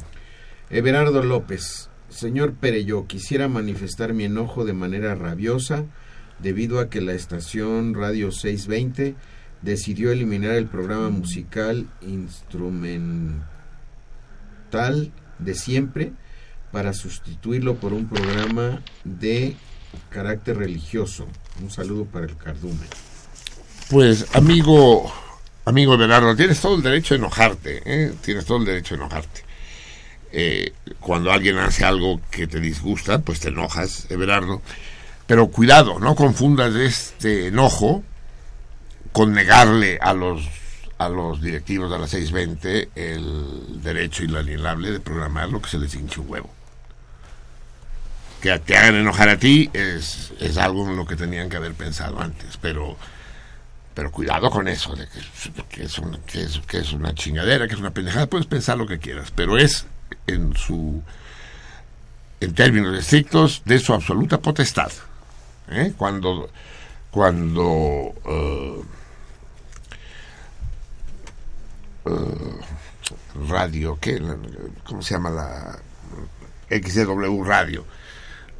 Speaker 2: Everardo López, señor Pereyó, quisiera manifestar mi enojo de manera rabiosa debido a que la estación Radio 620 decidió eliminar el programa musical instrumental de siempre para sustituirlo por un programa de carácter religioso. Un saludo para el cardumen.
Speaker 1: Pues, amigo, amigo Bernardo, tienes todo el derecho a enojarte, ¿eh? Tienes todo el derecho a enojarte. Eh, cuando alguien hace algo que te disgusta, pues te enojas, Everardo. Pero cuidado, no confundas este enojo con negarle a los a los directivos de la 620 el derecho inalienable de programar lo que se les hinche un huevo. Que te hagan enojar a ti es, es algo en lo que tenían que haber pensado antes, pero pero cuidado con eso, de que, es una, que, es, que es una chingadera, que es una pendejada, puedes pensar lo que quieras, pero es en su en términos estrictos de su absoluta potestad. ¿eh? Cuando cuando eh, radio, ¿qué? ¿cómo se llama la XW Radio?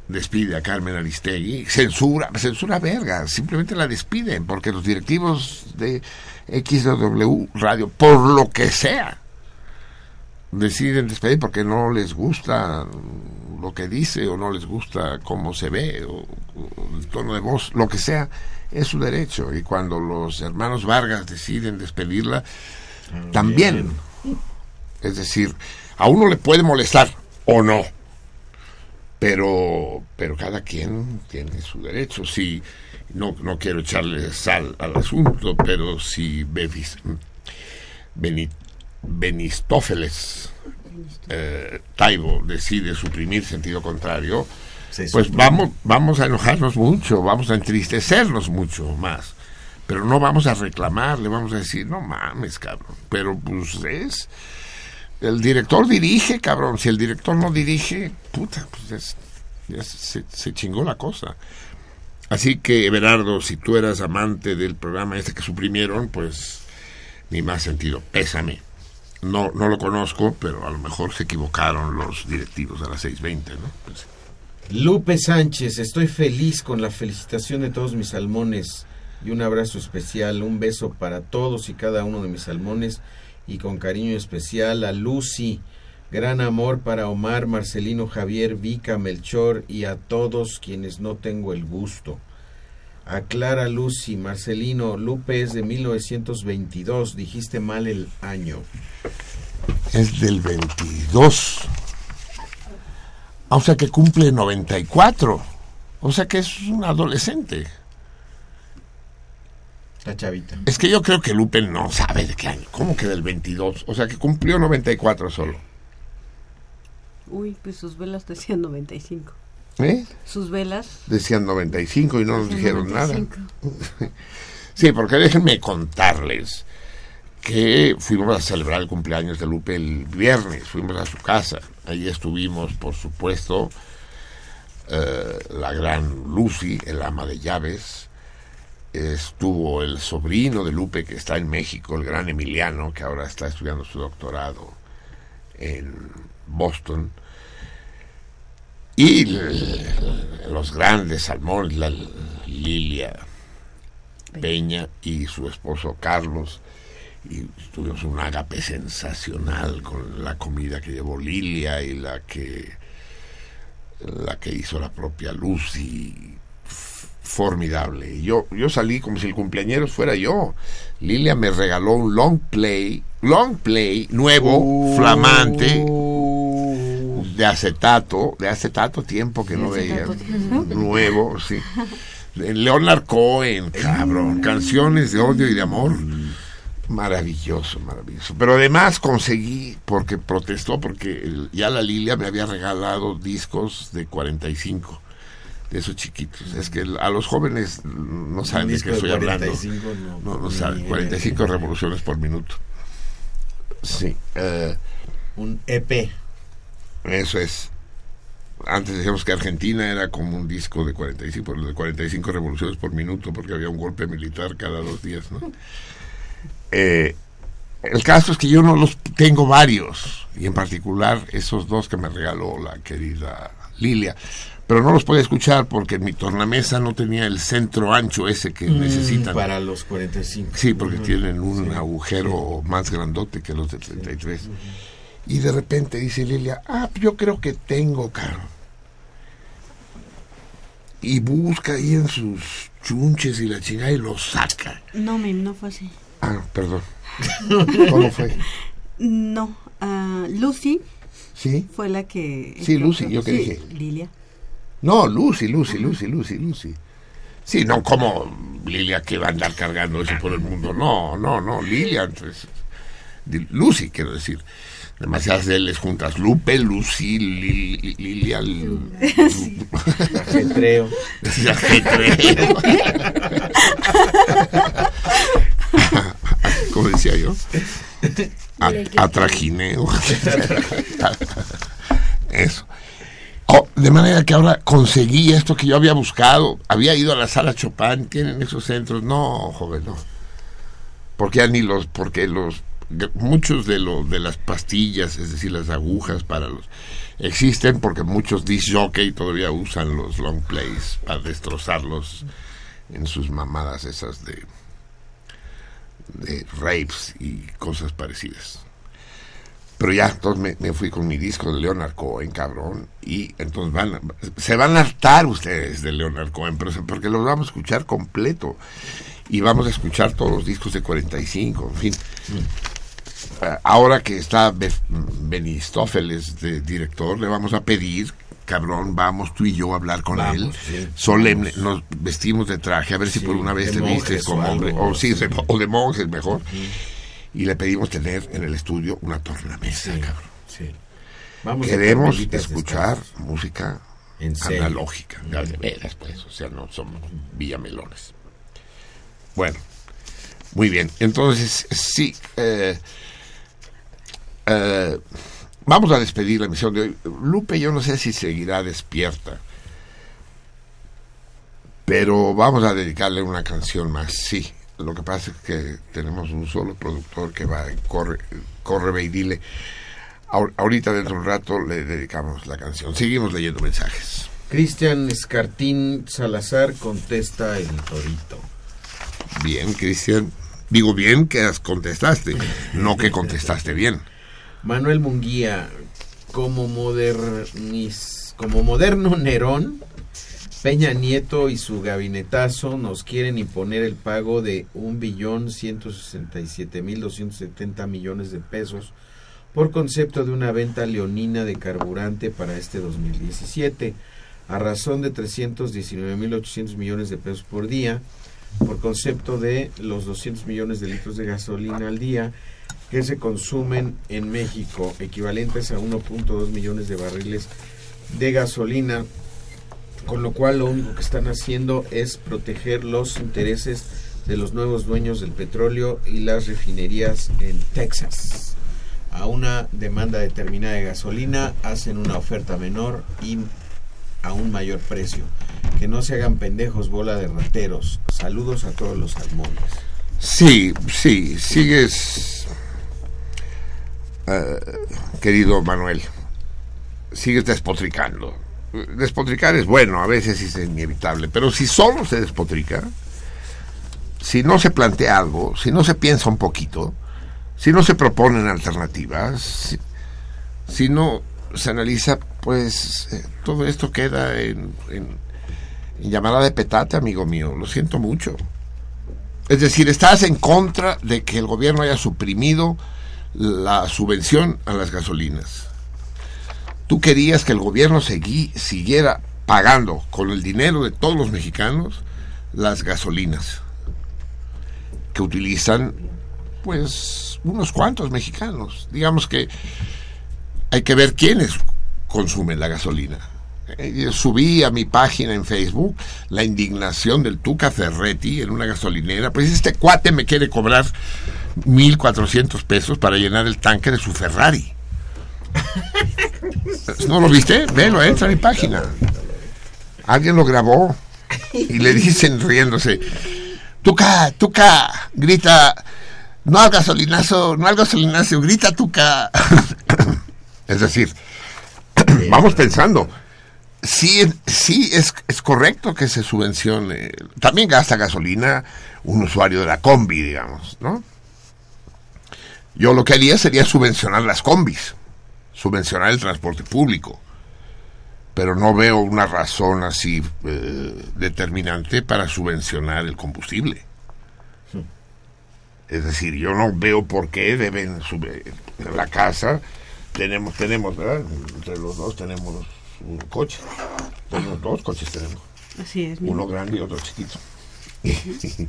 Speaker 1: Despide a Carmen Aristegui, censura, censura verga, simplemente la despiden porque los directivos de XW Radio, por lo que sea, deciden despedir porque no les gusta lo que dice o no les gusta cómo se ve o, o el tono de voz, lo que sea, es su derecho. Y cuando los hermanos Vargas deciden despedirla, también. Es decir, a uno le puede molestar o no pero pero cada quien tiene su derecho. Si no no quiero echarle sal al asunto pero si Bevis, Beni, Benistófeles eh, Taibo decide suprimir sentido contrario pues vamos vamos a enojarnos mucho vamos a entristecernos mucho más pero no vamos a reclamarle vamos a decir no mames cabrón pero pues es el director dirige, cabrón. Si el director no dirige, puta, pues es, se, chingó la cosa. Así que, Everardo, si tú eras amante del programa este que suprimieron, pues ni más sentido. Pésame. No, no lo conozco, pero a lo mejor se equivocaron los directivos de la 620, ¿no? Pues,
Speaker 2: Lupe Sánchez, estoy feliz con la felicitación de todos mis salmones y un abrazo especial, un beso para todos y cada uno de mis salmones y con cariño especial a Lucy. Gran amor para Omar, Marcelino, Javier, Vica, Melchor y a todos quienes no tengo el gusto. A Clara, Lucy, Marcelino, Lupe es de 1922, dijiste mal el año.
Speaker 1: es del 22. O sea que cumple 94. O sea que es un adolescente.
Speaker 2: La chavita.
Speaker 1: Es que yo creo que Lupe no sabe de qué año. ¿Cómo que del 22? O sea que cumplió 94 solo.
Speaker 10: Uy, pues sus velas decían 95.
Speaker 1: ¿Eh?
Speaker 10: Sus velas.
Speaker 1: Decían 95 y no nos dijeron
Speaker 10: 95.
Speaker 1: nada. [LAUGHS] sí, porque déjenme contarles que fuimos a celebrar el cumpleaños de Lupe el viernes. Fuimos a su casa. Allí estuvimos, por supuesto, eh, la gran Lucy, el ama de llaves. Estuvo el sobrino de Lupe que está en México, el gran Emiliano, que ahora está estudiando su doctorado en Boston. Y los grandes salmones, la Lilia Peña y su esposo Carlos, y tuvimos un ágape sensacional con la comida que llevó Lilia y la que la que hizo la propia Lucy formidable. Y yo yo salí como si el cumpleañero fuera yo. Lilia me regaló un long play long play nuevo flamante de acetato de acetato tiempo que no veía. [LAUGHS] nuevo sí. Leonard Cohen cabrón. Canciones de odio y de amor. Maravilloso, maravilloso. Pero además conseguí, porque protestó, porque ya la Lilia me había regalado discos de 45, de esos chiquitos. Es que a los jóvenes no saben de qué estoy hablando.
Speaker 2: 45 no,
Speaker 1: No, no
Speaker 2: ni
Speaker 1: saben.
Speaker 2: idea.
Speaker 1: 45 revoluciones por minuto. Sí. eh,
Speaker 2: Un EP.
Speaker 1: eso es. Antes decíamos que Argentina era como un disco de 45, pero de 45 revoluciones por minuto, porque había un golpe militar cada dos días, ¿no? [LAUGHS] Eh, el caso es que yo no los tengo varios, y en particular esos dos que me regaló la querida Lilia, pero no los puedo escuchar porque mi tornamesa no tenía el centro ancho ese que
Speaker 2: Mm,
Speaker 1: necesitan.
Speaker 2: Para los 45.
Speaker 1: Sí, porque tienen un
Speaker 2: Sí.
Speaker 1: agujero más grandote que los de 33. Y de repente dice Lilia, ah, yo creo que tengo, caro. Y busca ahí en sus chunches y la chingada y lo saca.
Speaker 10: No, Mim, no fue así.
Speaker 1: Ah, perdón. [LAUGHS] ¿Cómo fue?
Speaker 10: No, ah, Lucy
Speaker 1: ¿Sí?
Speaker 10: fue la que...
Speaker 1: Sí, Lucy, ¿yo
Speaker 10: Sí,
Speaker 1: dije?
Speaker 10: Lilia.
Speaker 1: No, Lucy, Lucy, Lucy, Lucy, Lucy. Sí, no como Lilia que va a andar cargando eso por el mundo. No, no, no, Lilia. Entonces, Lucy, quiero decir. Demasiadas de les juntas. Lupe, Lucy, Li- Li- Lilia.
Speaker 2: Ajetreo.
Speaker 1: Ajetreo. [LAUGHS] Como decía yo. Atrajineo. [LAUGHS] Eso. Oh, de manera que ahora conseguí esto que yo había buscado. Había ido a la sala Chopin. ¿Tienen esos centros? No, joven, no. Porque ni los, porque los, muchos de los, de las pastillas, es decir, las agujas para los, existen porque muchos disc jockey todavía usan los long plays para destrozarlos en sus mamadas esas de, de rapes y cosas parecidas. Pero ya, entonces me, me fui con mi disco de Leonard Cohen, cabrón. Y entonces van, se van a hartar ustedes de Leonard Cohen, pero porque los vamos a escuchar completo. Y vamos a escuchar todos los discos de 45, en fin. Eh, Ahora que está Be- Benistófeles de director, le vamos a pedir, cabrón, vamos tú y yo a hablar con
Speaker 2: Vamos,
Speaker 1: él.
Speaker 2: sí,
Speaker 1: Solemne, nos vestimos de traje, a ver si
Speaker 2: Sí,
Speaker 1: por una vez te
Speaker 2: o
Speaker 1: como hombre. O, sí, o de monjes mejor. Y le pedimos tener en el estudio una tornamesa, cabrón.
Speaker 2: Sí. Vamos a
Speaker 1: Queremos escuchar música
Speaker 2: En
Speaker 1: analógica, de veras, pues, o sea, no somos villamelones. Bueno, muy bien. Entonces, sí, eh, eh, vamos a despedir la emisión de hoy. Lupe, yo no sé si seguirá despierta, pero vamos a dedicarle una canción más, sí. Lo que pasa es que tenemos un solo productor que va, corre, corre, ve y dile. Ahor- Ahorita dentro de un rato le dedicamos la canción. Seguimos leyendo mensajes.
Speaker 2: Cristian Escartín Salazar contesta el torito.
Speaker 1: Bien, Cristian. Digo bien que as- contestaste, no que contestaste bien. [LAUGHS]
Speaker 2: Manuel Munguía, como, modernis, como moderno Nerón, Peña Nieto y su gabinetazo nos quieren imponer el pago de un billón mil setenta millones de pesos por concepto de una venta leonina de carburante para este 2017 a razón de 319 mil 800 millones de pesos por día por concepto de los 200 millones de litros de gasolina al día que se consumen en México, equivalentes a 1.2 millones de barriles de gasolina, con lo cual lo único que están haciendo es proteger los intereses de los nuevos dueños del petróleo y las refinerías en Texas. A una demanda determinada de gasolina hacen una oferta menor y a un mayor precio. Que no se hagan pendejos, bola de rateros. Saludos a todos los salmones.
Speaker 1: Sí, sí, sigues, eh, querido Manuel, sigues despotricando. Despotricar es bueno, a veces es inevitable, pero si solo se despotrica, si no se plantea algo, si no se piensa un poquito, si no se proponen alternativas, si, no se analiza, pues eh, todo esto queda en- en llamada de petate, amigo mío. Lo siento mucho. Es decir, estás en contra de que el gobierno haya suprimido la subvención a las gasolinas. Tú querías que el gobierno siguiera pagando con el dinero de todos los mexicanos las gasolinas que utilizan pues unos cuantos mexicanos. Digamos que hay que ver quiénes consumen la gasolina. Eh, subí a mi página en Facebook la indignación del Tuca Ferretti en una gasolinera. Pues este cuate me quiere cobrar 1.400 pesos para llenar el tanque de su Ferrari. [LAUGHS] ¿No lo viste? Velo, entra a mi página. Alguien lo grabó y le dicen riéndose, Tuca, Tuca, grita, no al gasolinazo, no al gasolinazo, grita Tuca. [LAUGHS] es decir, [CLEARS THROAT] vamos pensando, sí, sí es, es correcto que se subvencione, también gasta gasolina un usuario de la combi, digamos, ¿no? Yo lo que haría sería subvencionar las combis, subvencionar el transporte público, pero no veo una razón así eh, determinante para subvencionar el combustible. Es decir, yo no veo por qué deben subir en la casa tenemos tenemos ¿verdad? entre los dos tenemos un coche tenemos dos coches tenemos
Speaker 10: Así es.
Speaker 1: uno grande y otro chiquito [LAUGHS]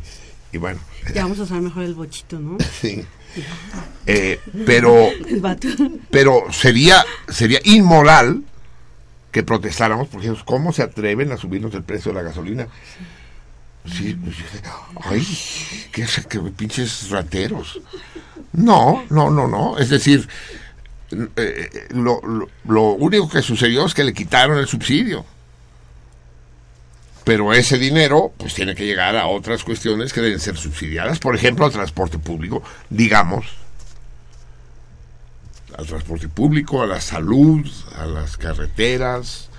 Speaker 1: y bueno
Speaker 10: Ya vamos a usar mejor el bochito, ¿no? [LAUGHS]
Speaker 1: sí. Eh, pero [LAUGHS]
Speaker 10: El vato.
Speaker 1: pero sería sería inmoral que protestáramos porque cómo se atreven a subirnos el precio de la gasolina sí pues, ay qué, qué pinches rateros no no no no. Es decir eh, lo, lo, lo único que sucedió es que le quitaron el subsidio pero ese dinero pues tiene que llegar a otras cuestiones que deben ser subsidiadas por ejemplo al transporte público digamos al transporte público, a la salud, a las carreteras,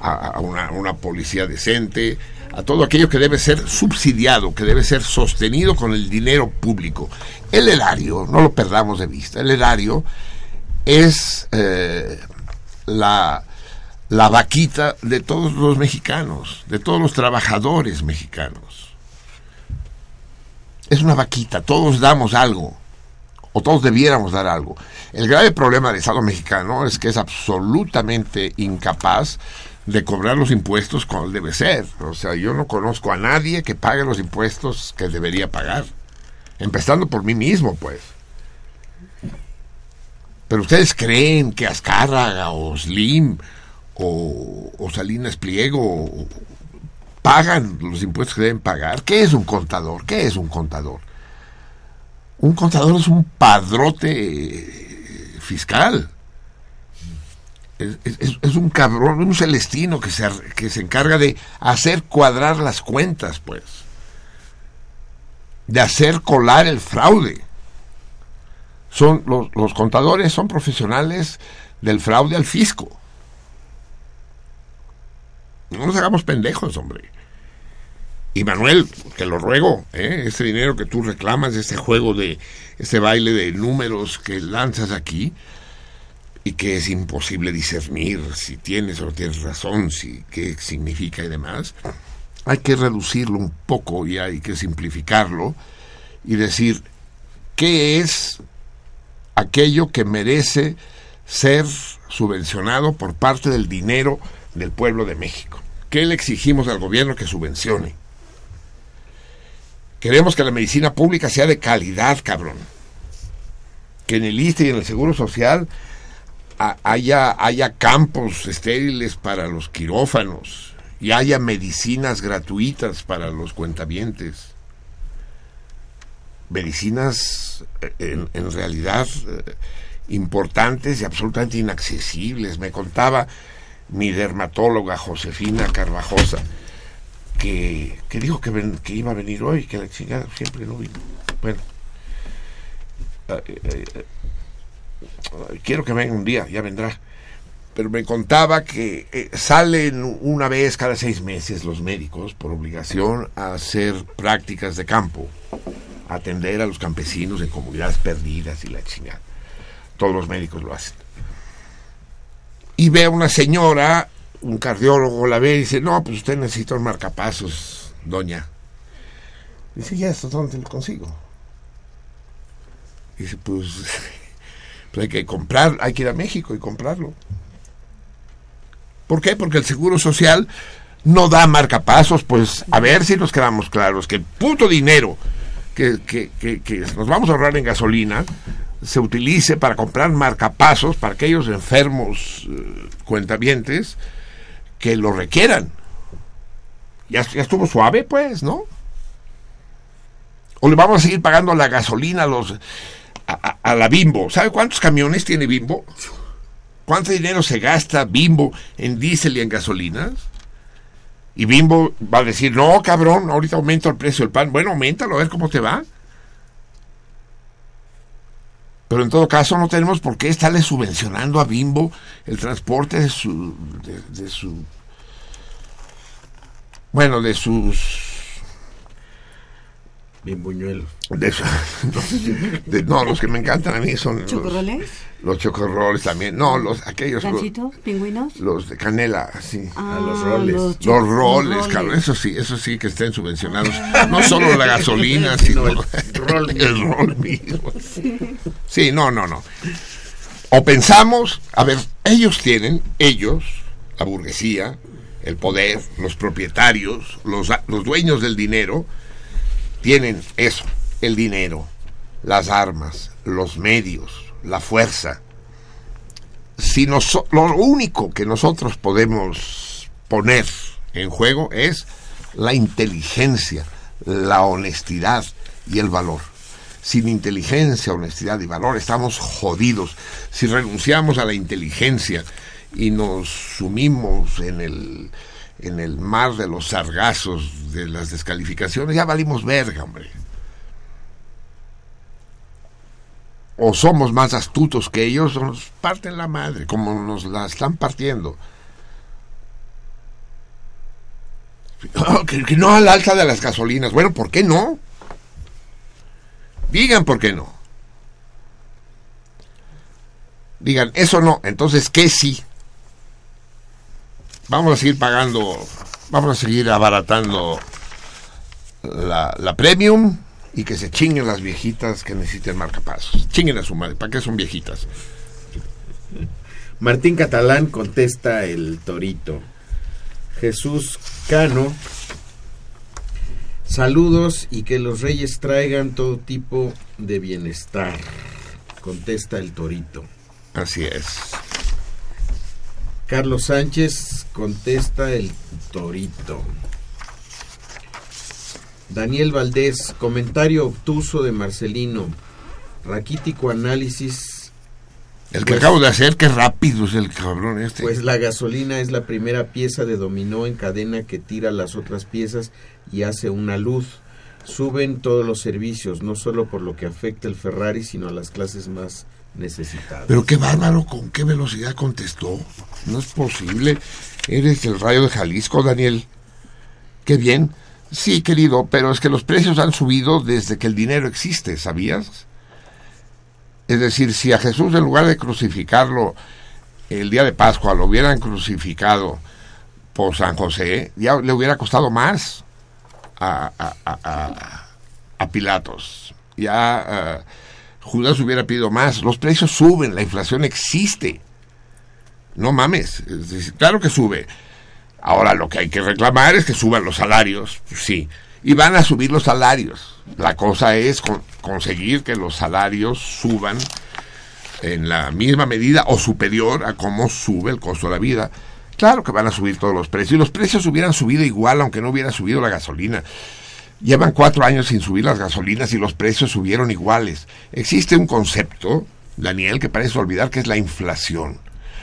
Speaker 1: a, una, una policía decente, a todo aquello que debe ser subsidiado, que debe ser sostenido con el dinero público. El erario, no lo perdamos de vista, el erario es eh, la, la vaquita de todos los mexicanos, de todos los trabajadores mexicanos. Es una vaquita, todos damos algo o todos debiéramos dar algo. El grave problema del Estado mexicano es que es absolutamente incapaz de cobrar los impuestos como debe ser. O sea, yo no conozco a nadie que pague los impuestos que debería pagar. Empezando por mí mismo, pues. Pero ustedes creen que Azcárraga o Slim o, o Salinas Pliego pagan los impuestos que deben pagar. ¿Qué es un contador? ¿Qué es un contador? Un contador es un padrote fiscal. Es, un cabrón, un celestino que se, que se encarga de hacer cuadrar las cuentas, pues. De hacer colar el fraude. Son, los contadores son profesionales del fraude al fisco. No nos hagamos pendejos, hombre. Y Manuel, te lo ruego, ¿eh? ese dinero que tú reclamas, ese juego de, ese baile de números que lanzas aquí y que es imposible discernir si tienes o no tienes razón, si qué significa y demás, hay que reducirlo un poco y hay que simplificarlo y decir qué es aquello que merece ser subvencionado por parte del dinero del pueblo de México. ¿Qué le exigimos al gobierno que subvencione? Queremos que la medicina pública sea de calidad, cabrón. Que en el ISTE y en el Seguro Social ha- haya, campos estériles para los quirófanos y haya medicinas gratuitas para los cuentavientes. Medicinas eh, en, en realidad eh, importantes y absolutamente inaccesibles. Me contaba mi dermatóloga Josefina Carvajosa que, que dijo que, que iba a venir hoy, que la chingada siempre no vino. Bueno, eh, eh, eh, quiero que venga un día, ya vendrá. Pero me contaba que salen una vez cada seis meses los médicos por obligación a hacer prácticas de campo, atender a los campesinos en comunidades perdidas y la chingada. Todos los médicos lo hacen. Y ve a una señora, un cardiólogo la ve y dice, no, pues usted necesita un marcapasos, doña. Dice, ya, ¿esto dónde lo consigo? Dice, pues, [LAUGHS] pues hay que comprar, hay que ir a México y comprarlo. ¿Por qué? Porque el Seguro Social no da marcapasos, pues a ver si nos quedamos claros, que el puto dinero que, que, que, que nos vamos a ahorrar en gasolina se utilice para comprar marcapasos para aquellos enfermos eh, cuentavientes que lo requieran. Ya, ya estuvo suave, pues, ¿no? O le vamos a seguir pagando la gasolina a los a, a- a la Bimbo. ¿Sabe cuántos camiones tiene Bimbo? ¿Cuánto dinero se gasta Bimbo en diésel y en gasolinas? Y Bimbo va a decir, no, cabrón, ahorita aumento el precio del pan. Bueno, aumentalo, a ver cómo te va. Pero en todo caso no tenemos por qué estarle subvencionando a Bimbo el transporte de su... de, de su... Bueno, de sus...
Speaker 2: Bimbuñuelo.
Speaker 1: De, su- de- no, los que me encantan a mí son los,
Speaker 10: ¿Chocorroles?
Speaker 1: los chocorroles también. No, los aquellos... Los,
Speaker 10: ¿Gancitos? ¿Pingüinos?
Speaker 1: los de canela, sí.
Speaker 10: Ah, los roles. los
Speaker 1: Los roles,
Speaker 10: los
Speaker 1: cabrón.
Speaker 10: roles.
Speaker 1: Eso sí, eso sí que estén subvencionados. No solo la gasolina, sino el rol, [LAUGHS] el rol mismo. Sí, no, no, no. O pensamos, a ver, ellos tienen, ellos, la burguesía, el poder, los propietarios, los, los dueños del dinero, tienen eso, el dinero, las armas, los medios, la fuerza. Si noso- lo único que nosotros podemos poner en juego es la inteligencia, la honestidad y el valor. Sin inteligencia, honestidad y valor estamos jodidos. Si renunciamos a la inteligencia y nos sumimos en el, en el mar de los sargazos de las descalificaciones, ya valimos verga, hombre. O somos más astutos que ellos o nos parten la madre, como nos la están partiendo. [LAUGHS] que, no al alza de las gasolinas. Bueno, ¿por qué no? Digan por qué no. Digan, eso no. Entonces, ¿qué sí? Vamos a seguir pagando, vamos a seguir abaratando la, la premium y que se chinguen las viejitas que necesiten marcapasos. Chinguen a su madre. ¿Para qué son viejitas?
Speaker 2: Martín Catalán contesta el torito. Jesús Cano. Saludos y que los reyes traigan todo tipo de bienestar. Contesta el torito.
Speaker 1: Así es.
Speaker 2: Carlos Sánchez contesta el torito. Daniel Valdés, comentario obtuso de Marcelino. Raquítico análisis.
Speaker 1: El que
Speaker 2: Pues-
Speaker 1: acabo de hacer, qué rápido es el cabrón este.
Speaker 2: Pues la gasolina es la primera pieza de dominó en cadena que tira las otras piezas y hace una luz. Suben todos los servicios, no solo por lo que afecta el Ferrari, sino a las clases más
Speaker 1: Pero qué bárbaro, con qué velocidad contestó. No es posible. Eres el rayo de Jalisco, Daniel. Qué bien. Sí, querido, pero es que los precios han subido desde que el dinero existe, ¿sabías? Es decir, si a Jesús en lugar de crucificarlo el día de Pascua lo hubieran crucificado por San José, ya le hubiera costado más a- a- a Pilatos. Ya eh, Judas hubiera pedido más. Los precios suben, la inflación existe. No mames. Claro que sube. Ahora lo que hay que reclamar es que suban los salarios, sí. Y van a subir los salarios. La cosa es con- conseguir que los salarios suban en la misma medida o superior a cómo sube el costo de la vida. Claro que van a subir todos los precios. Y los precios hubieran subido igual aunque no hubiera subido la gasolina. Llevan cuatro años sin subir las gasolinas y los precios subieron iguales. Existe un concepto, Daniel, que parece olvidar que es la inflación.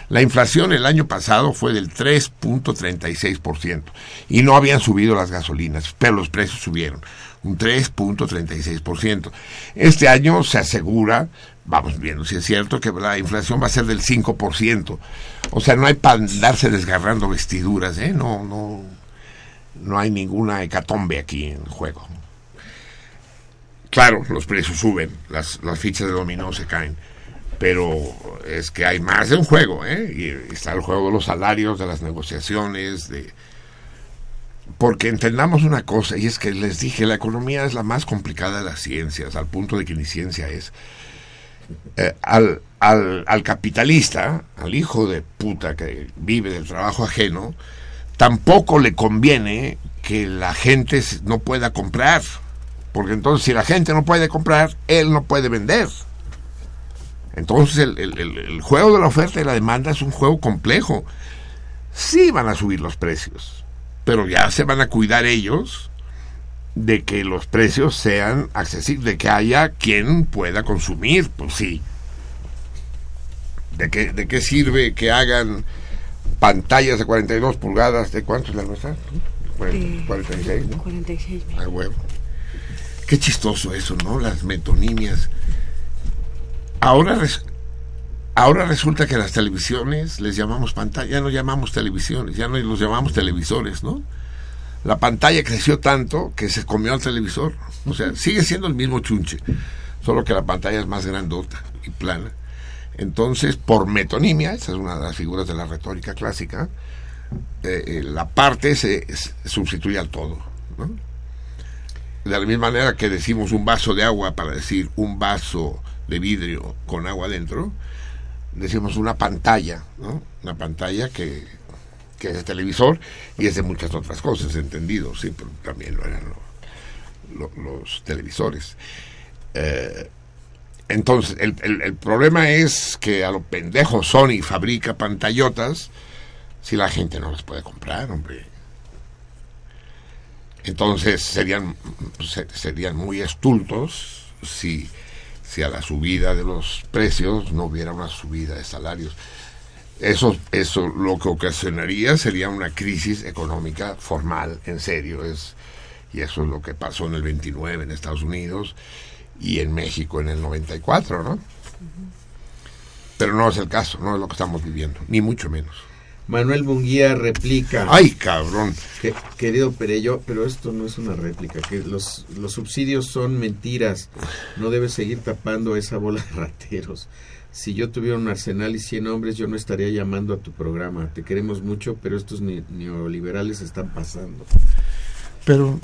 Speaker 1: La inflación el año pasado fue del 3.36% y no habían subido las gasolinas, pero los precios subieron un 3.36%. Este año se asegura, vamos viendo si es cierto, que la inflación va a ser del 5%. O sea, no hay para andarse desgarrando vestiduras, ¿eh? No, no, no hay ninguna hecatombe aquí en juego. claro, los precios suben, las, fichas de dominó se caen, pero es que hay más de un juego, ¿eh? Y está el juego de los salarios, de las negociaciones, de... Porque entendamos una cosa, y es que les dije, la economía es la más complicada de las ciencias, al punto de que ni ciencia es. Eh, al capitalista, al hijo de puta que vive del trabajo ajeno, tampoco le conviene que la gente no pueda comprar. Porque entonces si la gente no puede comprar, él no puede vender. Entonces el juego de la oferta y la demanda es un juego complejo. Sí van a subir los precios, pero ya se van a cuidar ellos de que los precios sean accesibles, de que haya quien pueda consumir, pues sí. ¿De qué, de qué sirve que hagan pantallas de 42 pulgadas? ¿De cuánto es la nuestra?
Speaker 10: De-
Speaker 1: 46, ¿no?
Speaker 10: 46
Speaker 1: A huevo. Qué chistoso eso, ¿no? Las metonimias. Ahora, res- ahora resulta que las televisiones les llamamos pantalla, ya no llamamos televisiones, ya no los llamamos televisores, ¿no? La pantalla creció tanto que se comió al televisor. O sea, sigue siendo el mismo chunche, solo que la pantalla es más grandota y plana. Entonces, por metonimia, esa es una de las figuras de la retórica clásica, eh, eh, la parte se, sustituye al todo. De la misma manera que decimos un vaso de agua para decir un vaso de vidrio con agua dentro, decimos una pantalla, ¿no? Una pantalla que, que es de televisor y es de muchas otras cosas, entendido, sí, pero también lo eran lo- lo- los televisores. Eh, entonces, el, el- problema es que a lo pendejo Sony fabrica pantallotas si la gente no las puede comprar, hombre. Entonces serían, se- serían muy estultos si, si a la subida de los precios no hubiera una subida de salarios. Eso, eso lo que ocasionaría sería una crisis económica formal, en serio. Es, y eso es lo que pasó en el 29 en Estados Unidos y en México en el 94, ¿no? Pero no es el caso, no es lo que estamos viviendo, ni mucho menos.
Speaker 2: Manuel Munguía replica.
Speaker 1: ¡Ay, cabrón!
Speaker 2: Que- querido Perello, pero esto no es una réplica, que los, los subsidios son mentiras. No debes seguir tapando esa bola de rateros. Si yo tuviera un arsenal y 100 hombres, yo no estaría llamando a tu programa. Te queremos mucho, pero estos ne- neoliberales están pasando.
Speaker 1: Pero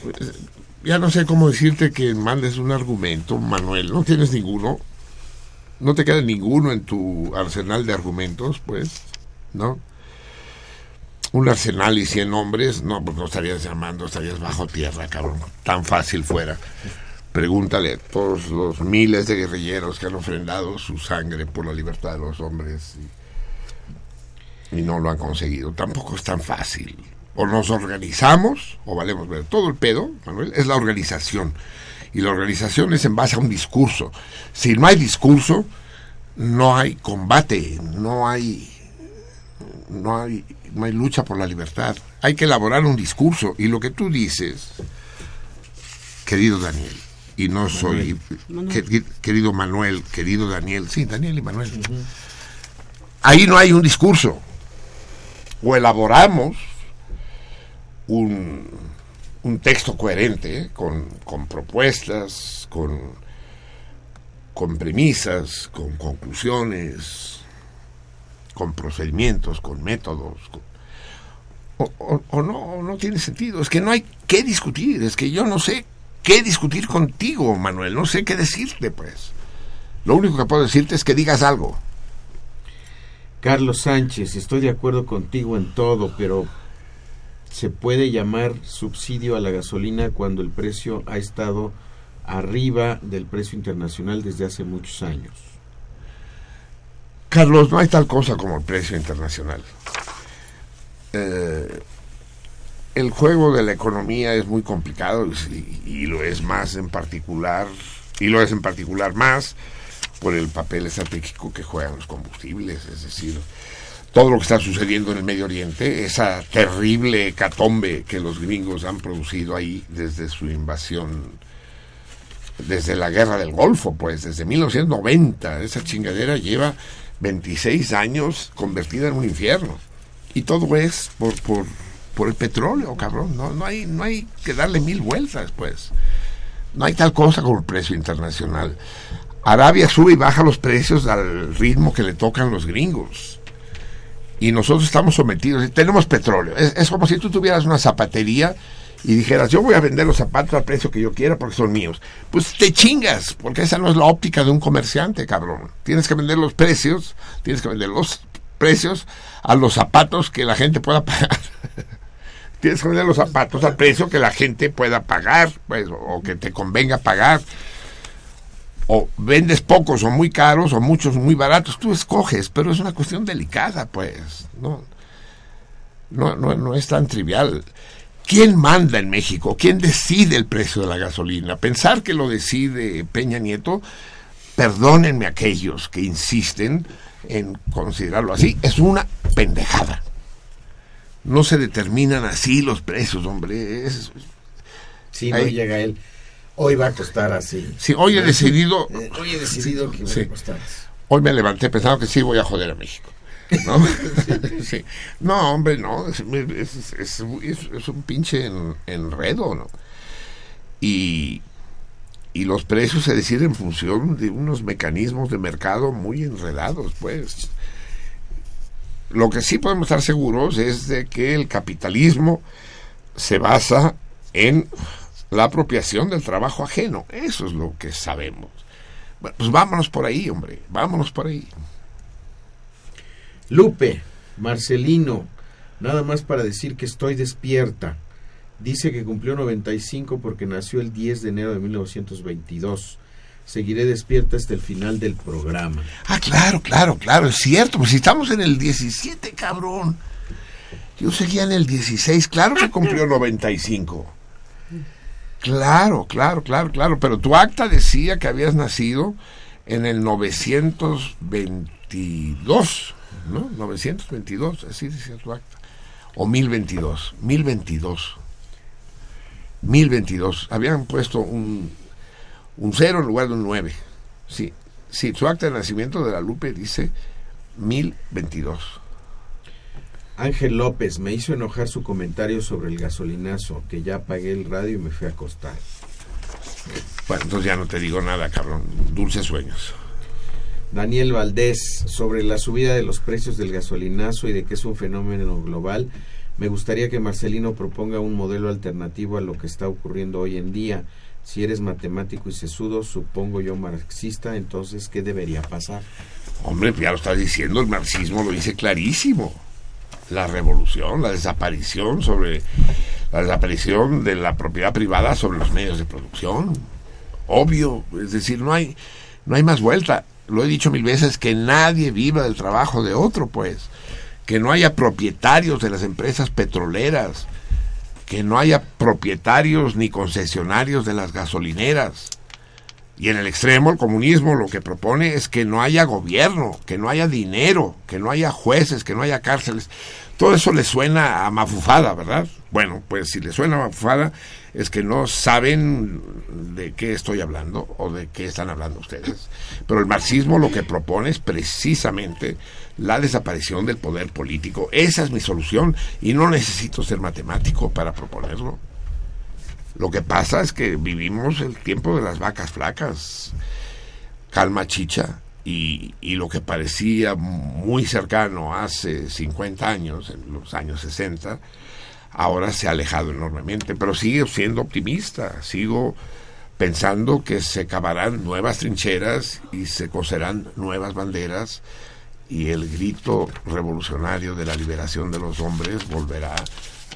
Speaker 1: ya no sé cómo decirte que mandes un argumento, Manuel. No tienes ninguno. No te queda ninguno en tu arsenal de argumentos, pues, ¿no? Un arsenal y 100 hombres, no, pues no estarías llamando, estarías bajo tierra, cabrón. Tan fácil fuera. Pregúntale a todos los miles de guerrilleros que han ofrendado su sangre por la libertad de los hombres y no lo han conseguido. Tampoco es tan fácil. O nos organizamos o valemos ver. Todo el pedo, Manuel, es la organización. Y la organización es en base a un discurso. Si no hay discurso, no hay combate, no hay no hay no hay lucha por la libertad. Hay que elaborar un discurso y lo que tú dices, querido Daniel, y no soy
Speaker 10: Manuel.
Speaker 1: que- querido Manuel, querido Daniel, sí, Daniel y Manuel. Ahí no hay un discurso. O elaboramos un, un texto coherente ¿eh? con, con propuestas, con, con premisas, con conclusiones, con procedimientos, con métodos. o, o- o no, no tiene sentido. Es que no hay qué discutir. Es que yo no sé qué discutir contigo, Manuel. No sé qué decirte, pues. Lo único que puedo decirte es que digas algo.
Speaker 2: Carlos Sánchez, estoy de acuerdo contigo en todo, pero se puede llamar subsidio a la gasolina cuando el precio ha estado arriba del precio internacional desde hace muchos años.
Speaker 1: Carlos, no hay tal cosa como el precio internacional. Eh, el juego de la economía es muy complicado y, y lo es más en particular, y lo es en particular más por el papel estratégico que juegan los combustibles, es decir, todo lo que está sucediendo en el Medio Oriente, esa terrible hecatombe que los gringos han producido ahí desde su invasión, desde la guerra del Golfo, pues, desde 1990, esa chingadera lleva 26 años convertida en un infierno. Y todo es por, por, por el petróleo, cabrón. No, no, hay, no hay que darle mil vueltas, pues. No hay tal cosa como el precio internacional. Arabia sube y baja los precios al ritmo que le tocan los gringos. Y nosotros estamos sometidos, tenemos petróleo. Es, es como si tú tuvieras una zapatería y dijeras, yo voy a vender los zapatos al precio que yo quiera porque son míos. Pues te chingas, porque esa no es la óptica de un comerciante, cabrón. Tienes que vender los precios, tienes que vender los precios a los zapatos que la gente pueda pagar. [LAUGHS] tienes que vender los zapatos al precio que la gente pueda pagar, pues, o que te convenga pagar. O vendes pocos o muy caros o muchos muy baratos, tú escoges, pero es una cuestión delicada, pues. No, no, no, no es tan trivial. ¿Quién manda en México? ¿Quién decide el precio de la gasolina? Pensar que lo decide Peña Nieto, perdónenme aquellos que insisten en considerarlo así, es una pendejada. No se determinan así los precios, hombre. Es,
Speaker 2: Si no
Speaker 1: Ahí.
Speaker 2: llega él, hoy va a costar así.
Speaker 1: Sí, hoy he decidido-
Speaker 2: Eh, Hoy he decidido que va
Speaker 1: Sí.
Speaker 2: a costar así.
Speaker 1: Hoy me levanté pensando que sí voy a joder a México. ¿no? [LAUGHS] Sí. No, hombre, no. Es, es- es- es- es un pinche en- enredo, ¿no? Y, y los precios se deciden en función de unos mecanismos de mercado muy enredados, pues. Lo que sí podemos estar seguros es de que el capitalismo se basa en la apropiación del trabajo ajeno. Eso es lo que sabemos. Bueno, pues vámonos por ahí, hombre. Vámonos por ahí.
Speaker 2: Lupe, Marcelino, nada más para decir que estoy despierta. Dice que cumplió 95 porque nació el 10 de enero de 1922. Seguiré despierta hasta el final del programa.
Speaker 1: Ah, claro, claro, claro, es cierto. Pues si estamos en el 17, cabrón. Yo seguía en el 16, claro que cumplió 95. Claro, claro, claro, claro. Pero tu acta decía que habías nacido en el 922, ¿no? 922, así decía tu acta. O 1022, 1022. 1022. Habían puesto un, un cero en lugar de un 9. Sí, sí, su acta de nacimiento de la Lupe dice 1022.
Speaker 2: Ángel López me hizo enojar su comentario sobre el gasolinazo, que ya apagué el radio y me fui a acostar.
Speaker 1: Bueno, entonces ya no te digo nada, cabrón. Dulces sueños.
Speaker 2: Daniel Valdés, sobre la subida de los precios del gasolinazo y de que es un fenómeno global, me gustaría que Marcelino proponga un modelo alternativo a lo que está ocurriendo hoy en día. Si eres matemático y sesudo, supongo yo marxista, entonces, ¿qué debería pasar?
Speaker 1: Hombre, ya lo estás diciendo, el marxismo lo dice clarísimo. La revolución, la desaparición sobre la desaparición de la propiedad privada sobre los medios de producción. Obvio, es decir, no hay no hay más vuelta. Lo he dicho mil veces que nadie viva del trabajo de otro, pues. Que no haya propietarios de las empresas petroleras, que no haya propietarios ni concesionarios de las gasolineras. Y en el extremo, el comunismo lo que propone es que no haya gobierno, que no haya dinero, que no haya jueces, que no haya cárceles. Todo eso le suena a mafufada, ¿verdad? Bueno, pues si le suena a mafufada es que no saben de qué estoy hablando o de qué están hablando ustedes. Pero el marxismo lo que propone es precisamente la desaparición del poder político. Esa es mi solución y no necesito ser matemático para proponerlo. Lo que pasa es que vivimos el tiempo de las vacas flacas, calma chicha, y, lo que parecía muy cercano hace 50 años, en los años 60, ahora se ha alejado enormemente, pero sigo siendo optimista, sigo pensando que se cavarán nuevas trincheras y se coserán nuevas banderas. Y el grito revolucionario de la liberación de los hombres volverá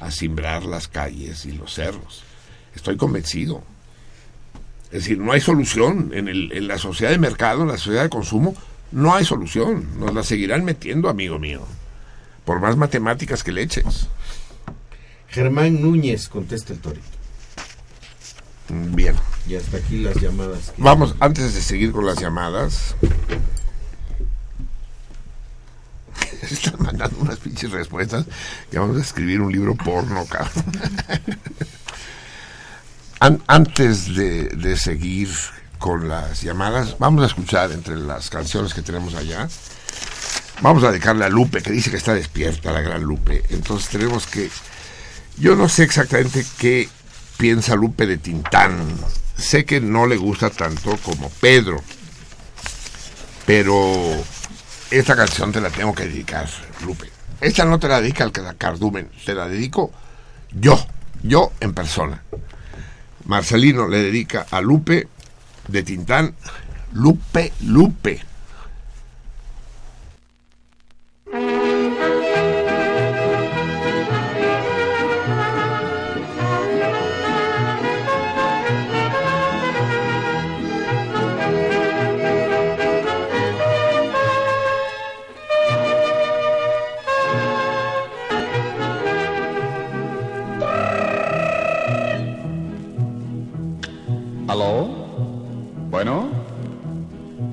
Speaker 1: a simbrar las calles y los cerros. Estoy convencido. Es decir, no hay solución. En, el, en la sociedad de mercado, en la sociedad de consumo, no hay solución. Nos la seguirán metiendo, amigo mío. Por más matemáticas que le eches.
Speaker 2: Germán Núñez, contesta el torito.
Speaker 1: Mm, Bien.
Speaker 2: Y hasta aquí las llamadas. que-
Speaker 1: Vamos, antes de seguir con las llamadas. [LAUGHS] Están mandando unas pinches respuestas que vamos a escribir un libro porno, cabrón. [LAUGHS] An- antes de, de seguir con las llamadas, vamos a escuchar entre las canciones que tenemos allá. Vamos a dedicarle a Lupe, que dice que está despierta, la gran Lupe. Entonces tenemos que. Yo no sé exactamente qué piensa Lupe de Tintán. Sé que no le gusta tanto como Pedro, pero esta canción te la tengo que dedicar, Lupe. Esta no te la dedica el cardumen, te la dedico yo, yo en persona. Marcelino le dedica a Lupe de Tintán, Lupe, Lupe.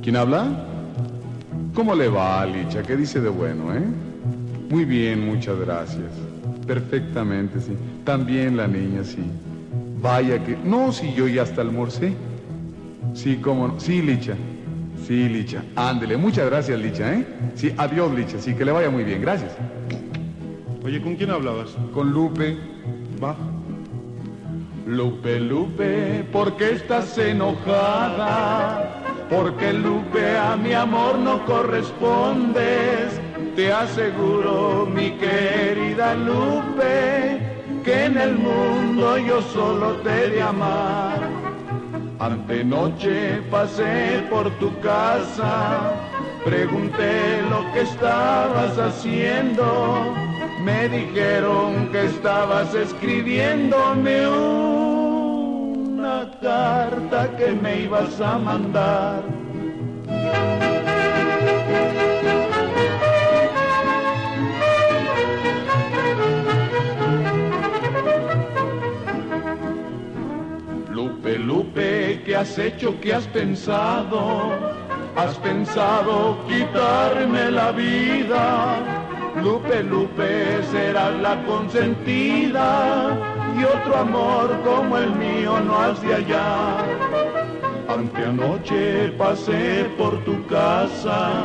Speaker 12: ¿Quién habla? ¿Cómo le va, Licha? ¿Qué dice de bueno, eh? Muy bien, muchas gracias. Perfectamente, sí. También la niña, sí. Vaya que... No, si yo ya hasta almorcé. Sí, cómo no. Sí, Licha. Sí, Licha. Ándele. Muchas gracias, Licha, ¿eh? Sí, adiós, Licha. Sí, que le vaya muy bien. Gracias.
Speaker 8: Oye, ¿con quién hablabas?
Speaker 12: Con Lupe. Va. Lupe, Lupe, ¿por qué estás enojada? Porque Lupe a mi amor no correspondes. Te aseguro, mi querida Lupe, que en el mundo yo solo te de amar. Antenoche pasé por tu casa, pregunté lo que estabas haciendo. Me dijeron que estabas escribiéndome una carta que me ibas a mandar. Lupe, Lupe, ¿qué has hecho? ¿Qué has pensado? ¿Has pensado quitarme la vida? Lupe, Lupe, serás la consentida y otro amor como el mío no has de hallar. Aunque anoche pasé por tu casa,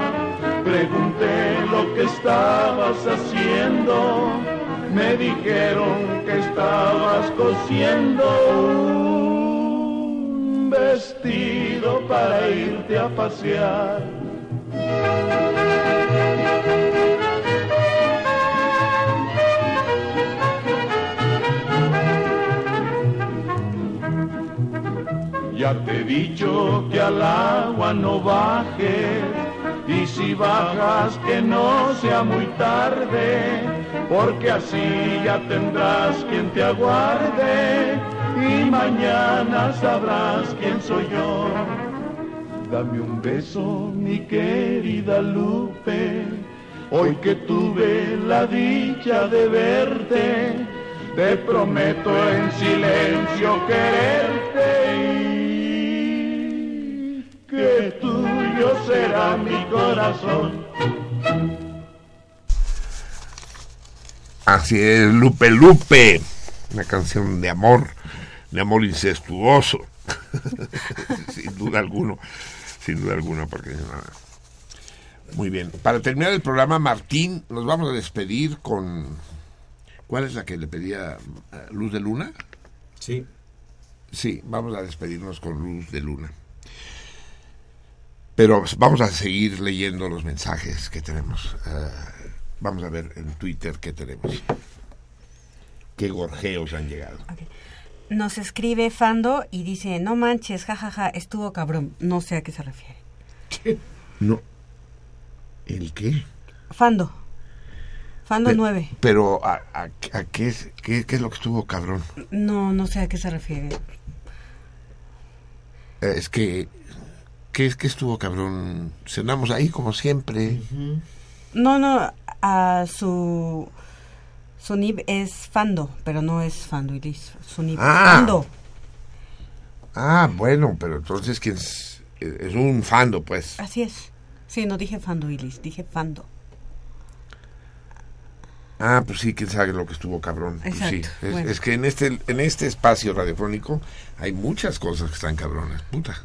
Speaker 12: pregunté lo que estabas haciendo, me dijeron que estabas cosiendo un vestido para irte a pasear. Ya te he dicho que al agua no bajes y si bajas que no sea muy tarde, porque así ya tendrás quien te aguarde y mañana sabrás quién soy yo. Dame un beso, mi querida Lupe, hoy que tuve la dicha de verte, te prometo en silencio quererte que tuyo será mi corazón.
Speaker 1: Así es, Lupe Lupe, una canción de amor, de amor incestuoso, [LAUGHS] sin duda alguno, sin duda alguna, porque muy bien. Para terminar el programa, Martín, nos vamos a despedir con ¿cuál es la que le pedía eh, Luz de Luna?
Speaker 2: Sí.
Speaker 1: Sí, vamos a despedirnos con Luz de Luna. Pero vamos a seguir leyendo los mensajes que tenemos. Eh, vamos a ver en Twitter qué tenemos. Qué gorjeos han llegado.
Speaker 10: Nos escribe Fando y dice, no manches, jajaja, estuvo cabrón. No sé a qué se refiere.
Speaker 1: No. ¿El qué?
Speaker 10: Fando. Fando
Speaker 1: Pe-
Speaker 10: 9.
Speaker 1: Pero, ¿a, a- a qué, es, qué, qué es lo que estuvo cabrón?
Speaker 10: No, no sé a qué se refiere.
Speaker 1: Eh, es que, ¿qué es que estuvo cabrón? Cenamos ahí como siempre.
Speaker 10: No, no, a su... Su NIB es Fando, pero no es Fando Ilis. Su NIB es
Speaker 1: Ah.
Speaker 10: Fando.
Speaker 1: Ah, bueno, pero entonces, ¿quién es? Es un fando, pues.
Speaker 10: Así es. Sí, no dije Fando Ilis, dije Fando.
Speaker 1: Ah, pues sí, quién sabe lo que estuvo cabrón. Pues sí. Es,
Speaker 10: bueno.
Speaker 1: es que en este, en este espacio radiofónico hay muchas cosas que están cabronas, puta.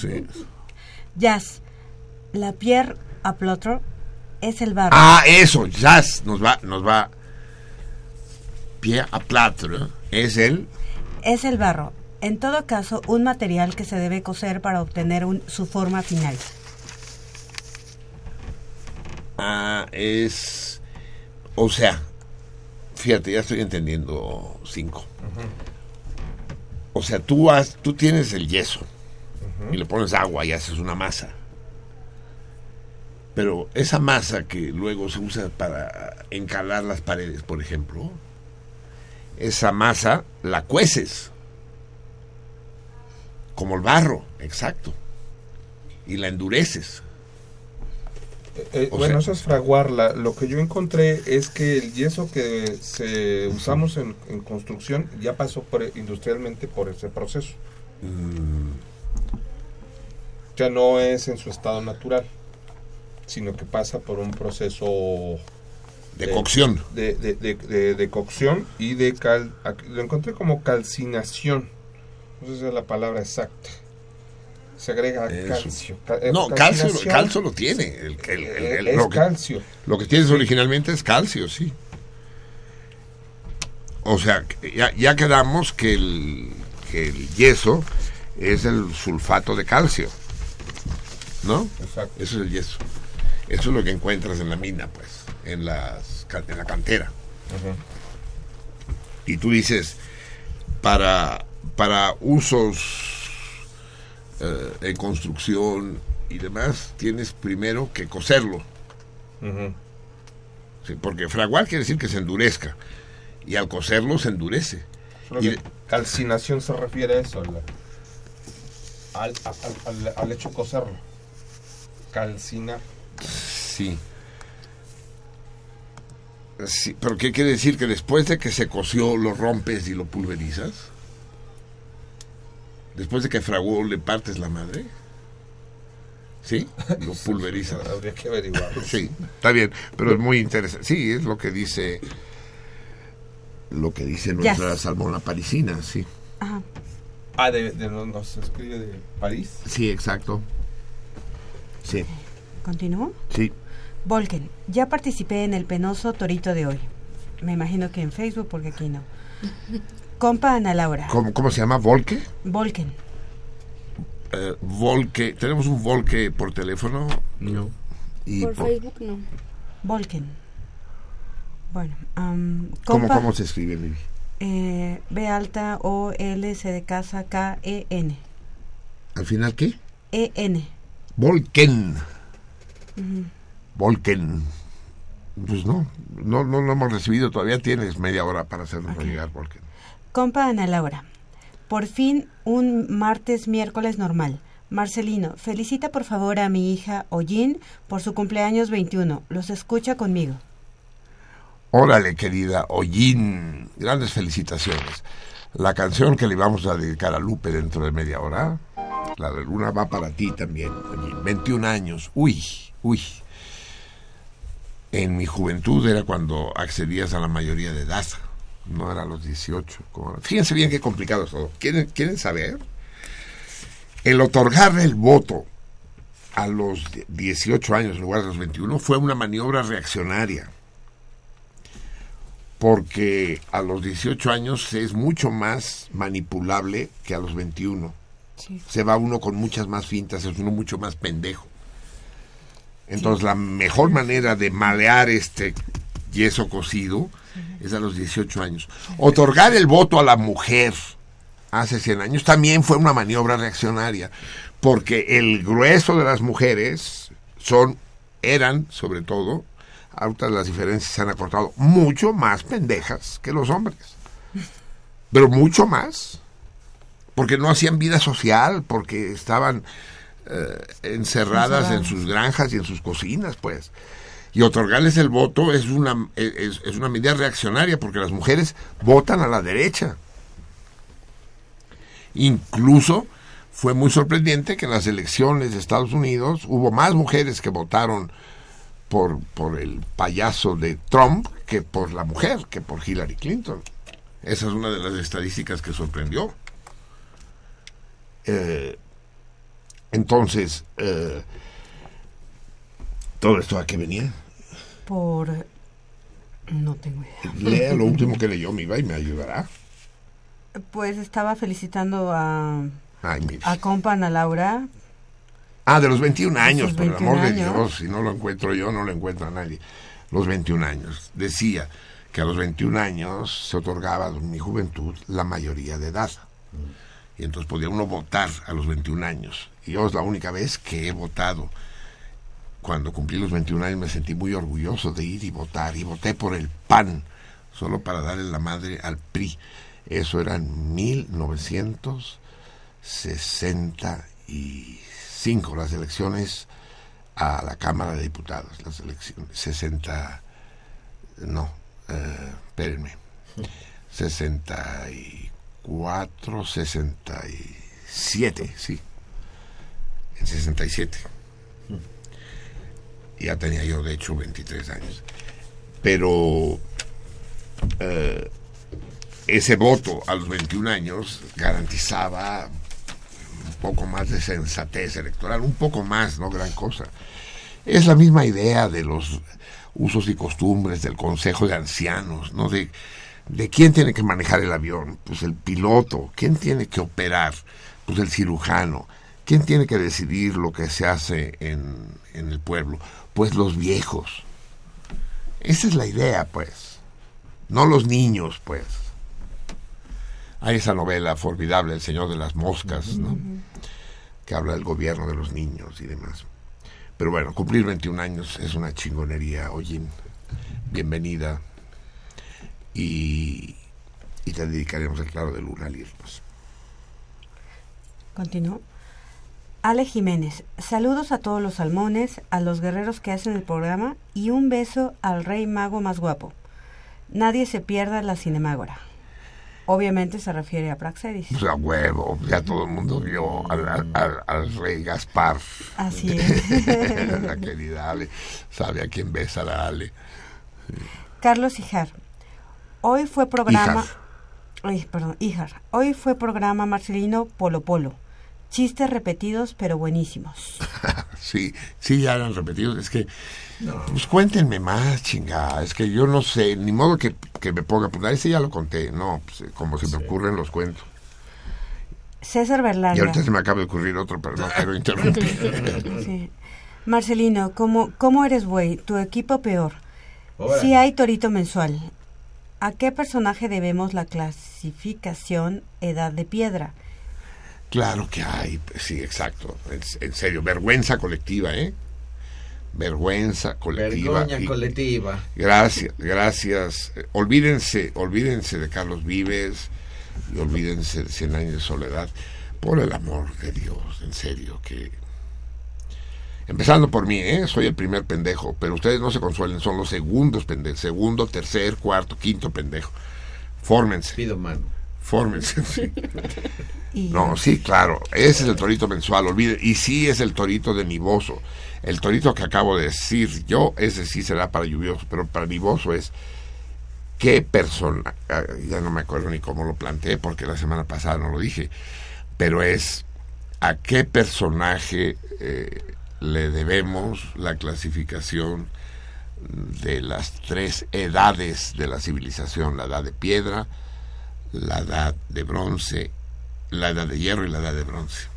Speaker 1: Sí.
Speaker 10: Jazz. La Pierre Aplotro es el barro.
Speaker 1: Ah, eso, jazz, nos va, nos va. Pie a platre, es el.
Speaker 10: es el barro. En todo caso, un material que se debe cocer para obtener un- su forma final.
Speaker 1: Ah, es. O sea, fíjate, ya estoy entendiendo cinco. O sea, tú, has, tú tienes el yeso y le pones agua y haces una masa. Pero esa masa que luego se usa para encalar las paredes, por ejemplo, esa masa la cueces. Como el barro, exacto. Y la endureces.
Speaker 13: Eh,
Speaker 1: O
Speaker 13: bueno,
Speaker 1: sea-
Speaker 13: eso es fraguarla. Lo que yo encontré es que el yeso que se usamos en, en construcción ya pasó por, industrialmente por ese proceso. Ya no es en su estado natural, sino que pasa por un proceso
Speaker 1: De cocción.
Speaker 13: De, de- de- de- de cocción y de cal. Lo encontré como calcinación. No sé si es la palabra exacta. Se agrega
Speaker 1: Eso.
Speaker 13: calcio. Ca- eh,
Speaker 1: No, calcio, calcio lo tiene. El, el- el- el-
Speaker 13: Es
Speaker 1: lo, que,
Speaker 13: calcio.
Speaker 1: lo que tienes originalmente es calcio, sí. O sea, ya, ya quedamos que el, que el yeso es el sulfato de calcio. ¿No?
Speaker 13: Exacto.
Speaker 1: Eso es el yeso. Eso es lo que encuentras en la mina, pues, en, las, en la cantera. Y tú dices, para, para usos eh, en construcción y demás, tienes primero que coserlo.
Speaker 13: Ujú.
Speaker 1: Sí, porque fraguar quiere decir que se endurezca. Y al coserlo se endurece.
Speaker 13: Creo
Speaker 1: Y
Speaker 13: que calcinación se refiere a eso, al, al, al- hecho de coserlo. Calcinar.
Speaker 1: Sí. Sí, pero ¿qué quiere decir? Que después de que se coció lo rompes y lo pulverizas. Después de que fraguó le partes la madre. ¿Sí? Lo [LAUGHS] pulverizas.
Speaker 13: Habría que averiguar.
Speaker 1: Sí, está bien, pero es muy interesante. Sí, es lo que dice lo que dice nuestra salmona parisina, sí.
Speaker 10: Ajá.
Speaker 13: Ah, de, de- no- nos escribe de París.
Speaker 1: Sí, exacto. Sí,
Speaker 10: ¿Continúo?
Speaker 1: sí.
Speaker 10: Volken, ya participé en el penoso torito de hoy. Me imagino que en Facebook, porque aquí no. Compa Ana Laura.
Speaker 1: ¿Cómo, cómo se llama? ¿Volque?
Speaker 10: Volken.
Speaker 1: Eh, Volque. ¿Tenemos un Volque por teléfono?
Speaker 13: No.
Speaker 1: Y
Speaker 7: Por
Speaker 1: por-
Speaker 7: Facebook no.
Speaker 10: Volken. Bueno,
Speaker 1: ¿Cómo,
Speaker 10: compa,
Speaker 1: ¿Cómo se escribe, Vivi?
Speaker 10: eh, B alta O L C de casa K E N.
Speaker 1: ¿Al final qué?
Speaker 10: E N.
Speaker 1: Volken. Volken. Pues no, no, no lo hemos recibido todavía. Tienes media hora para hacernos llegar, Volken.
Speaker 10: Compa Ana Laura. Por fin un martes miércoles normal. Marcelino, felicita por favor a mi hija Ollín por su cumpleaños 21. Los escucha conmigo.
Speaker 1: Órale, querida Ollín, grandes felicitaciones. La canción que le vamos a dedicar a Lupe dentro de media hora, la de Luna, va para ti también, Ollín. 21 años, uy, uy. En mi juventud era cuando accedías a la mayoría de edad, no era a los 18. como ahora. Fíjense bien qué complicado es todo. ¿Quieren, ¿Quieren saber? El otorgarle el voto a los 18 años en lugar de los 21 fue una maniobra reaccionaria porque a los 18 años es mucho más manipulable que a los 21. Se va uno con muchas más fintas, es uno mucho más pendejo. Entonces la mejor manera de malear este yeso cocido es a los 18 años. Otorgar el voto a la mujer hace 100 años también fue una maniobra reaccionaria, porque el grueso de las mujeres son, eran, sobre todo, ahorita las diferencias se han acortado, mucho más pendejas que los hombres. Pero mucho más. Porque no hacían vida social, porque estaban eh, encerradas en sus granjas y en sus cocinas, pues. Y otorgarles el voto es una, es, es una medida reaccionaria, porque las mujeres votan a la derecha. Incluso fue muy sorprendente que en las elecciones de Estados Unidos hubo más mujeres que votaron por, por el payaso de Trump que por la mujer, que por Hillary Clinton. Esa es una de las estadísticas que sorprendió. Eh, entonces, eh, ¿todo esto a qué venía?
Speaker 10: Por... No tengo idea.
Speaker 1: Lea lo [LAUGHS] último que leyó mi y me ayudará.
Speaker 10: Pues estaba felicitando a,
Speaker 1: Ay,
Speaker 10: a compa Ana Laura.
Speaker 1: Ah, de los 21 años, por el
Speaker 10: 21
Speaker 1: amor de. Dios. Si no lo encuentro yo, no lo encuentra nadie. Los 21 años. Decía que a los 21 años se otorgaba en mi juventud la mayoría de edad. Y entonces podía uno votar a los 21 años. Y yo es la única vez que he votado. Cuando cumplí los 21 años me sentí muy orgulloso de ir y votar. Y voté por el PAN, solo para darle la madre al PRI. Eso era en 1965, las elecciones a la Cámara de Diputados. Las elecciones, 60, no, eh, espérenme, 64, 67, sí, en 67. Ya tenía yo, de hecho, 23 años. Pero eh, ese voto a los 21 años garantizaba un poco más de sensatez electoral, un poco más, no gran cosa. Es la misma idea de los usos y costumbres del Consejo de Ancianos, ¿no? De, de quién tiene que manejar el avión, pues el piloto, quién tiene que operar, pues el cirujano, quién tiene que decidir lo que se hace en, en el pueblo, pues los viejos. Esa es la idea, pues, no los niños, pues. Hay esa novela formidable, El Señor de las Moscas, ¿no? que habla del gobierno de los niños y demás. Pero bueno, cumplir 21 años es una chingonería, oye, bienvenida. Y, y te dedicaremos el claro de luna al irnos.
Speaker 10: Continúo. Ale Jiménez, saludos a todos los salmones, a los guerreros que hacen el programa y un beso al rey mago más guapo. Nadie se pierda la cinemágora. Obviamente se refiere a Praxedis.
Speaker 1: Pues a huevo, ya todo el mundo vio al, al- al- al rey Gaspar.
Speaker 10: Así [LAUGHS] es.
Speaker 1: la querida Ale, sabe a quién besa la Ale.
Speaker 10: Carlos Ijar. Hoy fue programa.
Speaker 1: Ijar.
Speaker 10: Ay, perdón, Ijar. Hoy fue programa Marcelino Polo Polo. Chistes repetidos pero buenísimos. [LAUGHS]
Speaker 1: Sí, sí, ya eran repetidos. Es que, pues cuéntenme más, chingada. Es que yo no sé, ni modo que, que me ponga a apuntar. Ese ya lo conté. No, pues, como se me ocurren los cuentos.
Speaker 10: César
Speaker 1: Y
Speaker 10: Berlanga.
Speaker 1: ahorita se me acaba de ocurrir otro, pero no quiero interrumpir. [LAUGHS]
Speaker 10: Sí. Marcelino, ¿cómo, ¿cómo eres, güey? Tu equipo peor. Si hay torito mensual. ¿A qué personaje debemos la clasificación edad de piedra?
Speaker 1: Claro que hay, sí, exacto. En, en serio, vergüenza colectiva, ¿eh? Vergüenza colectiva. Y-
Speaker 2: colectiva.
Speaker 1: Gracias, gracias. Olvídense, olvídense de Carlos Vives y olvídense de Cien años de soledad. Por el amor de Dios, en serio, que... Empezando por mí, ¿eh? Soy el primer pendejo, pero ustedes no se consuelen, son los segundos pendejos. Segundo, tercer, cuarto, quinto pendejo. Fórmense.
Speaker 2: Pido mano.
Speaker 1: Fórmense, sí. [LAUGHS] No, sí, claro. Ese es el torito mensual, olvide. Y sí es el torito de Niboso. El torito que acabo de decir yo, ese sí será para lluvioso, pero para Niboso es qué persona, ah, ya no me acuerdo ni cómo lo planteé porque la semana pasada no lo dije, pero es a qué personaje eh, le debemos la clasificación de las tres edades de la civilización, la edad de piedra, la edad de bronce, la edad de hierro y la edad de bronce.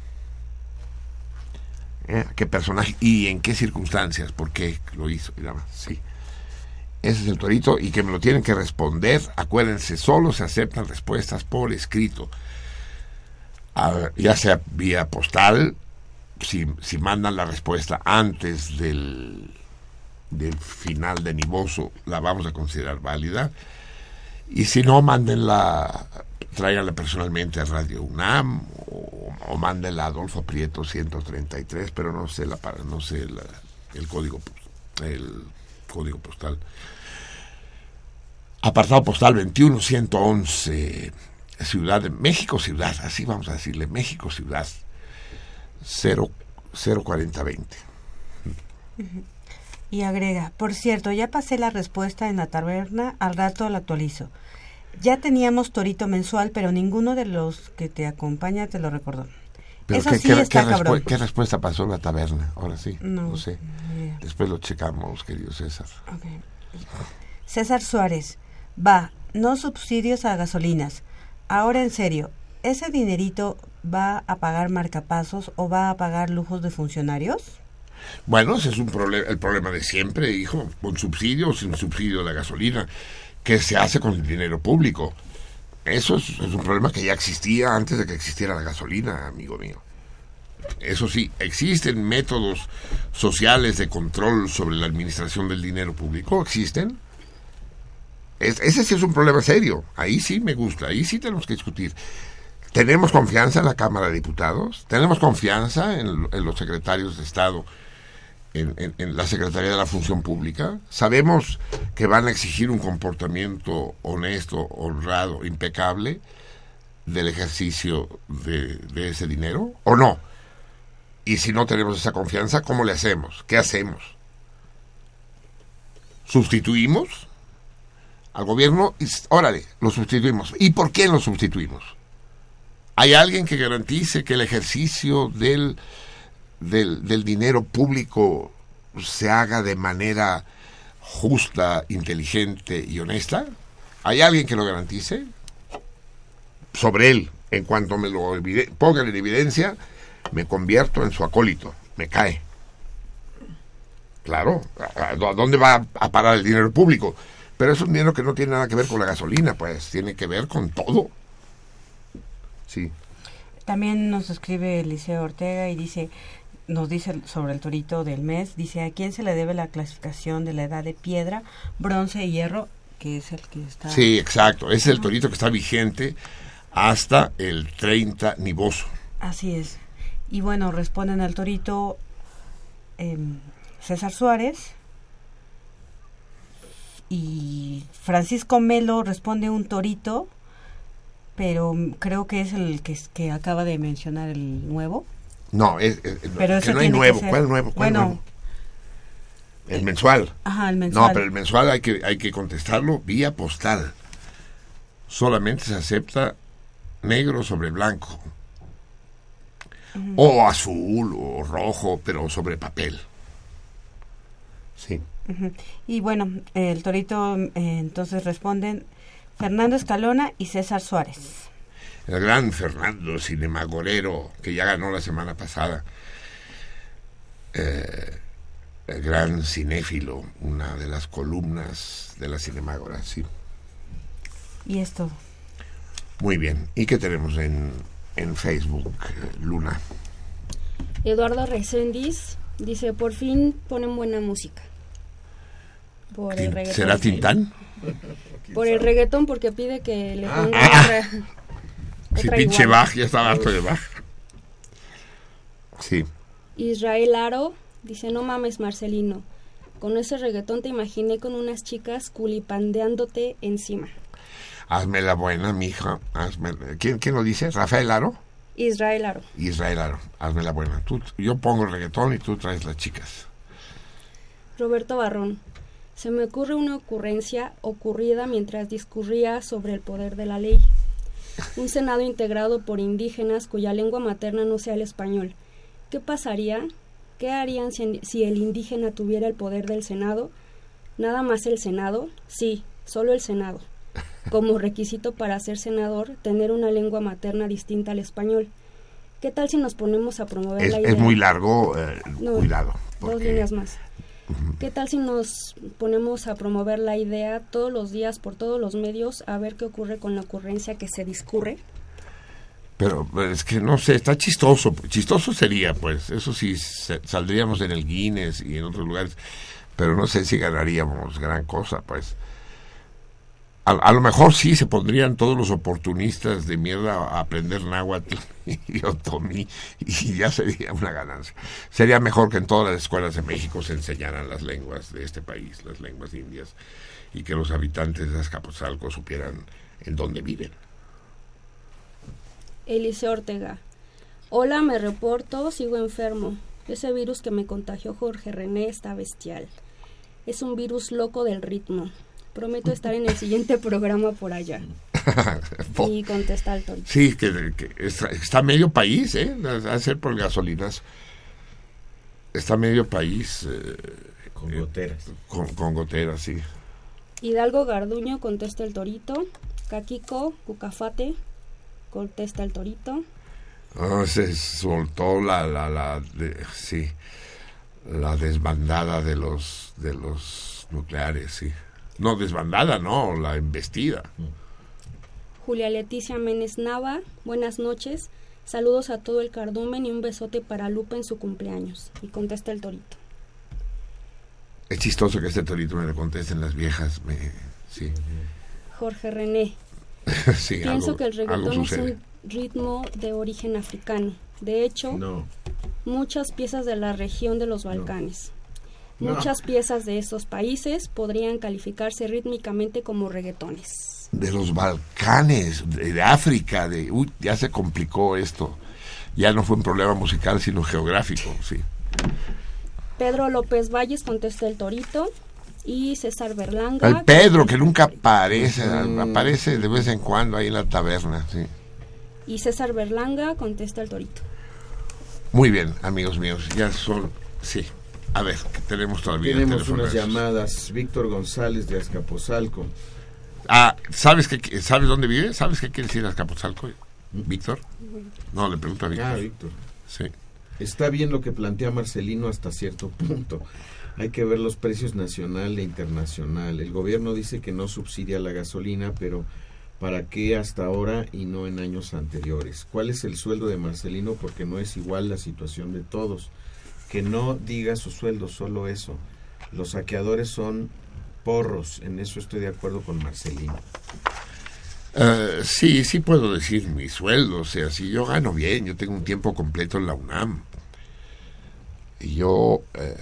Speaker 1: ¿Eh? ¿Qué personaje y en qué circunstancias? ¿Por qué lo hizo? Y nada más, sí. Ese es el torito y que me lo tienen que responder. Acuérdense, solo se aceptan respuestas por escrito. Ya sea vía postal, si, mandan la respuesta antes del, del final de Niboso, la vamos a considerar válida. Y si no, mándenla, tráiganla personalmente a Radio UNAM o, o mándenla a Adolfo Prieto 133, pero no sé la no sé el código el código postal. Apartado postal 21111 Ciudad de México Ciudad, así vamos a decirle, México Ciudad 0 04020.
Speaker 10: Y agrega, por cierto, ya pasé la respuesta en la taberna, al rato la actualizo. Ya teníamos torito mensual, pero ninguno de los que te acompaña te lo recordó.
Speaker 1: Pero
Speaker 10: Eso
Speaker 1: ¿qué,
Speaker 10: sí
Speaker 1: qué-
Speaker 10: está
Speaker 1: qué
Speaker 10: cabrón.
Speaker 1: qué respuesta pasó en la taberna? Ahora sí,
Speaker 10: No,
Speaker 1: no, sé. Después lo checamos, querido César.
Speaker 10: César Suárez, va, no subsidios a gasolinas. ahora en serio, ¿ese dinerito va a pagar marcapasos o va a pagar lujos de funcionarios?
Speaker 1: Bueno, ese es un problema, el problema de siempre, hijo, con subsidio o sin subsidio de la gasolina. ¿Qué se hace con el dinero público? Eso es, es un problema que ya existía antes de que existiera la gasolina, amigo mío. Eso sí, existen métodos sociales de control sobre la administración del dinero público, existen. Es- ese sí es un problema serio. Ahí sí me gusta, ahí sí tenemos que discutir. ¿Tenemos confianza en la Cámara de Diputados? ¿Tenemos confianza en, los secretarios de Estado, en, la Secretaría de la Función Pública? ¿Sabemos que van a exigir un comportamiento honesto, honrado, impecable del ejercicio de, de ese dinero? ¿O no? Y si no tenemos esa confianza, ¿cómo le hacemos? ¿Qué hacemos? ¿Sustituimos al gobierno? Y, órale, lo sustituimos. ¿Y por qué lo sustituimos? ¿Hay alguien que garantice que el ejercicio del, del, del dinero público se haga de manera justa, inteligente y honesta? ¿Hay alguien que lo garantice? Sobre él, en cuanto me lo pongan en evidencia, me convierto en su acólito, me cae. Claro, ¿a, a dónde va a parar el dinero público? Pero es un dinero que no tiene nada que ver con la gasolina, pues tiene que ver con todo. Sí.
Speaker 10: También nos escribe Eliseo Ortega y dice, nos dice sobre el torito del mes, dice, ¿a quién se le debe la clasificación de la edad de piedra, bronce y hierro? Que es el que está...
Speaker 1: Sí, exacto. Es el torito que está vigente hasta el 30 nivoso.
Speaker 10: Así es. Y bueno, responden al torito em, César Suárez y Francisco Melo responde un torito, pero creo que es el que, que acaba de mencionar el nuevo.
Speaker 1: No, es, es-
Speaker 10: Pero
Speaker 1: que no hay nuevo.
Speaker 10: ser-
Speaker 1: ¿Cuál nuevo? ¿Cuál
Speaker 10: Bueno.
Speaker 1: nuevo? El mensual.
Speaker 10: Ajá, el mensual.
Speaker 1: No, pero el mensual hay que, hay que contestarlo vía postal. Solamente se acepta negro sobre blanco. O azul o rojo, pero sobre papel. Sí.
Speaker 10: Y bueno, el torito eh, entonces responden Fernando Escalona y César Suárez.
Speaker 1: El gran Fernando Cinemagorero, que ya ganó la semana pasada. Eh, el gran cinéfilo, una de las columnas de la Cinemágora, sí.
Speaker 10: Y es todo.
Speaker 1: Muy bien. ¿Y qué tenemos en, en Facebook, eh, Luna?
Speaker 7: Eduardo Reséndiz dice, por fin ponen buena música. Por el
Speaker 1: ¿Tin-
Speaker 7: reggaetón.
Speaker 1: ¿Será Tintán?
Speaker 7: Por el reggaetón porque pide que le
Speaker 1: Ah.
Speaker 7: ponga
Speaker 1: Ah.
Speaker 7: otra, [LAUGHS]
Speaker 1: Sí,
Speaker 7: otra
Speaker 1: pinche
Speaker 7: igual.
Speaker 1: Bach, ya estaba harto de Bach. Sí.
Speaker 7: Israel Aro dice, no mames Marcelino, con ese reggaetón te imaginé con unas chicas culipandeándote encima.
Speaker 1: Hazme la buena, mija. Hazme... ¿Quién, ¿Quién lo dice? ¿Rafael Aro?
Speaker 7: Israel Aro.
Speaker 1: Israel Aro. Hazme la buena. Tú, yo pongo el reggaetón y tú traes las chicas.
Speaker 7: Roberto Barrón. Se me ocurre una ocurrencia ocurrida mientras discurría sobre el poder de la ley. Un Senado integrado por indígenas cuya lengua materna no sea el español. ¿Qué pasaría? ¿Qué harían si, si el indígena tuviera el poder del Senado? ¿Nada más el Senado? Sí, solo el Senado. Como requisito para ser senador, tener una lengua materna distinta al español. ¿Qué tal si nos ponemos a promover
Speaker 1: Es,
Speaker 7: la idea?
Speaker 1: es muy largo, eh,
Speaker 7: No,
Speaker 1: cuidado.
Speaker 7: Dos líneas más. ¿Qué tal si nos ponemos a promover la idea todos los días por todos los medios a ver qué ocurre con la ocurrencia que se discurre?
Speaker 1: Pero pues, es que no sé, está chistoso. Chistoso sería, pues, eso sí, saldríamos en el Guinness y en otros lugares, pero no sé si ganaríamos gran cosa, pues. A, lo mejor sí se pondrían todos los oportunistas de mierda a aprender náhuatl [LAUGHS] y otomí y ya sería una ganancia. Sería mejor que en todas las escuelas de México se enseñaran las lenguas de este país, las lenguas indias, y que los habitantes de Azcapotzalco supieran en dónde viven.
Speaker 7: Eliseo Ortega. Hola, me reporto, sigo enfermo. Ese virus que me contagió Jorge René está bestial. Es un virus loco del ritmo. Prometo estar en el siguiente programa por allá. [LAUGHS] Y contesta el torito.
Speaker 1: Sí, que, que está, está medio país, ¿eh? A ser por gasolinas. Está medio país. eh,
Speaker 2: Con
Speaker 1: eh,
Speaker 2: goteras.
Speaker 1: Con, con goteras, sí.
Speaker 7: Hidalgo Garduño contesta el torito. Caquico, Cucafate. Contesta el torito.
Speaker 1: Ah, se soltó la, la, la, de- sí, la desbandada de los, de los nucleares, sí. No, desbandada, no, la embestida.
Speaker 7: Julia Leticia Menes Nava, buenas noches. Saludos a todo el cardumen y un besote para Lupe en su cumpleaños. Y contesta el torito.
Speaker 1: Es chistoso que este torito me lo contesten las viejas, me, sí,
Speaker 7: Jorge René, [LAUGHS]
Speaker 1: sí,
Speaker 7: pienso
Speaker 1: algo,
Speaker 7: que el reggaetón es un ritmo de origen africano. De hecho,
Speaker 2: No.
Speaker 7: muchas piezas de la región de los Balcanes.
Speaker 1: No.
Speaker 7: Muchas piezas de estos países podrían calificarse rítmicamente como reggaetones.
Speaker 1: de los Balcanes, de, de África, de uy, ya se complicó esto. Ya no fue un problema musical, sino geográfico, sí.
Speaker 7: Pedro López Valles contesta el torito y César Berlanga.
Speaker 1: El Pedro, que nunca aparece, aparece de vez en cuando ahí en la taberna, sí.
Speaker 7: Y César Berlanga contesta el torito.
Speaker 1: Muy bien, amigos míos, ya son, sí. A ver, que tenemos todavía
Speaker 2: Tenemos unas llamadas. Víctor González de Azcapotzalco.
Speaker 1: Ah, ¿sabes qué, sabes dónde vive? ¿Sabes qué quiere decir Azcapotzalco? Víctor. No, le pregunto a Víctor.
Speaker 2: Ah, Víctor.
Speaker 1: Sí.
Speaker 2: Está bien lo que plantea Marcelino hasta cierto punto. Hay que ver los precios nacional e internacional. El gobierno dice que no subsidia la gasolina, pero ¿para qué hasta ahora y no en años anteriores? ¿Cuál es el sueldo de Marcelino? Porque no es igual la situación de todos. Que no diga su sueldo, solo eso. Los saqueadores son porros, en eso estoy de acuerdo con Marcelino.
Speaker 1: Eh, sí, sí puedo decir mi sueldo, o sea, si yo gano bien, yo tengo un tiempo completo en la UNAM. Yo eh,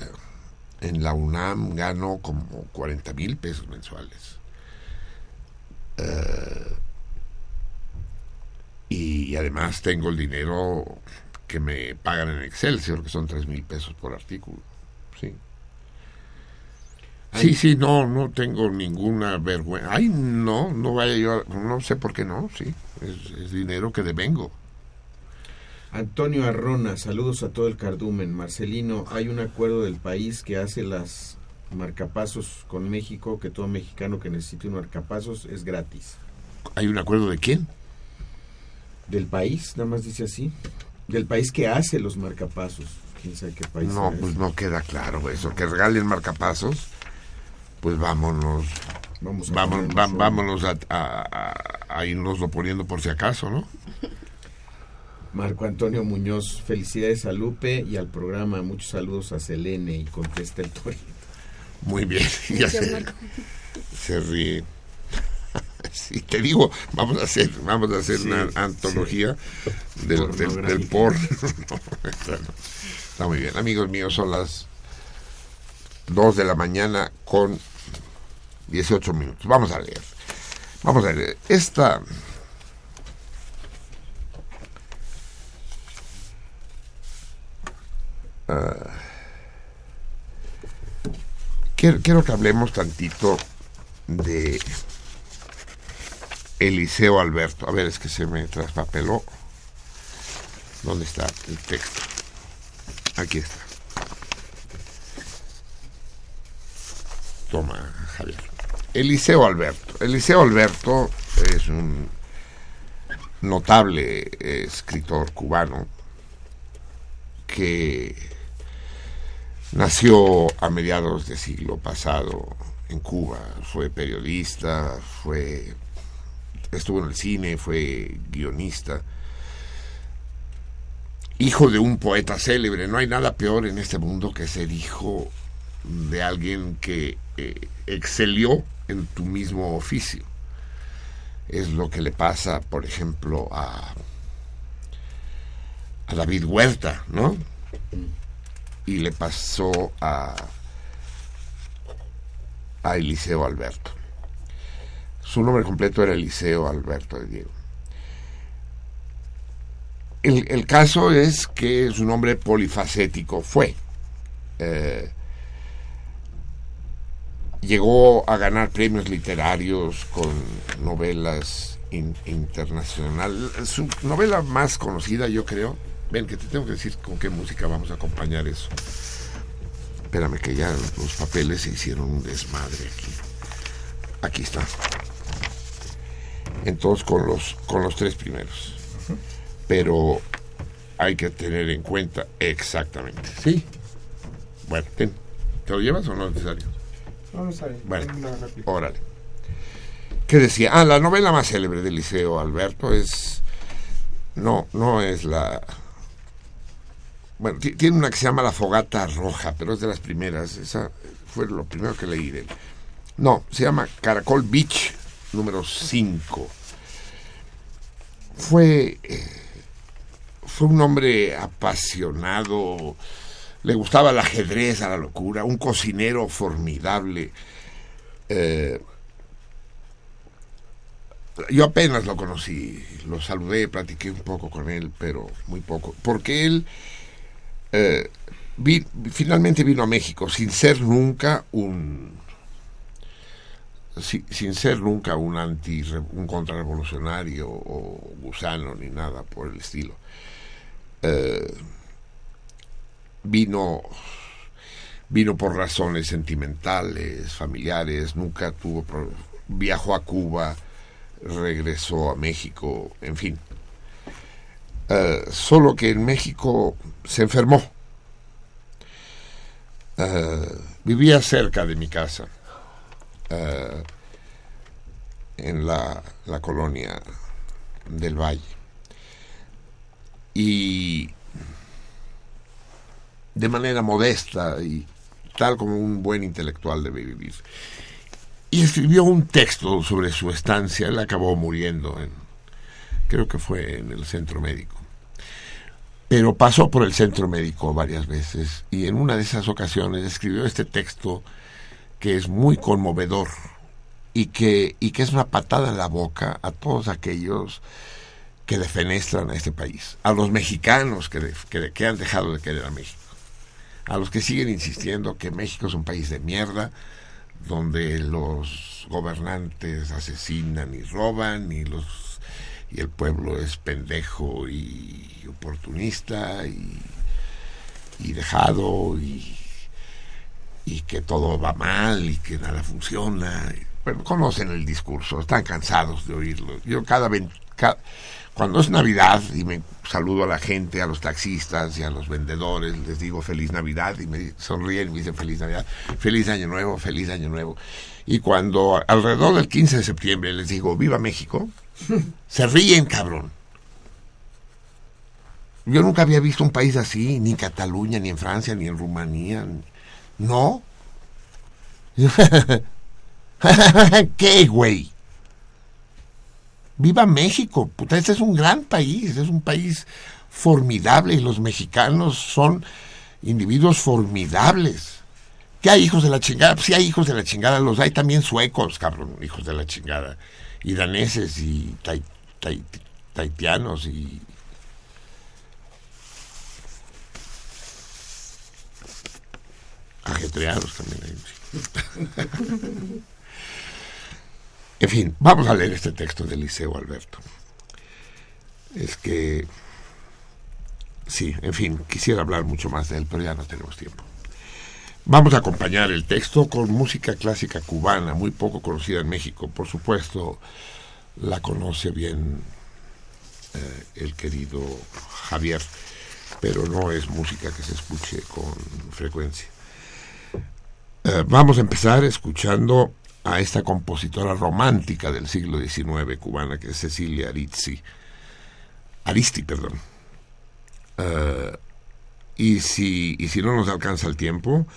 Speaker 1: en la UNAM gano como 40 mil pesos mensuales. Eh, y además tengo el dinero que me pagan en Excelsior, que son 3 mil pesos por artículo. Sí. Sí, sí, no, no tengo ninguna vergüenza. Ay, no, no vaya yo, a- no sé por qué no, sí, es, es dinero que devengo.
Speaker 2: Antonio Arrona, saludos a todo el cardumen. Marcelino, hay un acuerdo del país que hace las marcapasos con México, que todo mexicano que necesite un marcapasos es gratis.
Speaker 1: ¿Hay un acuerdo de quién?
Speaker 2: Del país, nada más dice así. Del país que hace los marcapasos. Quién sabe qué país
Speaker 1: No, pues
Speaker 2: ese.
Speaker 1: no queda claro eso, que regalen marcapasos, pues vámonos,
Speaker 2: Vamos a ponernos
Speaker 1: va- vámonos a, a, a- a irnoslo poniendo por si acaso, ¿no?
Speaker 2: Marco Antonio Muñoz, felicidades a Lupe y al programa. Muchos saludos a Selene y contesta el torito.
Speaker 1: Muy bien, [LAUGHS] ya se, se ríe. [LAUGHS] Sí, te digo, vamos a hacer, vamos a hacer
Speaker 2: Sí,
Speaker 1: una
Speaker 2: sí.
Speaker 1: antología del, del, del porno. No, está, no. Está muy bien. Amigos míos, son las 2 de la mañana con 18 minutos. Vamos a leer. Vamos a leer. Esta. ah, quiero, quiero que hablemos tantito de Eliseo Alberto. A ver, es que se me traspapeló. ¿Dónde está el texto? Aquí está. Toma, Javier. Eliseo Alberto. Eliseo Alberto es un notable eh, escritor cubano que nació a mediados del siglo pasado en Cuba. Fue periodista, fue estuvo en el cine, fue guionista. Hijo de un poeta célebre. No hay nada peor en este mundo que ser hijo de alguien que eh, excelió en tu mismo oficio. Es lo que le pasa, por ejemplo, a, a David Huerta, ¿no? Y le pasó a, a Eliseo Alberto. Su nombre completo era Eliseo Alberto de Diego. El, el caso es que su nombre polifacético fue. Eh, llegó a ganar premios literarios con novelas in- internacionales. Su novela más conocida, yo creo. Ven, que te tengo que decir con qué música vamos a acompañar eso. Espérame, que ya los papeles se hicieron un desmadre aquí. Aquí está. Entonces, con los, con los tres primeros. pero hay que tener en cuenta exactamente. ¿Sí? Bueno, ten. ¿te lo llevas o no es necesario?
Speaker 13: No, no Una réplica.
Speaker 1: órale. ¿Qué decía? Ah, la novela más célebre del Liceo Alberto es. No, no es la. Bueno, ti- tiene una que se llama La Fogata Roja, pero es de las primeras. Esa fue lo primero que leí de él. No, se llama Caracol Beach, número 5. Fue. eh, fue un hombre apasionado. Le gustaba el ajedrez a la locura. Un cocinero formidable. Eh, yo apenas lo conocí, lo saludé, platiqué un poco con él, pero muy poco, porque él eh, finalmente vino a México sin ser nunca un si- sin ser nunca un anti un contrarrevolucionario o gusano ni nada por el estilo. Eh, vino vino por razones sentimentales, familiares, nunca tuvo viajó a Cuba, regresó a México, en fin. Eh, solo que en México se enfermó. Eh, vivía cerca de mi casa, eh, en la, la colonia del Valle. Y de manera modesta y tal como un buen intelectual debe vivir. Y escribió un texto sobre su estancia. Él acabó muriendo en, creo que fue en el centro médico. Pero pasó por el centro médico varias veces y en una de esas ocasiones escribió este texto que es muy conmovedor y que, y que es una patada en la boca a todos aquellos que defenestran a este país, a los mexicanos que, que, que han dejado de querer a México, a los que siguen insistiendo que México es un país de mierda, donde los gobernantes asesinan y roban y los y el pueblo es pendejo y oportunista y, y dejado y, y que todo va mal y que nada funciona. Bueno, conocen el discurso, están cansados de oírlo. Yo cada, ven- ca- cuando es Navidad y me saludo a la gente, a los taxistas y a los vendedores, les digo feliz Navidad y me sonríen y me dicen feliz Navidad, feliz Año Nuevo, feliz Año Nuevo. Y cuando alrededor del 15 de septiembre les digo viva México, [LAUGHS] se ríen, cabrón. Yo nunca había visto un país así, ni en Cataluña, ni en Francia, ni en Rumanía. No. [LAUGHS] ¿Qué, güey? Viva México, puta, este es un gran país, es un país formidable y los mexicanos son individuos formidables. ¿Qué hay hijos de la chingada? Pues sí hay hijos de la chingada, los hay también suecos, cabrón, hijos de la chingada. Y daneses y tai- tai- taitianos y... Ajetreados también hay. [LAUGHS] En fin, vamos a leer este texto de Liceo Alberto. Es que, sí, en fin, quisiera hablar mucho más de él, pero ya no tenemos tiempo. Vamos a acompañar el texto con música clásica cubana, muy poco conocida en México. Por supuesto, la conoce bien eh, el querido Javier, pero no es música que se escuche con frecuencia. Eh, vamos a empezar escuchando a esta compositora romántica del siglo XIX cubana, que es Cecilia Arizzi. Aristi, perdón. Eh, y, si, y si no nos alcanza el tiempo,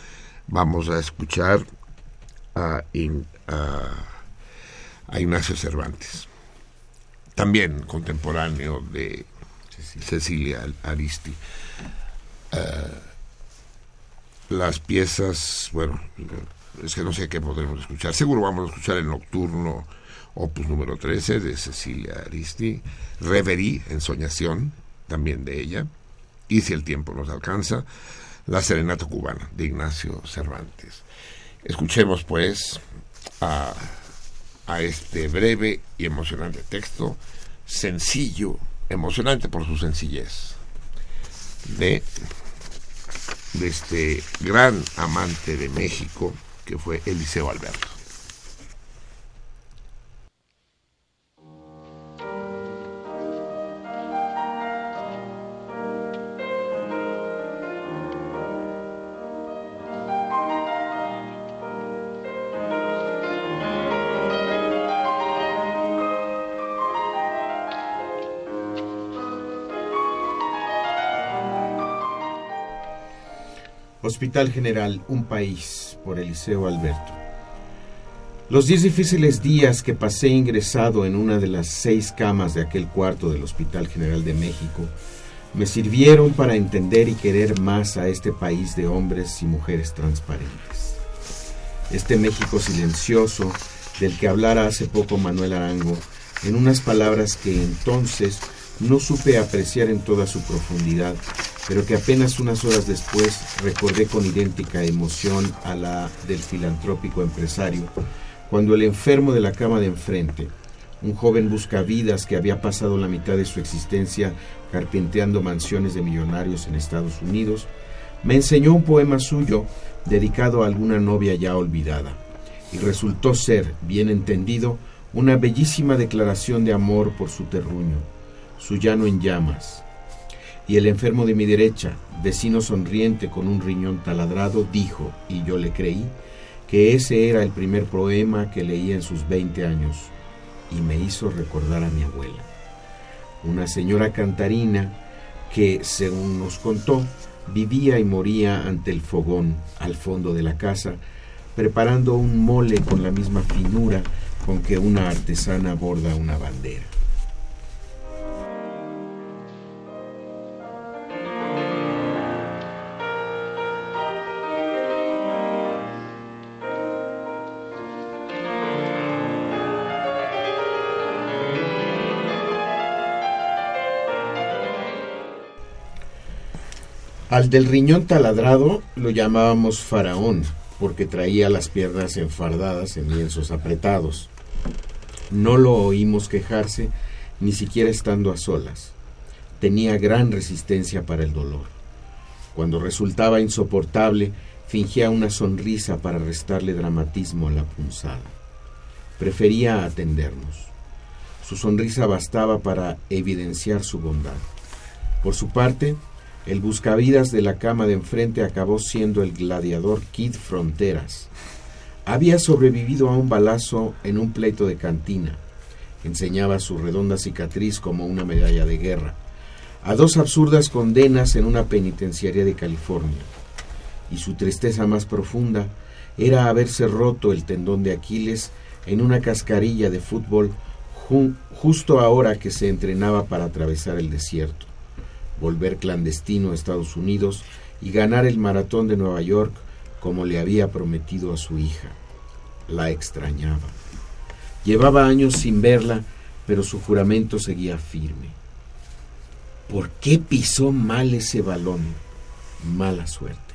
Speaker 1: vamos a escuchar a, a- Ignacio Cervantes, también contemporáneo de Cecilia Aristi. Eh, las piezas, bueno, es que no sé qué podremos escuchar. Seguro vamos a escuchar el Nocturno, opus número 13 de Cecilia Aristi, Reverie, Ensoñación, también de ella, y si el tiempo nos alcanza, La Serenata Cubana de Ignacio Cervantes. Escuchemos pues a, a este breve y emocionante texto, sencillo, emocionante por su sencillez, de de este gran amante de México que fue Eliseo Alberto.
Speaker 2: Hospital General, un país, por Eliseo Alberto. Los diez difíciles días que pasé ingresado en una de las seis camas de aquel cuarto del Hospital General de México me sirvieron para entender y querer más a este país de hombres y mujeres transparentes. Este México silencioso del que hablara hace poco Manuel Arango, en unas palabras que entonces no supe apreciar en toda su profundidad, pero que apenas unas horas después recordé con idéntica emoción a la del filantrópico empresario, cuando el enfermo de la cama de enfrente, un joven buscavidas que había pasado la mitad de su existencia carpinteando mansiones de millonarios en Estados Unidos, me enseñó un poema suyo dedicado a alguna novia ya olvidada, y resultó ser, bien entendido, una bellísima declaración de amor por su terruño, su llano en llamas. Y el enfermo de mi derecha, vecino sonriente con un riñón taladrado, dijo, y yo le creí, que ese era el primer poema que leía en sus 20 años, y me hizo recordar a mi abuela, una señora cantarina que, según nos contó, vivía y moría ante el fogón al fondo de la casa, preparando un mole con la misma finura con que una artesana borda una bandera. Al del riñón taladrado lo llamábamos faraón, porque traía las piernas enfardadas en lienzos apretados. No lo oímos quejarse, ni siquiera estando a solas. Tenía gran resistencia para el dolor. Cuando resultaba insoportable, fingía una sonrisa para restarle dramatismo a la punzada. Prefería atendernos. Su sonrisa bastaba para evidenciar su bondad. Por su parte, el buscavidas de la cama de enfrente acabó siendo el gladiador Kid Fronteras. Había sobrevivido a un balazo en un pleito de cantina. Enseñaba su redonda cicatriz como una medalla de guerra. A dos absurdas condenas en una penitenciaria de California. Y su tristeza más profunda era haberse roto el tendón de Aquiles en una cascarilla de fútbol ju- justo ahora que se entrenaba para atravesar el desierto volver clandestino a Estados Unidos y ganar el maratón de Nueva York como le había prometido a su hija. La extrañaba. Llevaba años sin verla, pero su juramento seguía firme. ¿Por qué pisó mal ese balón? Mala suerte.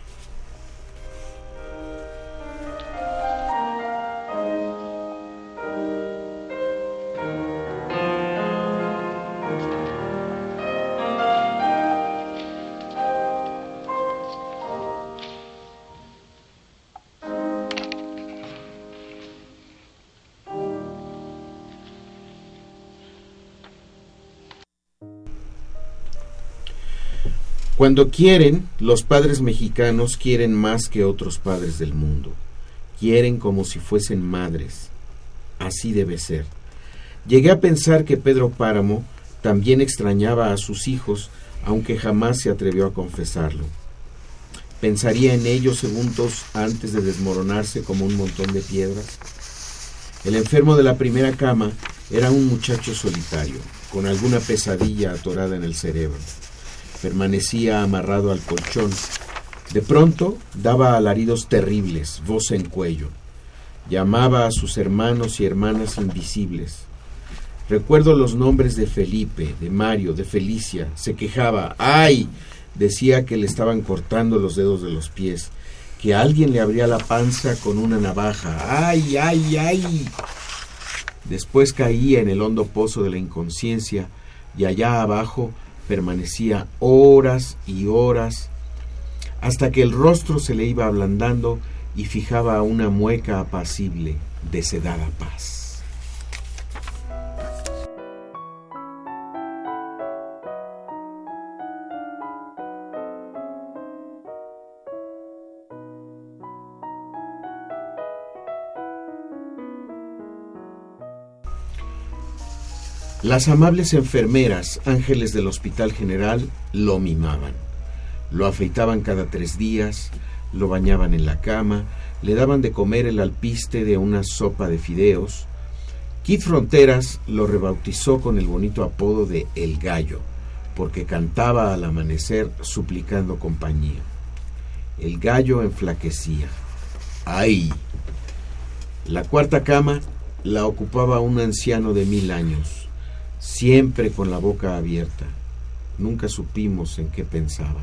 Speaker 2: Cuando quieren, los padres mexicanos quieren más que otros padres del mundo. Quieren como si fuesen madres. Así debe ser. Llegué a pensar que Pedro Páramo también extrañaba a sus hijos, aunque jamás se atrevió a confesarlo. Pensaría en ellos segundos antes de desmoronarse como un montón de piedras. El enfermo de la primera cama era un muchacho solitario, con alguna pesadilla atorada en el cerebro permanecía amarrado al colchón. De pronto daba alaridos terribles, voz en cuello. Llamaba a sus hermanos y hermanas invisibles. Recuerdo los nombres de Felipe, de Mario, de Felicia. Se quejaba. ¡Ay! Decía que le estaban cortando los dedos de los pies, que alguien le abría la panza con una navaja. ¡Ay, ay, ay! Después caía en el hondo pozo de la inconsciencia y allá abajo permanecía horas y horas hasta que el rostro se le iba ablandando y fijaba una mueca apacible de sedada paz. Las amables enfermeras, ángeles del Hospital General, lo mimaban. Lo afeitaban cada tres días, lo bañaban en la cama, le daban de comer el alpiste de una sopa de fideos. Kid Fronteras lo rebautizó con el bonito apodo de El Gallo, porque cantaba al amanecer suplicando compañía. El gallo enflaquecía. ¡Ay! La cuarta cama la ocupaba un anciano de mil años, siempre con la boca abierta. Nunca supimos en qué pensaba.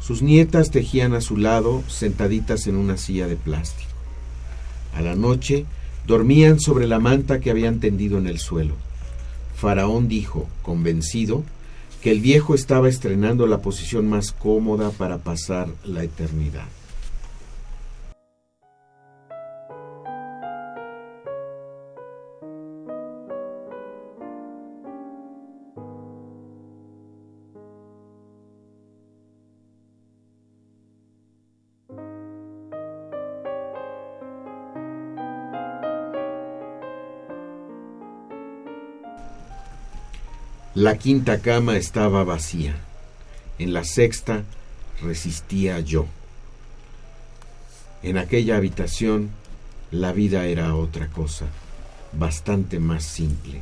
Speaker 2: Sus nietas tejían a su lado, sentaditas en una silla de plástico. A la noche dormían sobre la manta que habían tendido en el suelo. Faraón dijo, convencido, que el viejo estaba estrenando la posición más cómoda para pasar la eternidad. La quinta cama estaba vacía. En la sexta resistía yo. En aquella habitación la vida era otra cosa, bastante más simple.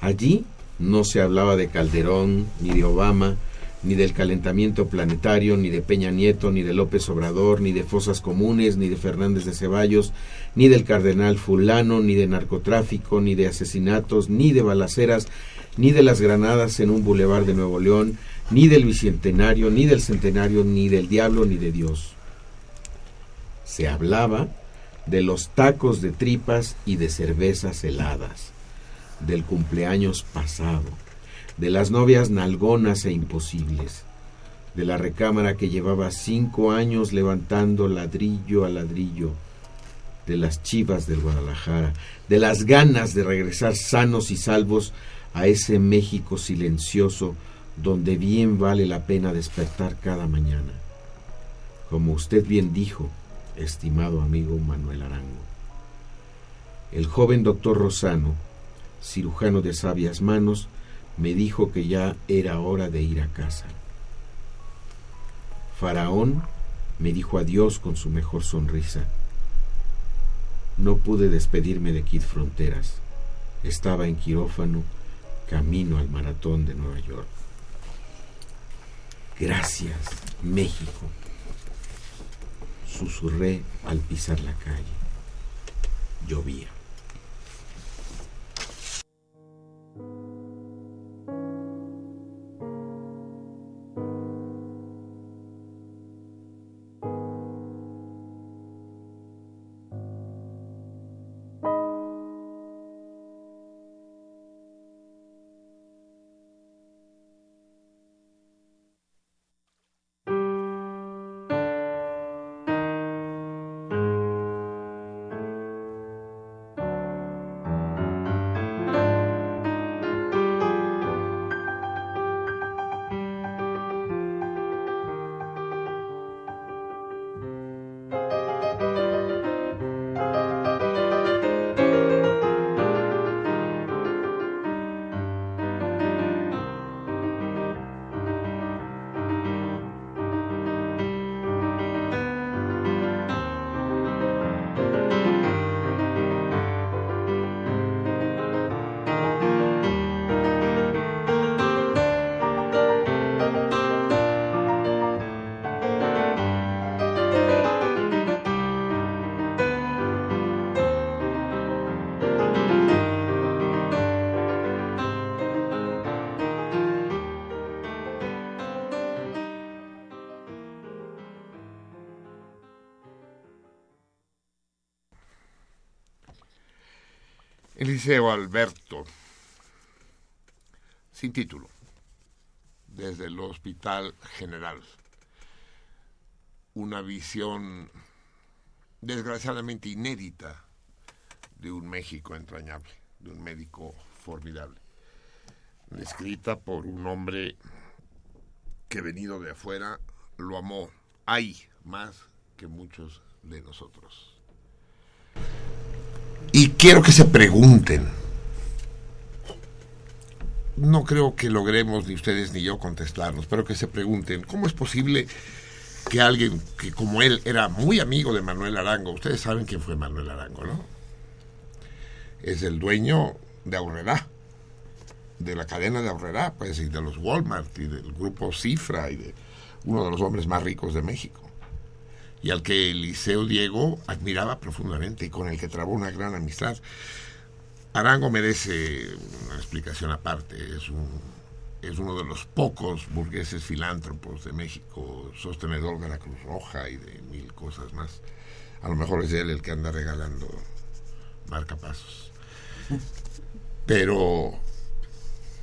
Speaker 2: Allí no se hablaba de Calderón, ni de Obama, ni del calentamiento planetario, ni de Peña Nieto, ni de López Obrador, ni de fosas comunes, ni de Fernández de Ceballos, ni del cardenal fulano, ni de narcotráfico, ni de asesinatos, ni de balaceras, ni de las granadas en un bulevar de Nuevo León, ni del bicentenario, ni del centenario, ni del diablo, ni de Dios. Se hablaba de los tacos de tripas y de cervezas heladas, del cumpleaños pasado, de las novias nalgonas e imposibles, de la recámara que llevaba cinco años levantando ladrillo a ladrillo, de las chivas del Guadalajara, de las ganas de regresar sanos y salvos a ese México silencioso donde bien vale la pena despertar cada mañana. Como usted bien dijo, estimado amigo Manuel Arango. El joven doctor Rosano, cirujano de sabias manos, me dijo que ya era hora de ir a casa. Faraón me dijo adiós con su mejor sonrisa. No pude despedirme de Kid Fronteras. Estaba en quirófano, camino al maratón de Nueva York. Gracias, México. Susurré al pisar la calle. Llovía.
Speaker 1: Eliseo Alberto, sin título, desde el Hospital General. Una visión desgraciadamente inédita de un México entrañable, de un médico formidable, escrita por un hombre que venido de afuera lo amó, hay más que muchos de nosotros. Y quiero que se pregunten. No creo que logremos ni ustedes ni yo contestarnos, pero que se pregunten, ¿cómo es posible que alguien que como él era muy amigo de Manuel Arango, ustedes saben quién fue Manuel Arango, ¿no? Es el dueño de Aurrerá, de la cadena de Aurrerá, pues, y de los Walmart, y del grupo Cifra, y de uno de los hombres más ricos de México. Y al que Eliseo Diego admiraba profundamente y con el que trabó una gran amistad. Arango merece una explicación aparte, es un es uno de los pocos burgueses filántropos de México, sostenedor de la Cruz Roja y de mil cosas más. A lo mejor es él el que anda regalando marcapasos. Pero,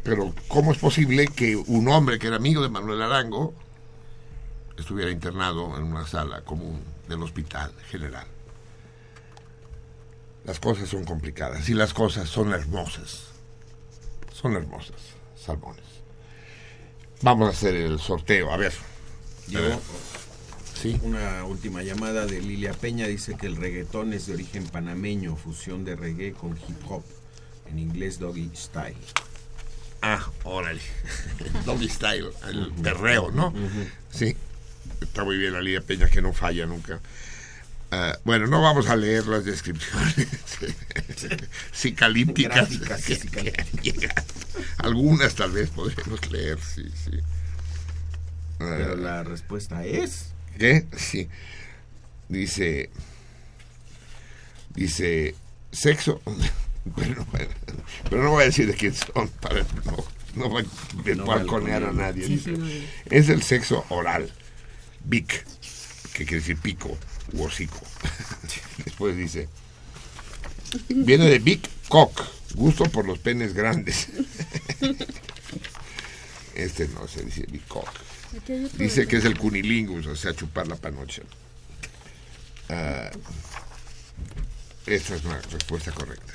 Speaker 1: pero ¿cómo es posible que un hombre que era amigo de Manuel Arango estuviera internado en una sala común del Hospital General? Las cosas son complicadas y las cosas son hermosas. Son hermosas, salmones. Vamos a hacer el sorteo, a ver. Sí.
Speaker 2: una última llamada de Lilia Peña. Dice que el reggaetón es de origen panameño, fusión de reggae con hip hop. En inglés, doggy style.
Speaker 1: Ah, órale. [LAUGHS] Doggy style, el perreo, ¿no? Sí. Está muy bien la Lidia Peña que no falla nunca. Ah, bueno, no vamos a leer las descripciones psicalípticas. Que- que. Algunas tal vez podremos leer, sí, sí.
Speaker 2: Pero
Speaker 1: Ah,
Speaker 2: la respuesta es.
Speaker 1: ¿Qué? Sí. Dice. Dice. Sexo. [LAUGHS] Pero, bueno, pero no voy a decir de quién son para no, no voy a balconear a nadie.
Speaker 2: Sí, no
Speaker 1: es el sexo oral. Vic. Que quiere decir pico u hocico. [LAUGHS] Después dice. Viene de Big Cock. Gusto por los penes grandes. [LAUGHS] Este no se dice Big Cock. Dice que es el cunilingus, o sea, chupar la panocha. Ah, esta es una respuesta correcta.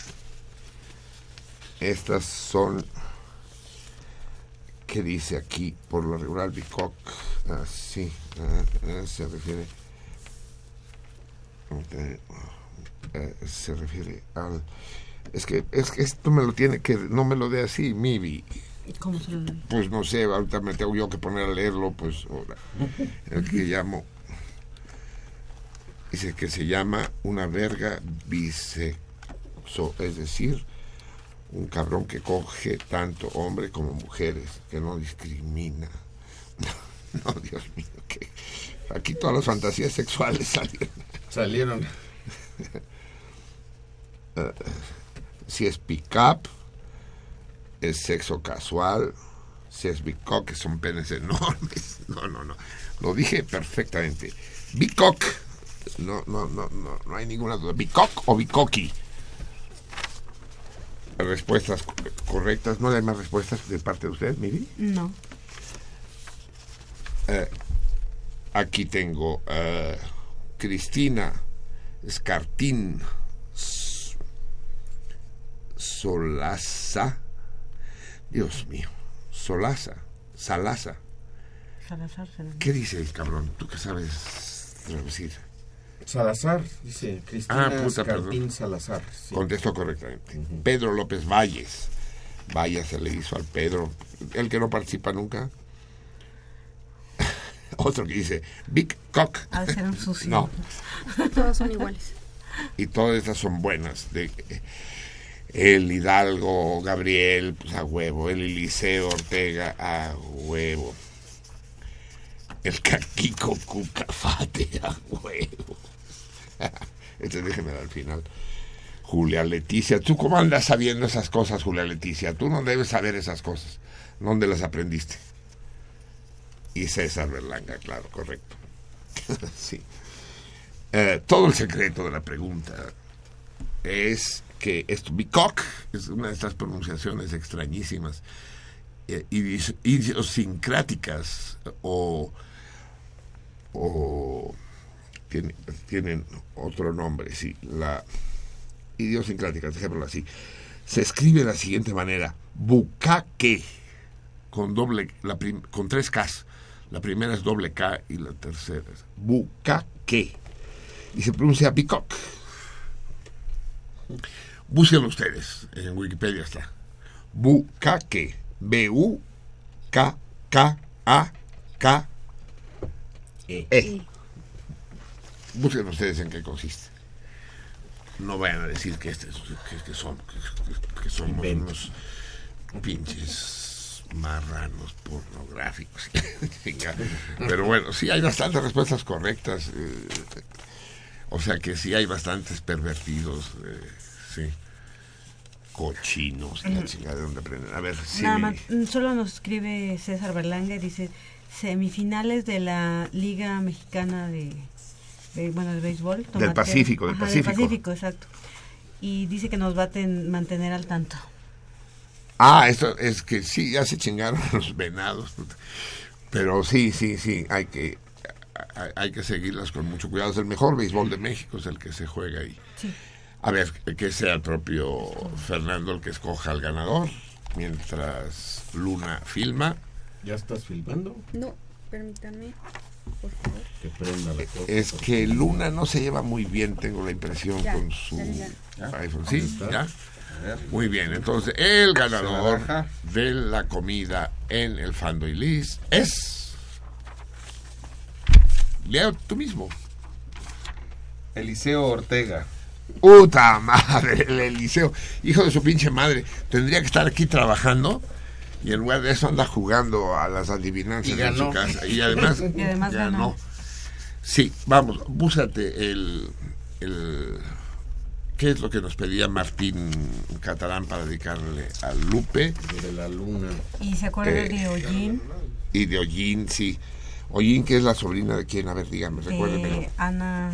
Speaker 1: Estas son. ¿Qué dice aquí? Por lo regular, bicoc. Ah, sí, ah, ah, se refiere. Eh, se refiere al. Es que, es que esto me lo tiene que. No me lo dé así, Mibi.
Speaker 10: ¿Cómo se lo
Speaker 1: Pues no sé, ahorita me tengo yo que poner a leerlo, pues ahora. El que llamo. Dice que se llama una verga bisexo, es decir, un cabrón que coge tanto hombre como mujeres, que no discrimina. [LAUGHS] No, Dios mío, que aquí todas las fantasías sexuales salieron.
Speaker 2: Salieron.
Speaker 1: Eh, si es pick-up, es sexo casual, si es bicock, que son penes enormes. [LAUGHS] No, no, no. Lo dije perfectamente. Bicock. No, no, no, no, no hay ninguna duda. Bicock o bicoqui. Respuestas co- correctas. ¿No hay más respuestas de parte de usted, Miri?
Speaker 10: No.
Speaker 1: Eh, aquí tengo eh, Cristina Escartín Solaza. Dios mío. Solaza. Salaza.
Speaker 10: Salazar.
Speaker 1: ¿Qué dice el cabrón? ¿Tú qué sabes traducir?
Speaker 2: Salazar, dice Cristina
Speaker 1: Ah, puta,
Speaker 2: Escartín
Speaker 1: perdón.
Speaker 2: Salazar. sí.
Speaker 1: Contestó correctamente. Pedro López Valles. Vaya, se le hizo al Pedro. El que no participa nunca. [LAUGHS] Otro que dice Big Cock.
Speaker 10: Ha de ser un sucio.
Speaker 1: No. [LAUGHS]
Speaker 7: Todas son iguales.
Speaker 1: y todas estas son buenas. De, eh, el Hidalgo, Gabriel, pues a huevo. El Eliseo Ortega, a huevo. El Caquico Cucafate, a huevo. [LAUGHS] Este déjeme al final. Julia Leticia, ¿tú cómo andas sabiendo esas cosas, Julia Leticia? Tú no debes saber esas cosas. ¿Dónde las aprendiste? Y César Berlanga, claro, correcto. [LAUGHS] sí. Eh, todo el secreto de la pregunta es que esto, bicock, es una de estas pronunciaciones extrañísimas, eh, idios- idiosincráticas o, o tiene- tienen otro nombre, sí, la idiosincrática, dejémoslo así, se escribe de la siguiente manera, bucaque, con doble, la con tres Ks, la primera es doble K y la tercera es bucaque, y se pronuncia bicock. Búsquenlo ustedes, en Wikipedia está. B-U-K-K-A-K E. Busquen ustedes en qué consiste. No vayan a decir que, este, es- que, que son, que, que somos unos pinches marranos pornográficos. [LAUGHS] Pero bueno, sí hay bastantes respuestas correctas. eh, o sea que sí hay bastantes pervertidos. eh, sí. Cochinos, la chingada de dónde aprenden. A ver, sí.
Speaker 10: Nada más, mm, solo nos escribe César Berlanga, dice semifinales de la Liga Mexicana de, bueno, de béisbol. tomatero.
Speaker 1: Pacífico, del
Speaker 10: Ajá,
Speaker 1: Pacífico.
Speaker 10: Pacífico, exacto. Y dice que nos va a ten- mantener al tanto.
Speaker 1: Ah, esto es que sí, ya se chingaron [LAUGHS] los venados. puta. Pero sí, sí, sí, hay que hay, hay que seguirlas con mucho cuidado. Es el mejor béisbol de México, es el que se juega ahí.
Speaker 10: Sí.
Speaker 1: A ver, que sea el propio Fernando el que escoja al ganador, mientras Luna filma.
Speaker 2: ¿Ya estás filmando?
Speaker 7: No, favor.
Speaker 2: Que prenda la cosa.
Speaker 1: Es que Luna no se lleva muy bien, tengo la impresión,
Speaker 7: Ya,
Speaker 1: con su
Speaker 7: ya, ya.
Speaker 1: iPhone. Sí, ya.
Speaker 13: A ver.
Speaker 1: Muy bien, entonces el ganador de la comida en el Fando y Liz es. Leo tú mismo.
Speaker 13: Eliseo Ortega.
Speaker 1: Puta madre, el Eliseo. Hijo de su pinche madre. Tendría que estar aquí trabajando y en lugar de eso anda jugando a las adivinanzas en su casa. Y además, [LAUGHS]
Speaker 10: Y además ganó.
Speaker 1: Sí, vamos, búscate el, el. ¿Qué es lo que nos pedía Martín Catalán para dedicarle a Lupe?
Speaker 2: De la luna.
Speaker 10: Y se acuerda
Speaker 1: Eh,
Speaker 10: de Ollín,
Speaker 1: Y de Ollín, sí. Ollín, que es la sobrina de quién, a ver, dígame, recuérdemelo.
Speaker 10: de Ana,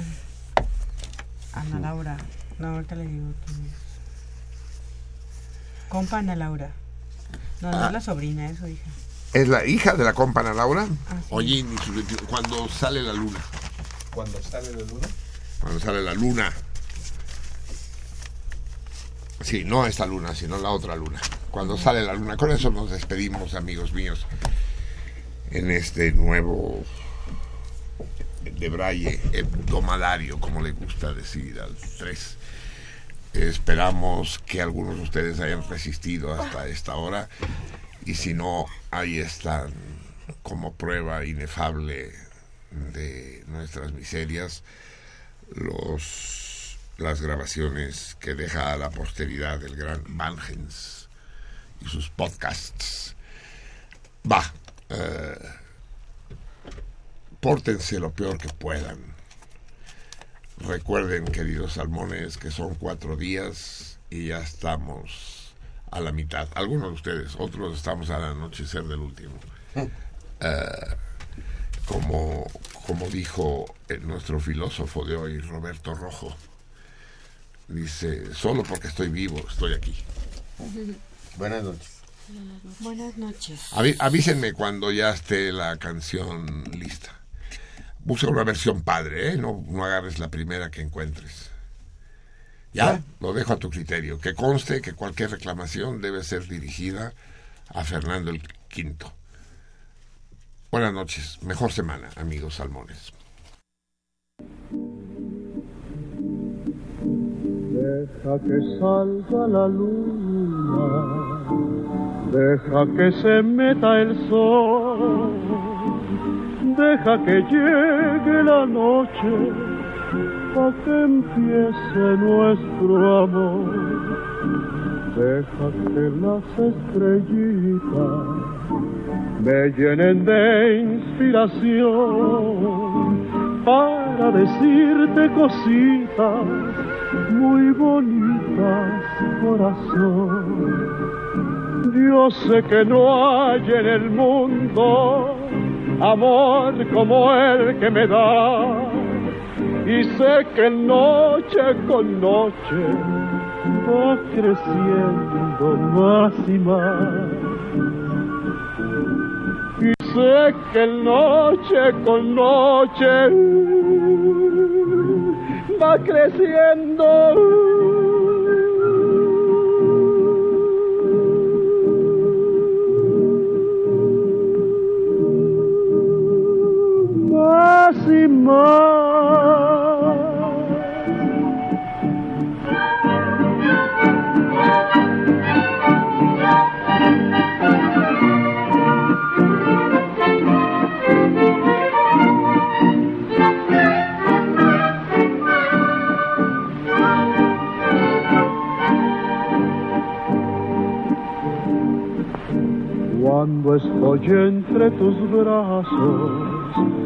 Speaker 10: Ana Laura. No, ahorita le digo quién es. Compa Ana Laura. No, no
Speaker 1: Ah.
Speaker 10: es la sobrina, es su hija.
Speaker 1: ¿Es la hija de la compana Laura?
Speaker 10: Ah, sí.
Speaker 1: 21 cuando sale la luna.
Speaker 13: Cuando sale la luna.
Speaker 1: Cuando sale la luna. Sí, no esta luna, sino la otra luna. Cuando sale la luna. Con eso nos despedimos, amigos míos, en este nuevo de Braille hebdomadario, como le gusta decir al 3. Esperamos que algunos de ustedes hayan resistido hasta esta hora y si no, ahí están como prueba inefable de nuestras miserias los las grabaciones que deja la posteridad el gran Vangens y sus podcasts. Va, eh, pórtense lo peor que puedan. Recuerden, queridos salmones, que son cuatro días y ya estamos a la mitad. Algunos de ustedes, otros estamos al anochecer del último. [LAUGHS] Eh, como, como dijo eh, nuestro filósofo de hoy, Roberto Rojo, dice, solo porque estoy vivo estoy aquí. [LAUGHS]
Speaker 2: Buenas noches.
Speaker 10: Buenas noches.
Speaker 1: Avísenme cuando ya esté la canción lista. Busca una versión padre, ¿eh? No, no agarres la primera que encuentres. Ya, lo dejo a tu criterio. Que conste que cualquier reclamación debe ser dirigida a Fernando el Quinto. Buenas noches, mejor semana, amigos salmones.
Speaker 4: Deja que salga la luna, deja que se meta el sol, deja que llegue la noche, pa' que empiece nuestro amor. Deja que las estrellitas me llenen de inspiración para decirte cositas muy bonitas, corazón. Yo sé que no hay en el mundo amor como el que me da. Y sé que noche con noche va creciendo más y más. Y sé que noche con noche va creciendo. Cuando estoy entre tus brazos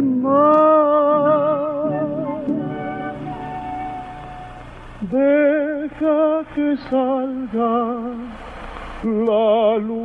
Speaker 4: Más. Deja que salga la luna.